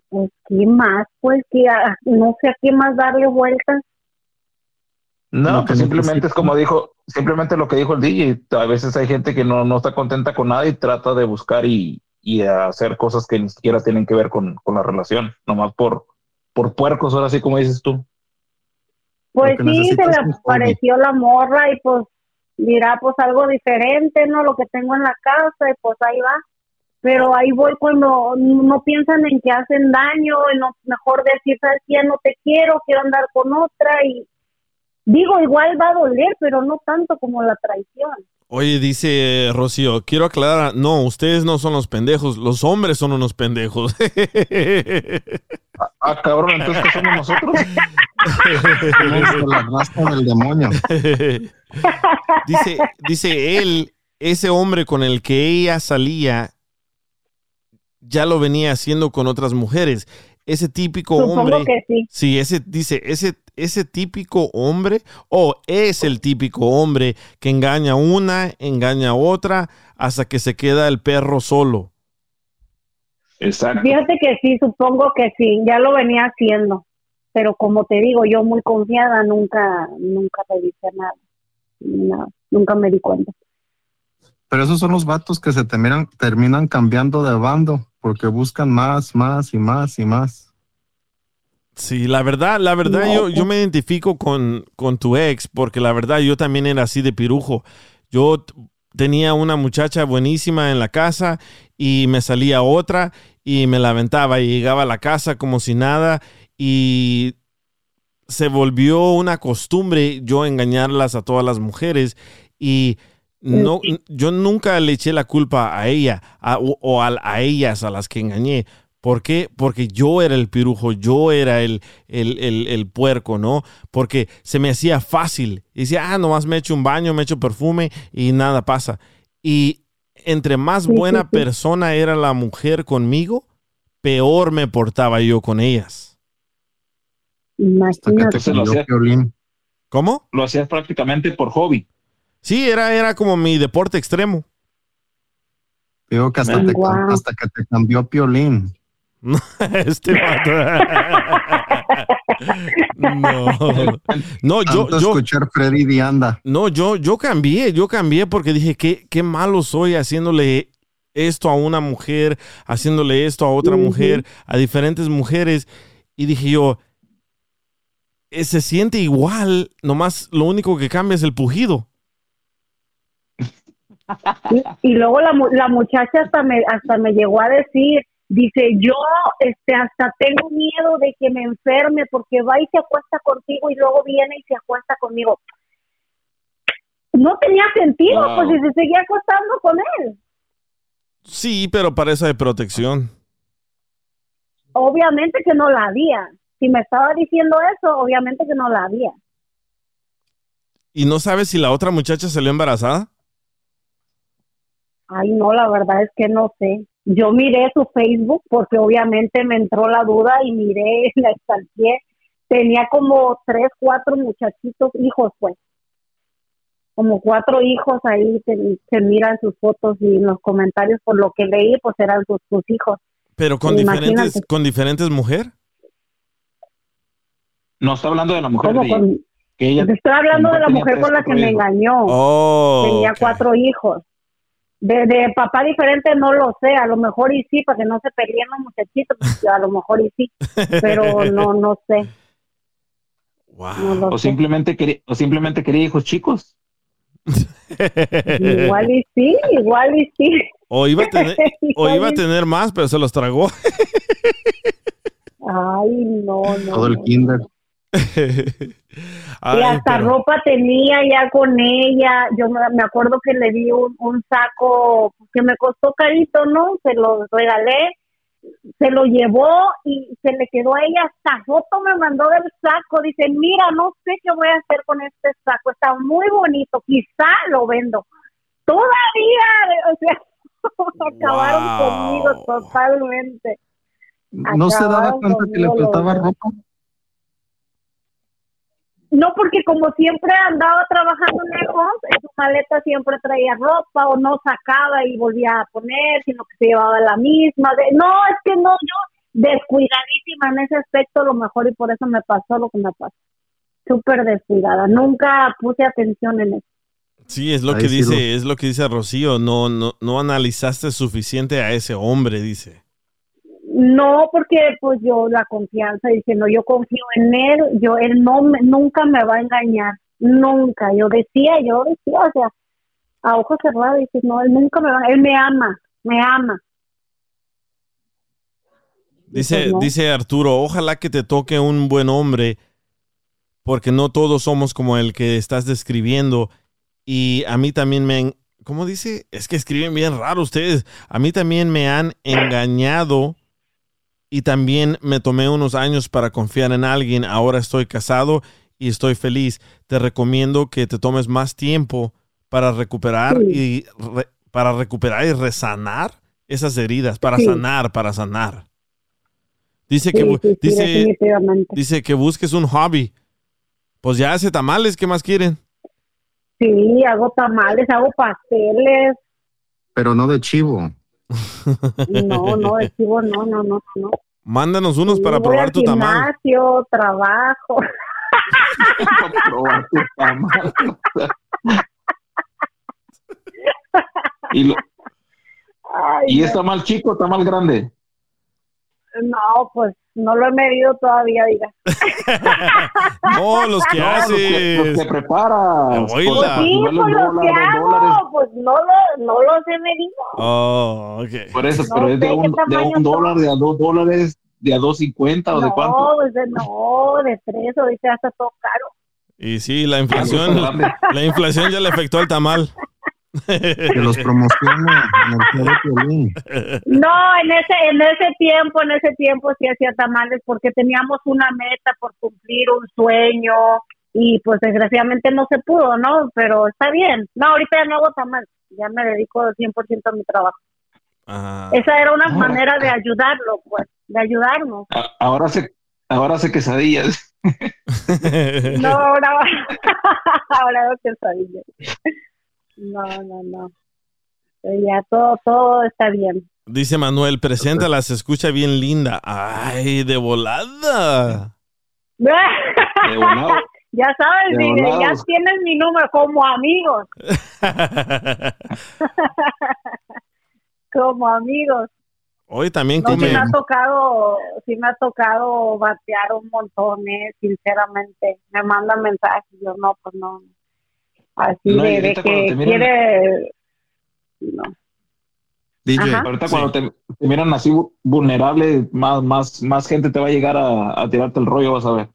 Pues, ¿qué más? Pues, que a- no sé a qué más darle vueltas. No, que pues simplemente necesita. es como dijo, simplemente lo que dijo el DJ. A veces hay gente que no, no está contenta con nada y trata de buscar y, y hacer cosas que ni siquiera tienen que ver con, con la relación, nomás por, por puercos, ahora sí como dices tú. Pues sí, se le apareció la morra y pues dirá pues algo diferente, ¿no? Lo que tengo en la casa y pues ahí va. Pero ahí voy cuando no piensan en que hacen daño, y no, mejor decir, ¿sabes? Ya no te quiero, quiero andar con otra y digo, igual va a doler, pero no tanto como la traición. Oye, dice Rocío, quiero aclarar, no, ustedes no son los pendejos, los hombres son unos pendejos. (laughs) Ah, cabrón, entonces ¿qué somos nosotros? (laughs) La raza del demonio. (laughs) dice, dice él, ese hombre con el que ella salía, ya lo venía haciendo con otras mujeres. Ese típico Supongo hombre. que sí. Sí, ese dice, ese, ese típico hombre, o es el típico hombre que engaña a una, engaña a otra, hasta que se queda el perro solo. Exacto. Fíjate que sí, supongo que sí, ya lo venía haciendo. Pero como te digo, yo muy confiada nunca, nunca revisé nada. No, nunca me di cuenta. Pero esos son los vatos que se terminan, terminan cambiando de bando porque buscan más, más y más y más. Sí, la verdad, la verdad, No, yo, yo me identifico con, con tu ex, porque la verdad yo también era así de pirujo. Yo tenía una muchacha buenísima en la casa y me salía otra y me la aventaba y llegaba a la casa como si nada y se volvió una costumbre yo engañarlas a todas las mujeres y no, yo nunca le eché la culpa a ella a- o, o a, a ellas a las que engañé. ¿Por qué? Porque yo era el pirujo, yo era el, el, el- el puerco, ¿no? Porque se me hacía fácil. Y decía, ah, nomás me echo un baño, me echo perfume y nada pasa. Y entre más buena sí. persona era la mujer conmigo, peor me portaba yo con ellas. Imagínate. Lo ¿Cómo? lo hacías prácticamente por hobby. Sí, era, era como mi deporte extremo. Digo que hasta, te, hasta que te cambió Piolín. (laughs) este no, no, yo, yo, escuchar Freddy Dianda. no, yo, yo cambié, yo cambié porque dije qué, qué malo soy haciéndole esto a una mujer, haciéndole esto a otra mujer, a diferentes mujeres. Y dije yo, eh, se siente igual, nomás lo único que cambia es el pujido. Y, y luego la, la muchacha hasta me, hasta me llegó a decir, dice, yo este, hasta tengo miedo de que me enferme porque va y se acuesta contigo y luego viene y se acuesta conmigo. No tenía sentido, Wow. pues si se seguía acostando con él. Sí, pero para eso hay protección. Obviamente que no la había. Si me estaba diciendo eso, obviamente que no la había. ¿Y no sabes si la otra muchacha salió embarazada? Ay, no, la verdad es que no sé. Yo miré su Facebook porque obviamente me entró la duda y miré, (laughs) la estalqué. Tenía como tres, cuatro muchachitos, hijos, pues. Como cuatro hijos ahí se, se miran sus fotos y en los comentarios, por lo que leí, pues eran sus, sus hijos. Pero con Imagínate. diferentes, con diferentes mujeres. No está hablando de la mujer ¿Cómo de con- que ella Te estoy hablando de la mujer tres, con la que me engañó. Oh, Tenía cuatro hijos. De, de papá diferente no lo sé, a lo mejor y sí, para que no se peleen los muchachitos, pues, a lo mejor y sí, pero no, no sé. No lo O sé. simplemente quería, o simplemente quería hijos chicos. Igual y sí, igual y sí. O iba a tener, (laughs) o iba a tener más, pero se los tragó. Ay, no, no. Todo el no. (laughs) Y hasta pero- ropa tenía ya con ella. Yo me, acuerdo que le di un, un saco que me costó carito, ¿no? Se lo regalé, se lo llevó y se le quedó a ella. Hasta foto me mandó del saco. Dice, mira, no sé qué voy a hacer con este saco. Está muy bonito. Quizá lo vendo. Todavía, o sea, (laughs) acabaron Wow. conmigo totalmente. ¿No se daba cuenta que le faltaba ropa? No, porque como siempre andaba trabajando lejos, en su maleta siempre traía ropa o no sacaba y volvía a poner, sino que se llevaba la misma. De, no, es que no, yo descuidadísima en ese aspecto, a lo mejor y por eso me pasó lo que me pasó. Súper descuidada. Nunca puse atención en eso. Sí, es lo Ahí que sí dice, lo- es lo que dice Rocío. No, no, no analizaste suficiente a ese hombre, dice. No, porque pues yo la confianza, dice, no, yo confío en él, yo, él no, me- nunca me va a engañar, nunca. Yo decía, yo decía, o sea, a ojos cerrados, dice, no, él nunca me va, él me ama, me ama. Dice, pues no. dice Arturo, ojalá que te toque un buen hombre, porque no todos somos como el que estás describiendo. Y a mí también me... en- ¿Cómo dice? Es que escriben bien raro ustedes. A mí también me han engañado y también me tomé unos años para confiar en alguien. Ahora estoy casado y estoy feliz. Te recomiendo que te tomes más tiempo para recuperar y re- para recuperar y resanar esas heridas, para Sí. sanar, para sanar. Dice que Sí, sí, dice que busques un hobby. Pues ya hace tamales, ¿qué más quieren? Sí, hago tamales, hago pasteles, Pero no de chivo. No, no, chivo, no, no, no, no. Mándanos unos para Voy probar al tu tamal. gimnasio, trabajo. Probar tu tamal. y, lo- Ay, y no. está mal chico, está mal grande. No, pues no lo he medido todavía, diga. (laughs) No, los que No, los que, los haces. que preparas. Pues, Sí, pues los los que hago, pues no, lo, no los he medido. Oh, ok. Por eso, No pero es de un, de un dólar, de a dos dólares, de a dos cincuenta o de no, cuánto. pues de, no, de tres, ahorita ya está todo caro. Y sí, la inflación, la inflación ya le afectó al tamal. Que los promocione en el show de Piolín. No, en ese, en ese tiempo, en ese tiempo sí hacía tamales porque teníamos una meta por cumplir, un sueño y pues desgraciadamente no se pudo, ¿no? Pero está bien. No, ahorita ya no hago tamales, ya me dedico 100% a mi trabajo. Ah. Esa era una Ahora. manera de ayudarlo, pues, de ayudarnos. Ahora se, ahora hace quesadillas. No, ahora, (laughs) ahora hago quesadillas. No, no, no. Pero Ya todo, todo está bien. Dice Manuel, preséntala, se escucha bien linda. Ay, de volada. (laughs) Ya sabes, Miguel, ya tienes mi número como amigos, (laughs) como amigos. Hoy también No, sí come. me ha tocado, sí me ha tocado batear un montón, eh, sinceramente. Me mandan mensajes, yo no, pues no. Así No, y de, de ahorita cuando que te miran- quiere, no. DJ. Ajá. Ahorita cuando te, te miran así vu- vulnerable, más, más, más gente te va a llegar a, a tirarte el rollo, vas a ver.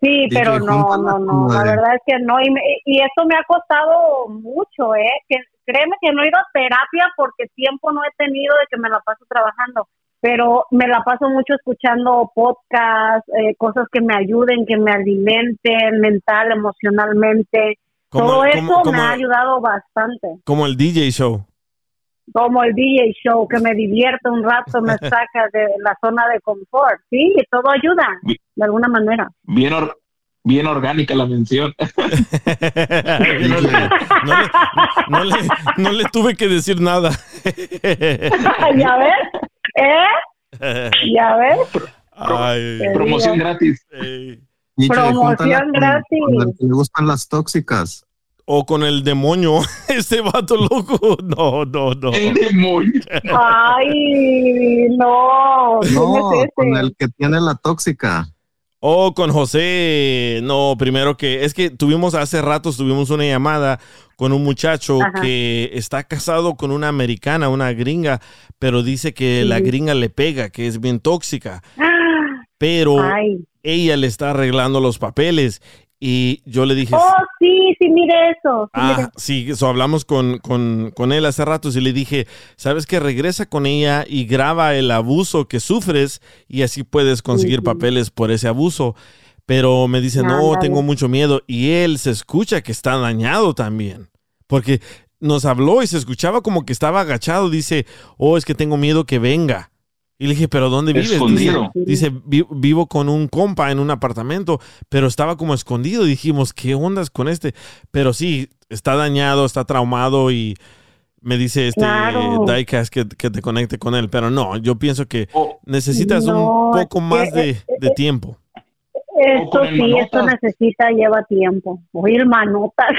Sí, DJ, pero no, no, no, la verdad es que no. Y, me- y esto me ha costado mucho, ¿eh? Que, créeme que no he ido a terapia porque tiempo no he tenido de que me la paso trabajando, pero me la paso mucho escuchando podcasts, eh, cosas que me ayuden, que me alimenten mental, emocionalmente. Como- Todo como- eso como- me ha ayudado bastante. Como el DJ show. Como el DJ show, que me divierte un rato, me (laughs) saca de la zona de confort. Sí, todo ayuda, de alguna manera. Bien, or- bien orgánica la mención. (laughs) no, le, no le- no le- no le tuve que decir nada. (laughs) ¿Ya ves? ¿Eh? ¿Ya ves? Ay. Promoción digo. gratis. Promoción júntala con- gratis. con el que le gustan las tóxicas. O con el demonio. (laughs) Este vato loco. No, no, no. El demonio. Ay, no. ¿quién No, es ese? con el que tiene la tóxica. Oh, con José. No, primero que es que tuvimos hace rato tuvimos una llamada con un muchacho Ajá. que está casado con una americana, una gringa, pero dice que la gringa le pega, que es bien tóxica. (gasps) Pero Ay. ella le está arreglando los papeles y yo le dije, Oh, sí, sí, mire eso. Sí, mire. Ah, sí, eso hablamos con, con, con él hace rato y le dije, ¿sabes qué? Regresa con ella y graba el abuso que sufres y así puedes conseguir papeles por ese abuso. Pero me dice, no, tengo mucho miedo. Y él se escucha que está dañado también. Porque nos habló y se escuchaba como que estaba agachado. Dice, oh, es que tengo miedo que venga. Y le dije, ¿pero dónde vives? Dice, Escondido. dice, "Vi- vivo con un compa en un apartamento, pero estaba como escondido. Dijimos, ¿qué ondas con este? Pero sí, está dañado, está traumado y me dice este Claro. Diecast que, que te conecte con él. Pero no, yo pienso que necesitas No, un poco más que- de, de tiempo. Eso sí, eso necesita, lleva tiempo. Oír manotas.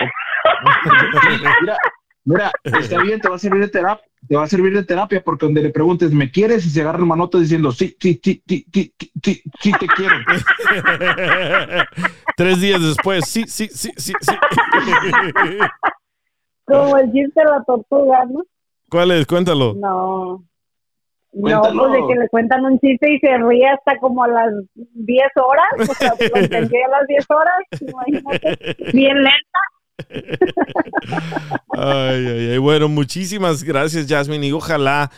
(laughs) mira, mira, está bien, te va a servir de terapia, te va a servir de terapia porque donde le preguntes, ¿me quieres? Y se agarran manotas diciendo, sí, sí, sí, sí, sí, sí, te quiero. (laughs) Tres días después, sí, sí, sí, sí, sí. Como el chiste de la tortuga, ¿no? ¿Cuál es? Cuéntalo. No, no, pues de que le cuentan un chiste y se ríe hasta como a las 10 horas. O sea, lo entendí a las 10 horas. Imagínate. (laughs) Bien lenta. Ay, ay, ay. Bueno, muchísimas gracias, Jasmine. Y ojalá,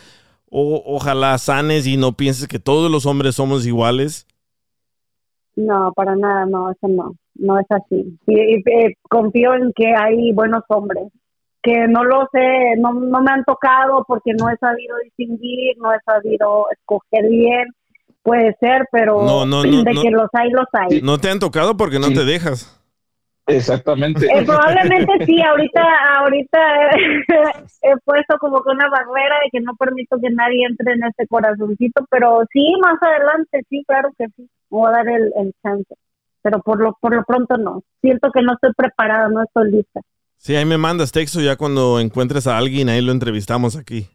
o- ojalá sanes y no pienses que todos los hombres somos iguales. No, para nada, no, eso no. No es así. Y, y, eh, confío en que hay buenos hombres. Que no lo sé, no, no me han tocado porque no he sabido distinguir, no he sabido escoger bien. Puede ser, pero No, no, no, de no. que los hay, los hay. No te han tocado porque no te dejas. Exactamente. Eh, probablemente sí, ahorita, ahorita (laughs) he puesto como que una barrera de que no permito que nadie entre en este corazoncito, pero sí, más adelante, sí, claro que sí, voy a dar el, el chance, pero por lo, por lo pronto no, siento que no estoy preparada, no estoy lista. Sí, ahí me mandas texto ya cuando encuentres a alguien, ahí lo entrevistamos aquí.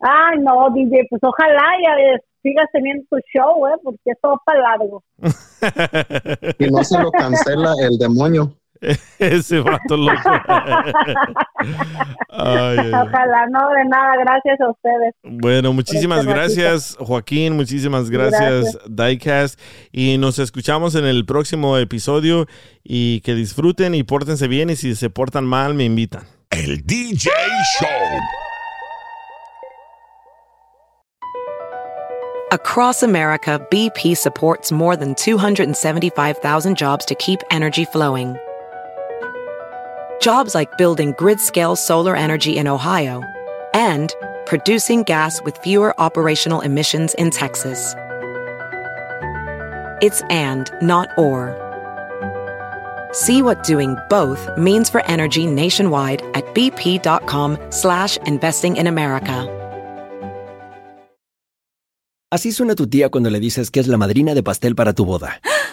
Ay, no, DJ, pues ojalá ya eh, sigas teniendo tu show, ¿eh? Porque esto va para largo. (laughs) Y no se lo cancela el demonio. (laughs) Ese vato loco. (laughs) Ay. Ojalá, no, de nada, gracias a ustedes. Bueno, muchísimas Este ratito. gracias, Joaquín. Muchísimas gracias, Gracias. Diecast. Y nos escuchamos en el próximo episodio. Y que disfruten y pórtense bien. Y si se portan mal, me invitan. El DJ Show. Across America, BP supports more than 275,000 jobs to keep energy flowing. Jobs like building grid scale solar energy in Ohio and producing gas with fewer operational emissions in Texas. It's and, not or. See what doing both means for energy nationwide at bp.com slash investing in America. Así suena tu tía cuando le dices que es la madrina de pastel para tu boda. (gasps) (gasps) ¡Ah!